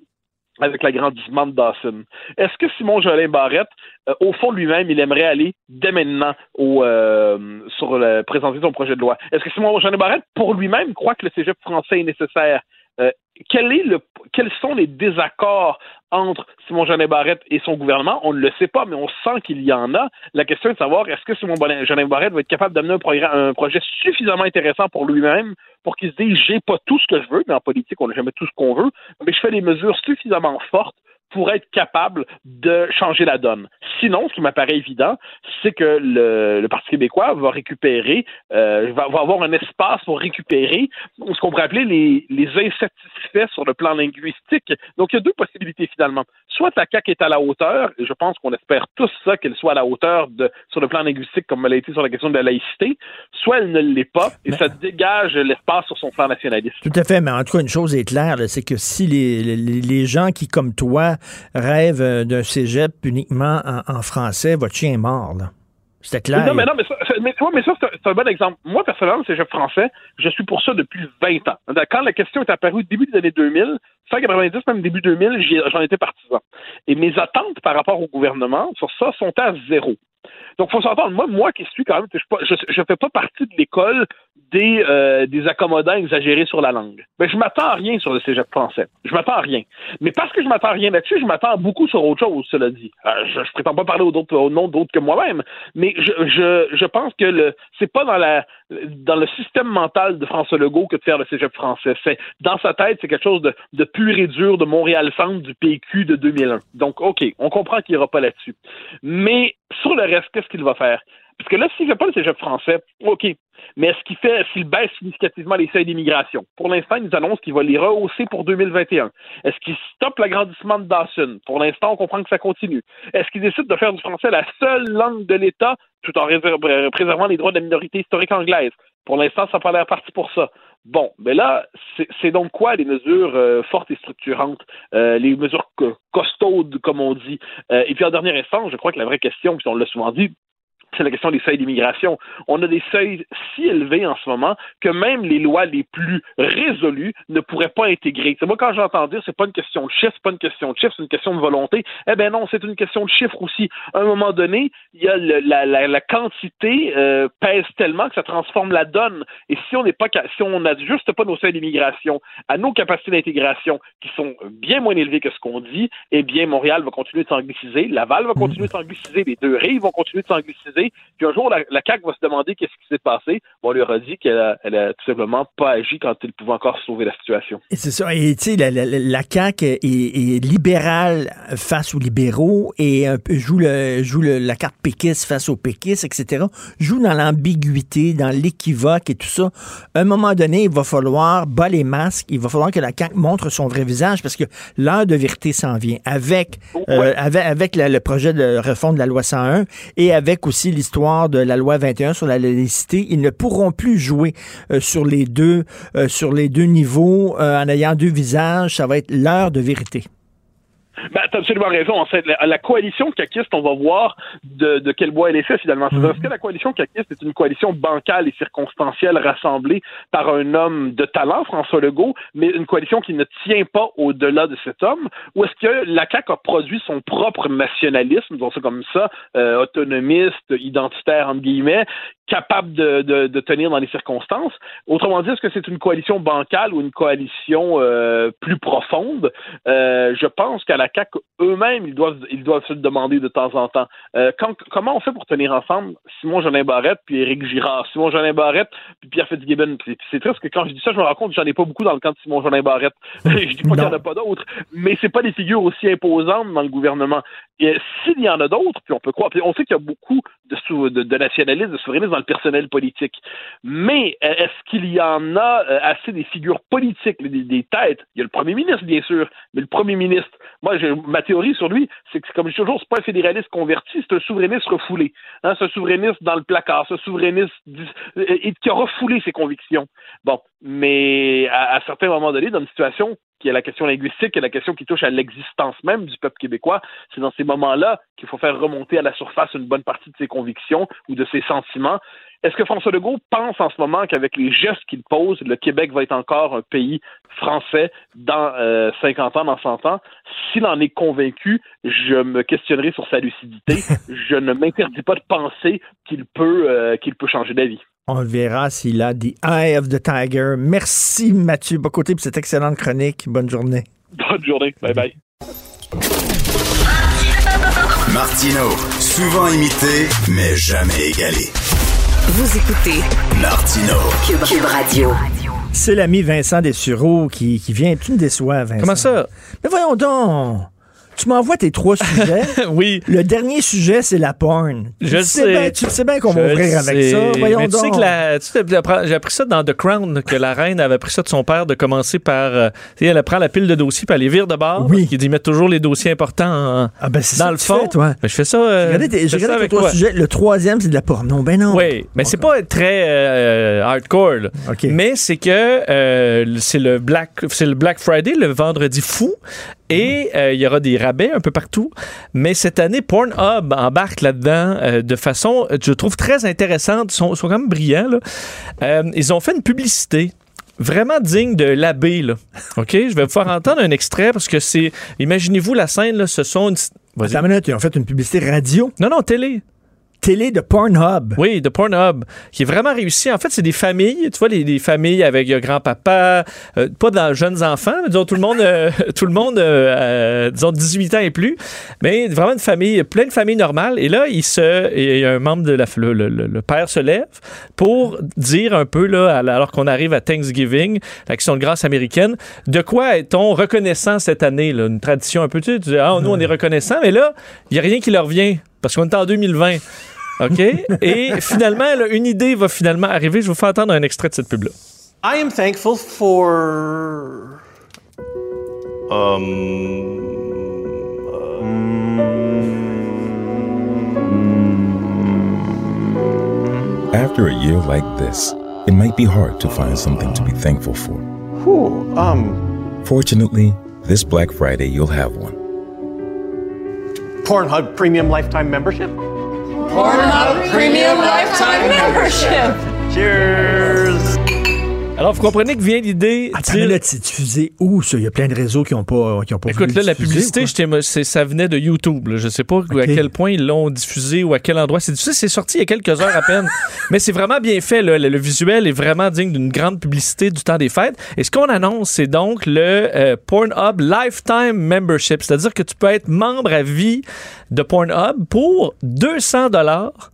avec l'agrandissement de Dawson? Est-ce que Simon Jolin Barrette, euh, au fond lui-même, il aimerait aller dès maintenant au, euh, sur le, présenter son projet de loi? Est-ce que Simon Jolin Barrette, pour lui-même, croit que le cégep français est nécessaire? Euh, quels sont les désaccords entre Simon Jeanin Barrette et son gouvernement? On ne le sait pas, mais on sent qu'il y en a. La question est de savoir est-ce que Simon Jeanin Barrette va être capable d'amener un, un, projet suffisamment intéressant pour lui-même pour qu'il se dise j'ai pas tout ce que je veux, mais en politique, on n'a jamais tout ce qu'on veut, mais je fais des mesures suffisamment fortes pour être capable de changer la donne. Sinon, ce qui m'apparaît évident, c'est que le, Parti québécois va récupérer, euh, va, avoir un espace pour récupérer ce qu'on pourrait appeler les, les insatisfaits sur le plan linguistique. Donc, il y a deux possibilités finalement. Soit la CAQ est à la hauteur, et je pense qu'on espère tous ça, qu'elle soit à la hauteur de, sur le plan linguistique comme elle a été sur la question de la laïcité, soit elle ne l'est pas, et ça dégage l'espace sur son plan nationaliste. Tout à fait, mais en tout cas, une chose est claire, c'est que si les, les, les gens qui, comme toi, rêve euh, d'un cégep uniquement en, français, votre chien est mort. C'était clair. Non, mais non, mais ça, mais, ça c'est un bon exemple. Moi, personnellement, cégep français, je suis pour ça depuis 20 ans. Quand la question est apparue début des années 2000, fin 90, même début 2000, j'en étais partisan. Et mes attentes par rapport au gouvernement sur ça sont à zéro. Donc, faut s'entendre. Moi, moi qui suis quand même, je ne fais pas partie de l'école des, euh, des accommodants exagérés sur la langue. Je m'attends à rien sur le cégep français. Je m'attends à rien. Mais parce que je m'attends à rien là-dessus, je m'attends beaucoup sur autre chose, cela dit. Euh, je, prétends pas parler au, au nom d'autres que moi-même, mais je, je, je pense que le c'est pas dans la dans le système mental de François Legault que de faire le cégep français. C'est dans sa tête, c'est quelque chose de, de pur et dur de Montréal-Centre du PQ de 2001. Donc, OK, on comprend qu'il ira pas là-dessus. Mais sur le reste, qu'est-ce qu'il va faire? Parce que là, s'il ne fait pas le cégep français, OK. Mais est-ce qu'il fait, s'il baisse significativement les seuils d'immigration? Pour l'instant, il nous annonce qu'il va les rehausser pour 2021. Est-ce qu'il stoppe l'agrandissement de Dawson? Pour l'instant, on comprend que ça continue. Est-ce qu'il décide de faire du français la seule langue de l'État tout en préservant les droits de la minorité historique anglaise? Pour l'instant, ça n'a pas l'air parti pour ça. Bon, mais là, c'est donc quoi les mesures euh, fortes et structurantes, euh, les mesures costaudes, comme on dit? Euh, et puis en dernier instant, je crois que la vraie question, puis on l'a souvent dit, c'est la question des seuils d'immigration. On a des seuils si élevés en ce moment que même les lois les plus résolues ne pourraient pas intégrer. C'est moi quand j'entends dire c'est pas une question de chiffre, c'est pas une question de chiffre, c'est une question de volonté. Eh ben non, c'est une question de chiffre aussi. À un moment donné, il y a la, la, la, quantité euh, pèse tellement que ça transforme la donne. Et si on n'est pas si on n'ajuste pas nos seuils d'immigration à nos capacités d'intégration qui sont bien moins élevées que ce qu'on dit, eh bien Montréal va continuer de s'angliciser, Laval va continuer de s'angliciser, les deux rives vont continuer de s'angliciser puis un jour, la, la CAQ va se demander qu'est-ce qui s'est passé. on lui aura dit qu'elle a, elle a tout simplement pas agi quand il pouvait encore sauver la situation. C'est ça. Et tu sais, la, la, la, CAQ est, est, libérale face aux libéraux et peu joue, le, joue le, la carte péquiste face aux péquistes, etc. Joue dans l'ambiguïté, dans l'équivoque et tout ça. À un moment donné, il va falloir bas les masques. Il va falloir que la CAQ montre son vrai visage parce que l'heure de vérité s'en vient avec, euh, avec, avec le projet de réforme de la loi 101 et avec aussi l'histoire de la loi 21 sur la laïcité. Ils ne pourront plus jouer euh, sur les deux euh, sur les deux niveaux euh, en ayant deux visages. Ça va être l'heure de vérité. Ben, t'as absolument raison. En fait, la, coalition caquiste, on va voir de, de, quel bois elle est faite finalement. Parce mhm. que la coalition caquiste est une coalition bancale et circonstancielle rassemblée par un homme de talent, François Legault, mais une coalition qui ne tient pas au-delà de cet homme? Ou est-ce que la CAQ a produit son propre nationalisme, disons ça comme ça, euh, autonomiste, identitaire, entre guillemets, capable de, tenir dans les circonstances? Autrement dit, est-ce que c'est une coalition bancale ou une coalition euh, plus profonde? Euh, je pense qu'à la CAQ eux-mêmes, ils doivent, se demander de temps en temps. Euh, comment on fait pour tenir ensemble? Simon Jolin Barrette puis Éric Girard, Simon Jolin Barrette puis Pierre Fitzgibbon. C'est triste que quand je dis ça, je me rends compte que j'en ai pas beaucoup dans le camp de Simon Jolin Barrette. je dis pas qu'il n'y en a pas d'autres, mais c'est pas des figures aussi imposantes dans le gouvernement. S'il y en a d'autres, puis on peut croire, puis on sait qu'il y a beaucoup de nationalistes, de souverainistes dans le personnel politique. Mais euh, est-ce qu'il y en a euh, assez des figures politiques, des, têtes? Il y a le premier ministre, bien sûr, mais le premier ministre, moi, ma théorie sur lui, c'est que, comme je dis toujours, c'est pas un fédéraliste converti, c'est un souverainiste refoulé. Hein, c'est un souverainiste dans le placard, c'est un souverainiste euh, qui a refoulé ses convictions. Bon, mais à, à certains moments donné, dans une situation qui est la question linguistique, qui est la question qui touche à l'existence même du peuple québécois, c'est dans ces moments-là qu'il faut faire remonter à la surface une bonne partie de ses convictions ou de ses sentiments. Est-ce que François Legault pense en ce moment qu'avec les gestes qu'il pose, le Québec va être encore un pays français dans 50 euh, ans, dans 100 ans? S'il en est convaincu, je me questionnerai sur sa lucidité. je ne m'interdis pas de penser qu'il peut, euh, qu'il peut changer d'avis. On verra s'il a The Eye of the Tiger. Merci Mathieu Bocoté pour cette excellente chronique. Bonne journée. Bonne journée. Bye bye. Martino, souvent imité, mais jamais égalé. Vous écoutez Martino. Cube, Cube Radio. C'est l'ami Vincent Dessureau qui, qui vient. Tu me déçois, Vincent. Comment ça? Mais voyons donc. Tu m'envoies tes trois sujets. oui. Le dernier sujet, c'est la porn. Je tu sais. bien, tu sais bien qu'on va ouvrir avec sais. ça. Voyons Mais tu donc. sais que la- tu sais, j'ai appris ça dans The Crown, que la reine avait pris ça de son père de commencer par. euh, tu sais, elle prend la pile de dossiers puis elle les vire de bord. Oui. Qui dit mettre toujours les dossiers importants en- Ah ben, dans ça le fond. fais, toi. Ben, je fais ça. euh, J'ai regardé tes- je avec trois sujets. Le troisième, c'est de la porno. Ben non. Oui, mais c'est pas très euh, hardcore. là. Mais c'est que euh, c'est le Black c'est le Black Friday, le vendredi fou, et euh, il y aura des rabais un peu partout. Mais cette année, Pornhub embarque là-dedans euh, de façon, je trouve très intéressante. Ils sont, sont quand même brillants. là. Euh, ils ont fait une publicité vraiment digne de l'abbé. là. OK? Je vais vous faire entendre un extrait parce que c'est. Imaginez-vous la scène, là, ce sont. Une... Vas-y. Attends une minute, ils ont fait une publicité radio? Non, non, télé. Télé de Pornhub. Oui, de Pornhub, qui est vraiment réussi. En fait, c'est des familles, tu vois, les, les familles avec euh, grand-papa, euh, pas dans jeunes enfants, mais disons tout le monde, euh, tout le monde, euh, disons 18 ans et plus, mais vraiment une famille, plein de familles normales. Et là, il se, il y a un membre de la, le, le- père se lève pour dire un peu là, alors qu'on arrive à Thanksgiving, l'action de grâce américaine, de quoi est-on reconnaissant cette année, là, une tradition un peu, tu sais, tu dis, ah, nous on est reconnaissant, mais là, il y a rien qui leur vient parce qu'on est en 2020. OK? Et finalement, là, une idée va finalement arriver. Je vais vous faire entendre un extrait de cette pub-là. I am thankful for. After a year like this, it might be hard to find something to be thankful for. Whew, um, Fortunately, this Black Friday you'll have one. Pornhub Premium Lifetime Membership? Pornhub Premium Lifetime Membership. Cheers! Alors, vous comprenez que vient l'idée. Attends, mais là, c'est diffusé où, ça? Il y a plein de réseaux qui n'ont pas, qui ont pas Écoute, là, la publicité, ça venait de YouTube. Je sais pas à quel point ils l'ont diffusé ou à quel endroit. C'est diffusé, c'est sorti il y a quelques heures à peine. Mais c'est vraiment bien fait. là. Le, le visuel est vraiment digne d'une grande publicité du temps des fêtes. Et ce qu'on annonce, c'est donc le euh, Pornhub Lifetime Membership. C'est-à-dire que tu peux être membre à vie de Pornhub pour 200 dollars.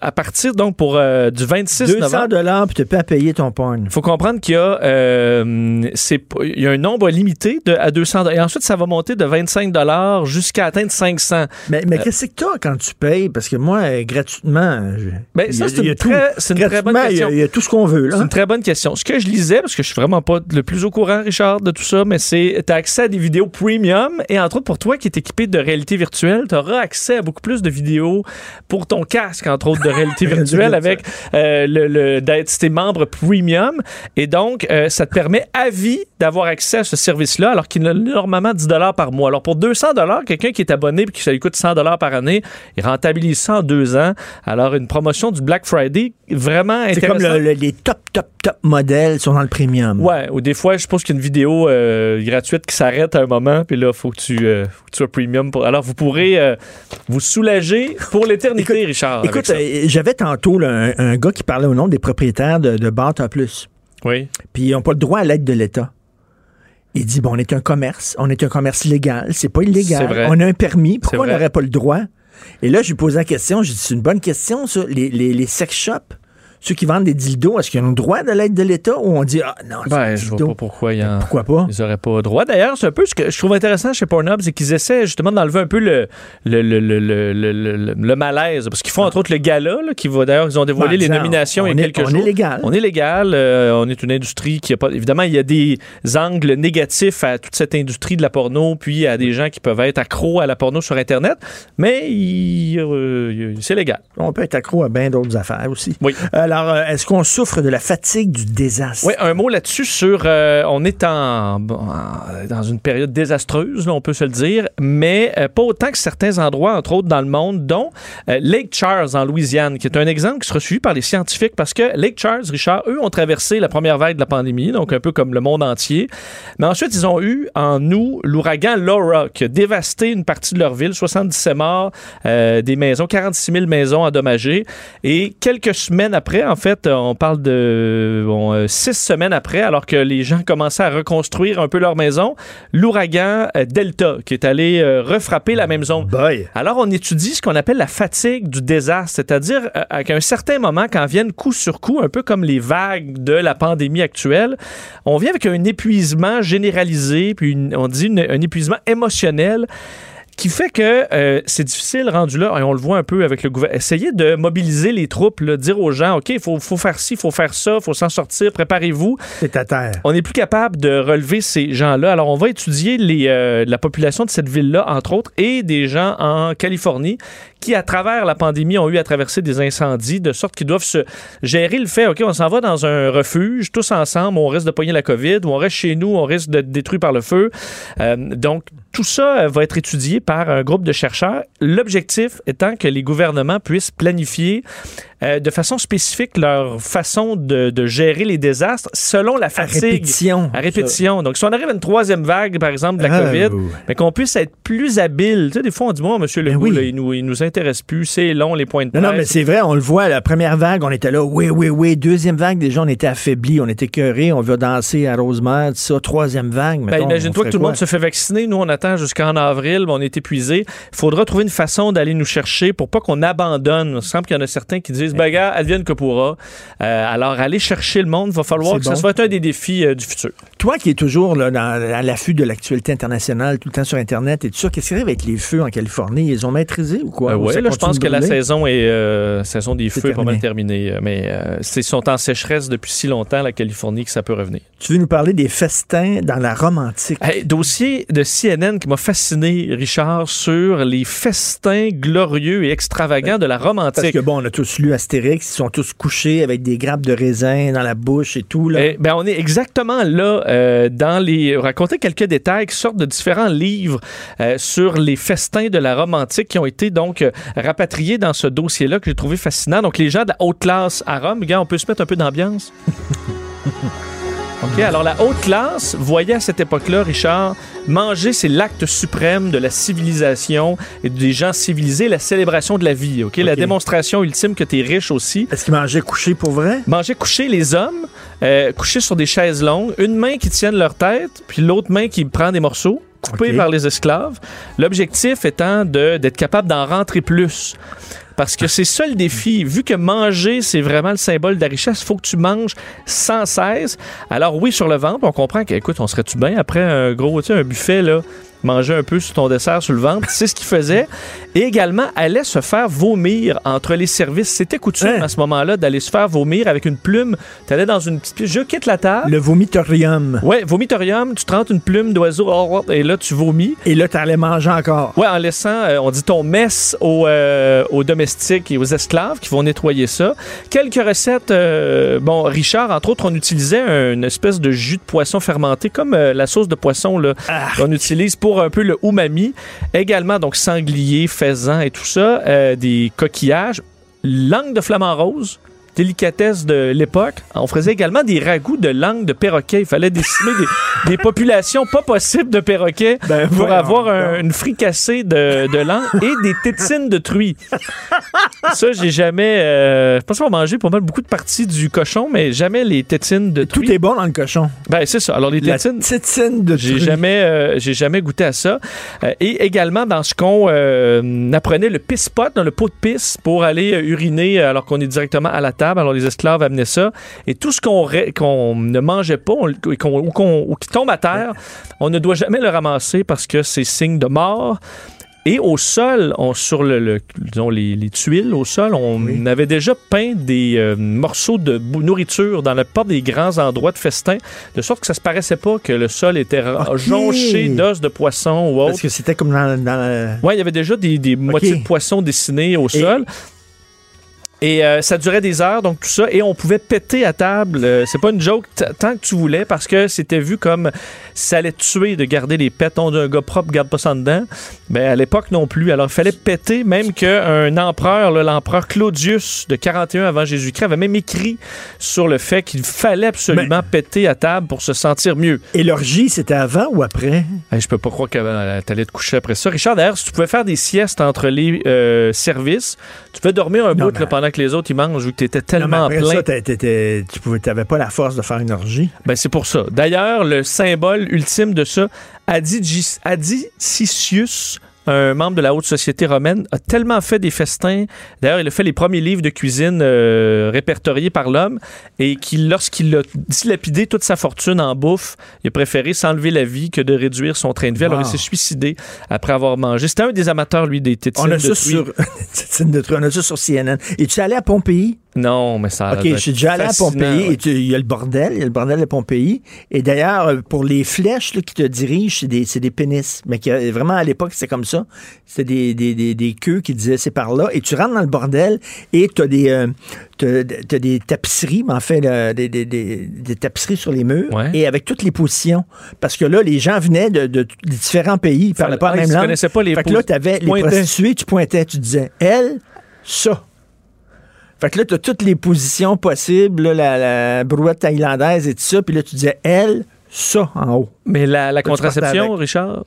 À partir donc pour euh, du 26 200 novembre. dollars puis tu peux à payer ton porn. Il faut comprendre qu'il y a, euh, c'est p- il y a un nombre limité de, à 200 Et ensuite, ça va monter de 25 jusqu'à atteindre 500. Mais, mais Euh, qu'est-ce que tu as quand tu payes? Parce que moi, euh, gratuitement, je- Ben, ça, c'est une, très, c'est une très bonne il y question. Il y, a tout ce qu'on veut. C'est une très bonne question. Ce que je lisais, parce que je suis vraiment pas le plus au courant, Richard, de tout ça, mais c'est tu as accès à des vidéos premium et entre autres pour toi qui es équipé de réalité virtuelle, tu auras accès à beaucoup plus de vidéos pour ton casque, entre autres de réalité virtuelle avec euh, le, le- d'être t'es membre premium et donc euh, ça te permet à vie d'avoir accès à ce service-là alors qu'il a normalement 10 dollars par mois. Alors pour 200 dollars, quelqu'un qui est abonné et que ça lui coûte 100 dollars par année, il rentabilise ça en deux ans. Alors une promotion du Black Friday vraiment C'est intéressante. comme le- le- les top, top, top modèles sont dans le premium. Ouais, ou des fois, je pense qu'il y a une vidéo euh, gratuite qui s'arrête à un moment, puis là, faut euh, faut que tu sois premium. Pour... Alors, vous pourrez vous soulager pour l'éternité, Richard. Écoute, euh, j'avais tantôt là, un, un gars qui parlait au nom des propriétaires de, de Bata Plus. Oui. Puis ils n'ont pas le droit à l'aide de l'État. Il dit, bon, on est un commerce, on est un commerce légal, c'est pas illégal, C'est vrai. on a un permis, pourquoi on n'aurait pas le droit? Et là, je lui posé la question, j'ai dit, c'est une bonne question, ça. Les, les, les sex shops, ceux qui vendent des dildos, est-ce qu'ils ont le droit de l'aide de l'État ou on dit, ah non, Ben, je vois pas pourquoi il y en... Pourquoi pas? Ils auraient pas droit. D'ailleurs, c'est un peu ce que je trouve intéressant chez Pornhub, c'est qu'ils essaient justement d'enlever un peu le, le, le, le, le, malaise. Parce qu'ils font entre autres le gala, là, qui va d'ailleurs, ils ont dévoilé Ouais, les nominations il y on a quelques on jours. est légal. On est légal. euh, on est une industrie qui a pas. Évidemment, il y a des angles négatifs à toute cette industrie de la porno, puis à des gens qui peuvent être accros à la porno sur Internet, mais euh, c'est légal. On peut être accro à bien d'autres affaires aussi. Oui. Alors, euh, est-ce qu'on souffre de la fatigue du désastre? Oui, un mot là-dessus sur. euh, on est en, dans une période désastreuse, on peut se le dire, mais euh, pas autant que certains endroits, entre autres dans le monde, dont Lake Charles en Louisiane, qui est un exemple qui sera suivi par les scientifiques parce que Lake Charles, Richard, eux ont traversé la première vague de la pandémie, donc un peu comme le monde entier. Mais ensuite, ils ont eu en août l'ouragan Laura qui a dévasté une partie de leur ville, 77 morts, des maisons, 46 000 maisons endommagées. Et quelques semaines après, après, en fait, on parle de bon, euh, six semaines après, alors que les gens commençaient à reconstruire un peu leur maison, l'ouragan euh, Delta qui est allé euh, refrapper la même zone. Alors, on étudie ce qu'on appelle la fatigue du désastre, c'est-à-dire euh, qu'à un certain moment, quand viennent coup sur coup, un peu comme les vagues de la pandémie actuelle, on vient avec un épuisement généralisé, puis une- on dit une- un épuisement émotionnel qui fait que euh, c'est difficile rendu là, et on le voit un peu avec le gouvernement, essayer de mobiliser les troupes, là, dire aux gens, OK, il faut, faut faire ci, il faut faire ça, il faut s'en sortir, préparez-vous. C'est à terre. On n'est plus capable de relever ces gens-là. Alors, on va étudier les, euh, la population de cette ville-là, entre autres, et des gens en Californie qui, à travers la pandémie, ont eu à traverser des incendies, de sorte qu'ils doivent se gérer le fait, OK, on s'en va dans un refuge, tous ensemble, on risque de pogner la COVID, ou on reste chez nous, on risque d'être détruit par le feu. Euh, donc, tout ça euh, va être étudié par un groupe de chercheurs. L'objectif étant que les gouvernements puissent planifier euh, de façon spécifique leur façon de, de gérer les désastres selon la fatigue. répétition, À répétition. Donc, si on arrive à une troisième vague, par exemple, de la Ah, COVID, oui. mais qu'on puisse être plus habile. Tu sais, des fois, on dit, moi, monsieur Legault, oui. là, il, nous, il nous intéresse plus, c'est long, les points de Non, presse. non, mais c'est vrai, on le voit, la première vague, on était là, oui, oui, oui. Deuxième vague, déjà, on était affaiblis, on était cœurés, on veut danser à Rosemère, tout ça. Troisième vague, Ben, on imagine-toi que tout le monde se fait vacciner. Nous, on attend jusqu'en avril, mais on est épuisé. Il faudra trouver une façon d'aller nous chercher pour pas qu'on abandonne. Il semble qu'il y en a certains qui disent, ben, gars, advienne que pourra. Euh, alors, aller chercher le monde, va falloir que bon. ça soit un des défis euh, du futur. Toi qui es toujours là, dans, à l'affût de l'actualité internationale, tout le temps sur Internet et tout ça, qu'est-ce qui arrive avec les feux en Californie? Ils ont maîtrisé ou quoi? Euh, ouais, ça là, je pense que la saison est euh, saison des feux est pas mal terminé. terminée. euh, Mais euh, c'est- ils sont en sécheresse depuis si longtemps, la Californie, que ça peut revenir. Tu veux nous parler des festins dans la Rome antique? Hey, dossier de CNN qui m'a fasciné, Richard, sur les festins glorieux et extravagants de la Rome Parce antique. que bon, on a tous lu Astérix, ils sont tous couchés avec des grappes de raisin dans la bouche et tout. Là. Eh ben, on est exactement là euh, dans les raconter quelques détails qui sortent de différents livres sur les festins de la Rome antique qui ont été donc euh, rapatriés dans ce dossier-là que j'ai trouvé fascinant. Donc les gens de la haute classe à Rome, gars, on peut se mettre un peu d'ambiance? OK, alors la haute classe voyait à cette époque-là, Richard, manger, c'est l'acte suprême de la civilisation et des gens civilisés, la célébration de la vie, OK? La OK. démonstration ultime que tu es riche aussi. Est-ce qu'ils mangeaient couchés pour vrai? Manger coucher les hommes, euh, couchés sur des chaises longues, une main qui tienne leur tête, puis l'autre main qui prend des morceaux, coupés OK. par les esclaves. L'objectif étant de- d'être capable d'en rentrer plus. Parce que c'est ça le défi. Vu que manger, c'est vraiment le symbole de la richesse, il faut que tu manges sans cesse. Alors oui, sur le ventre, on comprend que, écoute, on serait-tu bien après un gros, tu sais, un buffet, là, manger un peu sur ton dessert sur le ventre. C'est ce qu'il faisait. Et également, allait se faire vomir entre les services. C'était coutume Hein? à ce moment-là d'aller se faire vomir avec une plume. Tu allais dans une petite pièce. Je quitte la table. Le vomitorium. Ouais, vomitorium, tu te rentres une plume d'oiseau oh, oh, et là, tu vomis. Et là, t'allais manger encore. Ouais, en laissant, euh, on dit ton messe aux, euh, aux domestiques et aux esclaves qui vont nettoyer ça. Quelques recettes, euh, bon, Richard, entre autres, on utilisait une espèce de jus de poisson fermenté, comme la sauce de poisson là, qu'on utilise pour un peu le umami. Également, donc, sanglier, faisan et tout ça, euh, des coquillages, langue de flamant rose, délicatesse de l'époque. On faisait également des ragoûts de langue de perroquet. Il fallait décimer des, des populations pas possibles de perroquets pour Ben, voyons avoir un- une fricassée de, de langue et des tétines de truie. Ça, j'ai jamais... Euh, je pense qu'on va manger pas mal beaucoup de parties du cochon, mais jamais les tétines de truie. Tout est bon dans le cochon. Ben, c'est ça. Alors, les La tétines... tétine de J'ai truie. jamais, euh, j'ai jamais goûté à ça. Euh, et également, dans ce qu'on apprenait le piss-pot, dans le pot de pisse, pour aller uriner alors qu'on est directement à la table. Alors, les esclaves amenaient ça. Et tout ce qu'on ne mangeait pas on- ou, ou qui tombe à terre, on ne doit jamais le ramasser parce que c'est signe de mort. Et au sol, on, sur le, le- disons, les, les tuiles au sol, on avait déjà peint des euh, morceaux de nourriture dans la porte des grands endroits de festin, de sorte que ça se paraissait pas que le sol était jonché d'os de poisson ou autre. Parce que c'était comme dans, dans la- Ouais, il y avait déjà des, des moitiés de poissons dessinés au sol. Et euh, ça durait des heures, donc tout ça. Et on pouvait péter à table. Euh, c'est pas une joke tant que tu voulais parce que c'était vu comme ça allait tuer de garder les pets. On dit un gars propre, garde pas ça dedans. Mais à l'époque non plus. Alors il fallait péter, même qu'un empereur, l'empereur Claudius de 41 avant Jésus-Christ, avait même écrit sur le fait qu'il fallait absolument péter à table pour se sentir mieux. Et l'orgie, c'était avant ou après? Hey, je peux pas croire que euh, t'allais te coucher après ça. Richard, d'ailleurs, si tu pouvais faire des siestes entre les euh, services, tu pouvais dormir un bout là, pendant pendant que les autres, ils mangent, vu que tu étais Non, mais tellement après plein. ça, tu t'avais pas la force de faire une orgie. Ben, c'est pour ça. D'ailleurs, le symbole ultime de ça, Adigi- Adicicius, un membre de la haute société romaine, a tellement fait des festins. D'ailleurs, il a fait les premiers livres de cuisine euh, répertoriés par l'homme et qu'il, lorsqu'il a dilapidé toute sa fortune en bouffe, il a préféré s'enlever la vie que de réduire son train de vie. Alors, il s'est suicidé après avoir mangé. C'était un des amateurs, lui, des tétines On a de ça truie. sur, tétine de truie, on a ça sur CNN. Et tu es allé à Pompéi? Non, mais ça. OK, je suis déjà allé à Pompéi ouais. il y a le bordel, il y a le bordel de Pompéi. Et d'ailleurs, pour les flèches là, qui te dirigent, c'est des, pénis. Mais qui, vraiment, à l'époque, c'était comme ça. C'était des, des, des, des queues qui disaient c'est par là. Et tu rentres dans le bordel et tu as des, euh, des tapisseries, mais en fait, là, des, tapisseries sur les murs et avec toutes les positions. Parce que là, les gens venaient de, de, de différents pays, ils parlaient pas ah, la ils même langue. connaissaient pas les fait que là, tu avais les prostituées, tu pointais, tu disais elle, ça. Fait que là, tu as toutes les positions possibles, là, la, la brouette thaïlandaise et tout ça, puis là, tu disais elle, ça en haut. Mais la, contraception. Richard,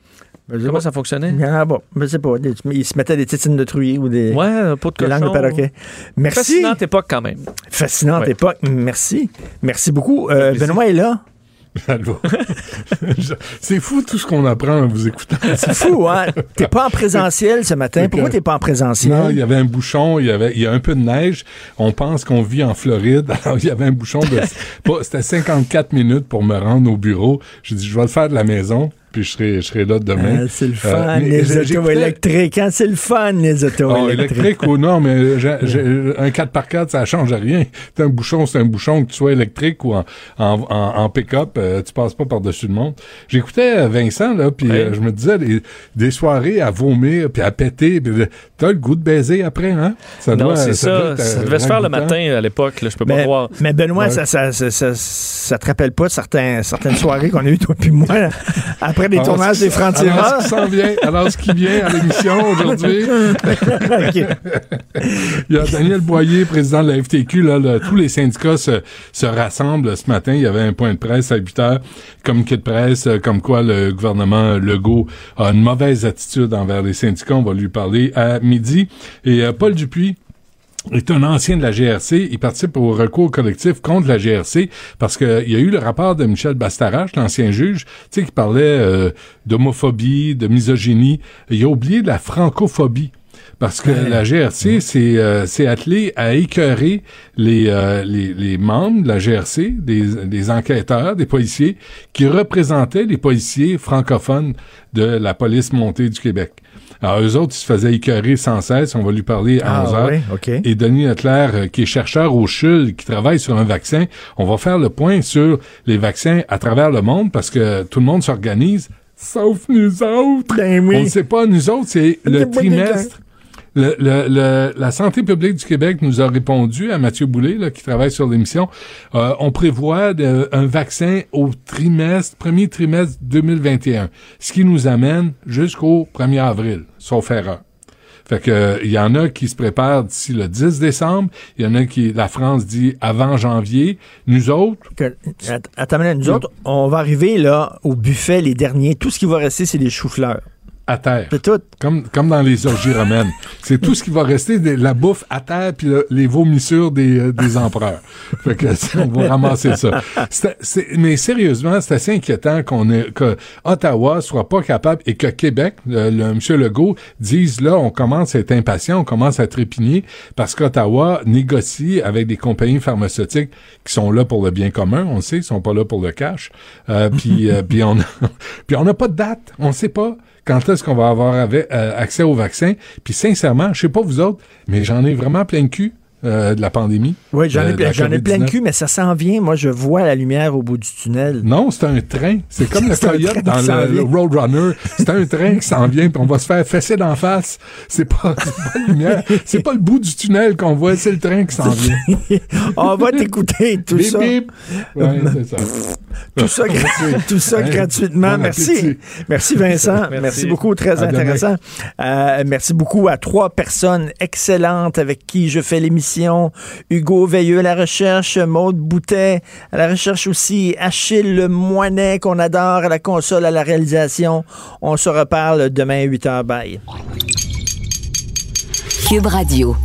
comment pas. ça fonctionnait? Ah bon, je sais pas. Des- Ils se mettaient des tétines de truie ou des, Ouais, pot de des langues de perroquet. Merci. Fascinante époque quand même. Fascinante Ouais. époque. Merci. Merci beaucoup. Euh, Benoît est là. C'est fou tout ce qu'on apprend en vous écoutant. C'est fou, hein? T'es pas en présentiel ce matin? Pourquoi t'es pas en présentiel? Non, il y avait un bouchon, il y avait il y a un peu de neige. On pense qu'on vit en Floride. Alors, il y avait un bouchon de c'était 54 minutes pour me rendre au bureau. J'ai dit je vais le faire de la maison, puis je serai je serai là demain. Ah, c'est le Euh, fun, mais les autos électriques. Hein? C'est le fun, les autos Oh, électriques. électrique ou non, mais j'ai- j'ai- un 4x4, ça change rien. C'est un bouchon, c'est un bouchon, que tu sois électrique ou en, en, en- en pick-up, euh, tu passes pas par-dessus le monde. J'écoutais euh, Vincent, là, puis euh, je me disais, les- des soirées à vomir, puis à péter, puis euh, t'as le goût de baiser après, hein? Ça non, doit- c'est ça. doit être, Ça, euh, devait se faire le matin à l'époque. là, Je peux pas Mais, croire. mais Benoît, Ouais. ça, ça, ça, te rappelle pas certains, certaines soirées qu'on a eues, toi puis moi, là, après des Alors, tournages des qui- francs-tireurs? Alors, ce qui s'en vient, alors, ce qui vient à l'émission aujourd'hui. Il y a Daniel Boyer, président de la FTQ. Là, là, tous les syndicats se, se rassemblent ce matin. Il y avait un point de presse à 8 heures, communiqué de presse, euh, comme quoi le gouvernement Legault a une mauvaise attitude envers les syndicats. On va lui parler à midi. Et euh, Paul Dupuis, est un ancien de la GRC. Il participe au recours collectif contre la GRC parce qu'il y a eu le rapport de Michel Bastarache, l'ancien juge, tu sais, qui parlait euh, d'homophobie, de misogynie. Il a oublié la francophobie. Parce que la GRC s'est euh, attelée à écœurer les, euh, les, les membres de la GRC, des, des enquêteurs, des policiers, qui représentaient les policiers francophones de la police montée du Québec. Alors, eux autres, ils se faisaient écœurer sans cesse. On va lui parler à Ah, 11 heures. oui, OK. Et Denis Leclerc, euh, qui est chercheur au CHUL, qui travaille sur un vaccin, on va faire le point sur les vaccins à travers le monde parce que tout le monde s'organise, sauf nous autres. Ben On ne sait pas, nous autres, c'est le trimestre. Le, le- le- la santé publique du Québec nous a répondu à Mathieu Boulay, là, qui travaille sur l'émission. Euh, on prévoit un vaccin au trimestre, premier trimestre 2021, ce qui nous amène jusqu'au 1er avril, sauf erreur. Fait que il y en a qui se préparent d'ici le 10 décembre, il y en a qui la France dit avant janvier, nous autres Que- nous autres, on va arriver là au buffet, les derniers. Tout ce qui va rester, c'est des choux-fleurs. À terre. C'est tout. Comme, comme dans les orgies romaines. C'est tout ce qui va rester, de la bouffe à terre puis le- les vomissures des, euh, des empereurs. Fait que, on va ramasser ça. C'est- c'est- mais sérieusement, c'est assez inquiétant qu'on que Ottawa soit pas capable et que Québec, le, le M. Legault, dise là, on commence à être impatient, on commence à trépigner parce qu'Ottawa négocie avec des compagnies pharmaceutiques qui sont là pour le bien commun, on le sait, ils sont pas là pour le cash. Euh, puis, euh, puis on, puis on n'a pas de date, on sait pas quand est-ce qu'on va avoir euh, accès au vaccin? Puis sincèrement, je sais pas vous autres, mais j'en ai vraiment plein le cul euh, de la pandémie. Oui, j'en euh, ai, de plein- la j'en ai plein le COVID-19. cul, mais ça s'en vient. Moi, je vois la lumière au bout du tunnel. Non, c'est un train. C'est comme le coyote dans le. Roadrunner. C'est un train qui s'en vient, puis on va se faire fesser d'en face. C'est pas, c'est pas la lumière. C'est pas le bout du tunnel qu'on voit, c'est le train qui s'en vient. on va t'écouter tout Bip, ça. bip. Ouais, c'est ça. Tout ça, tout ça Hein? gratuitement. Bon Merci. Merci Vincent. Merci, Merci. beaucoup. Très À intéressant. Euh, merci beaucoup à trois personnes excellentes avec qui je fais Hugo Veilleux à la recherche, Maude Boutet à la recherche aussi, Achille Le Moinet qu'on adore à la console, à la réalisation. On se reparle demain à 8h. Bye. Cube Radio.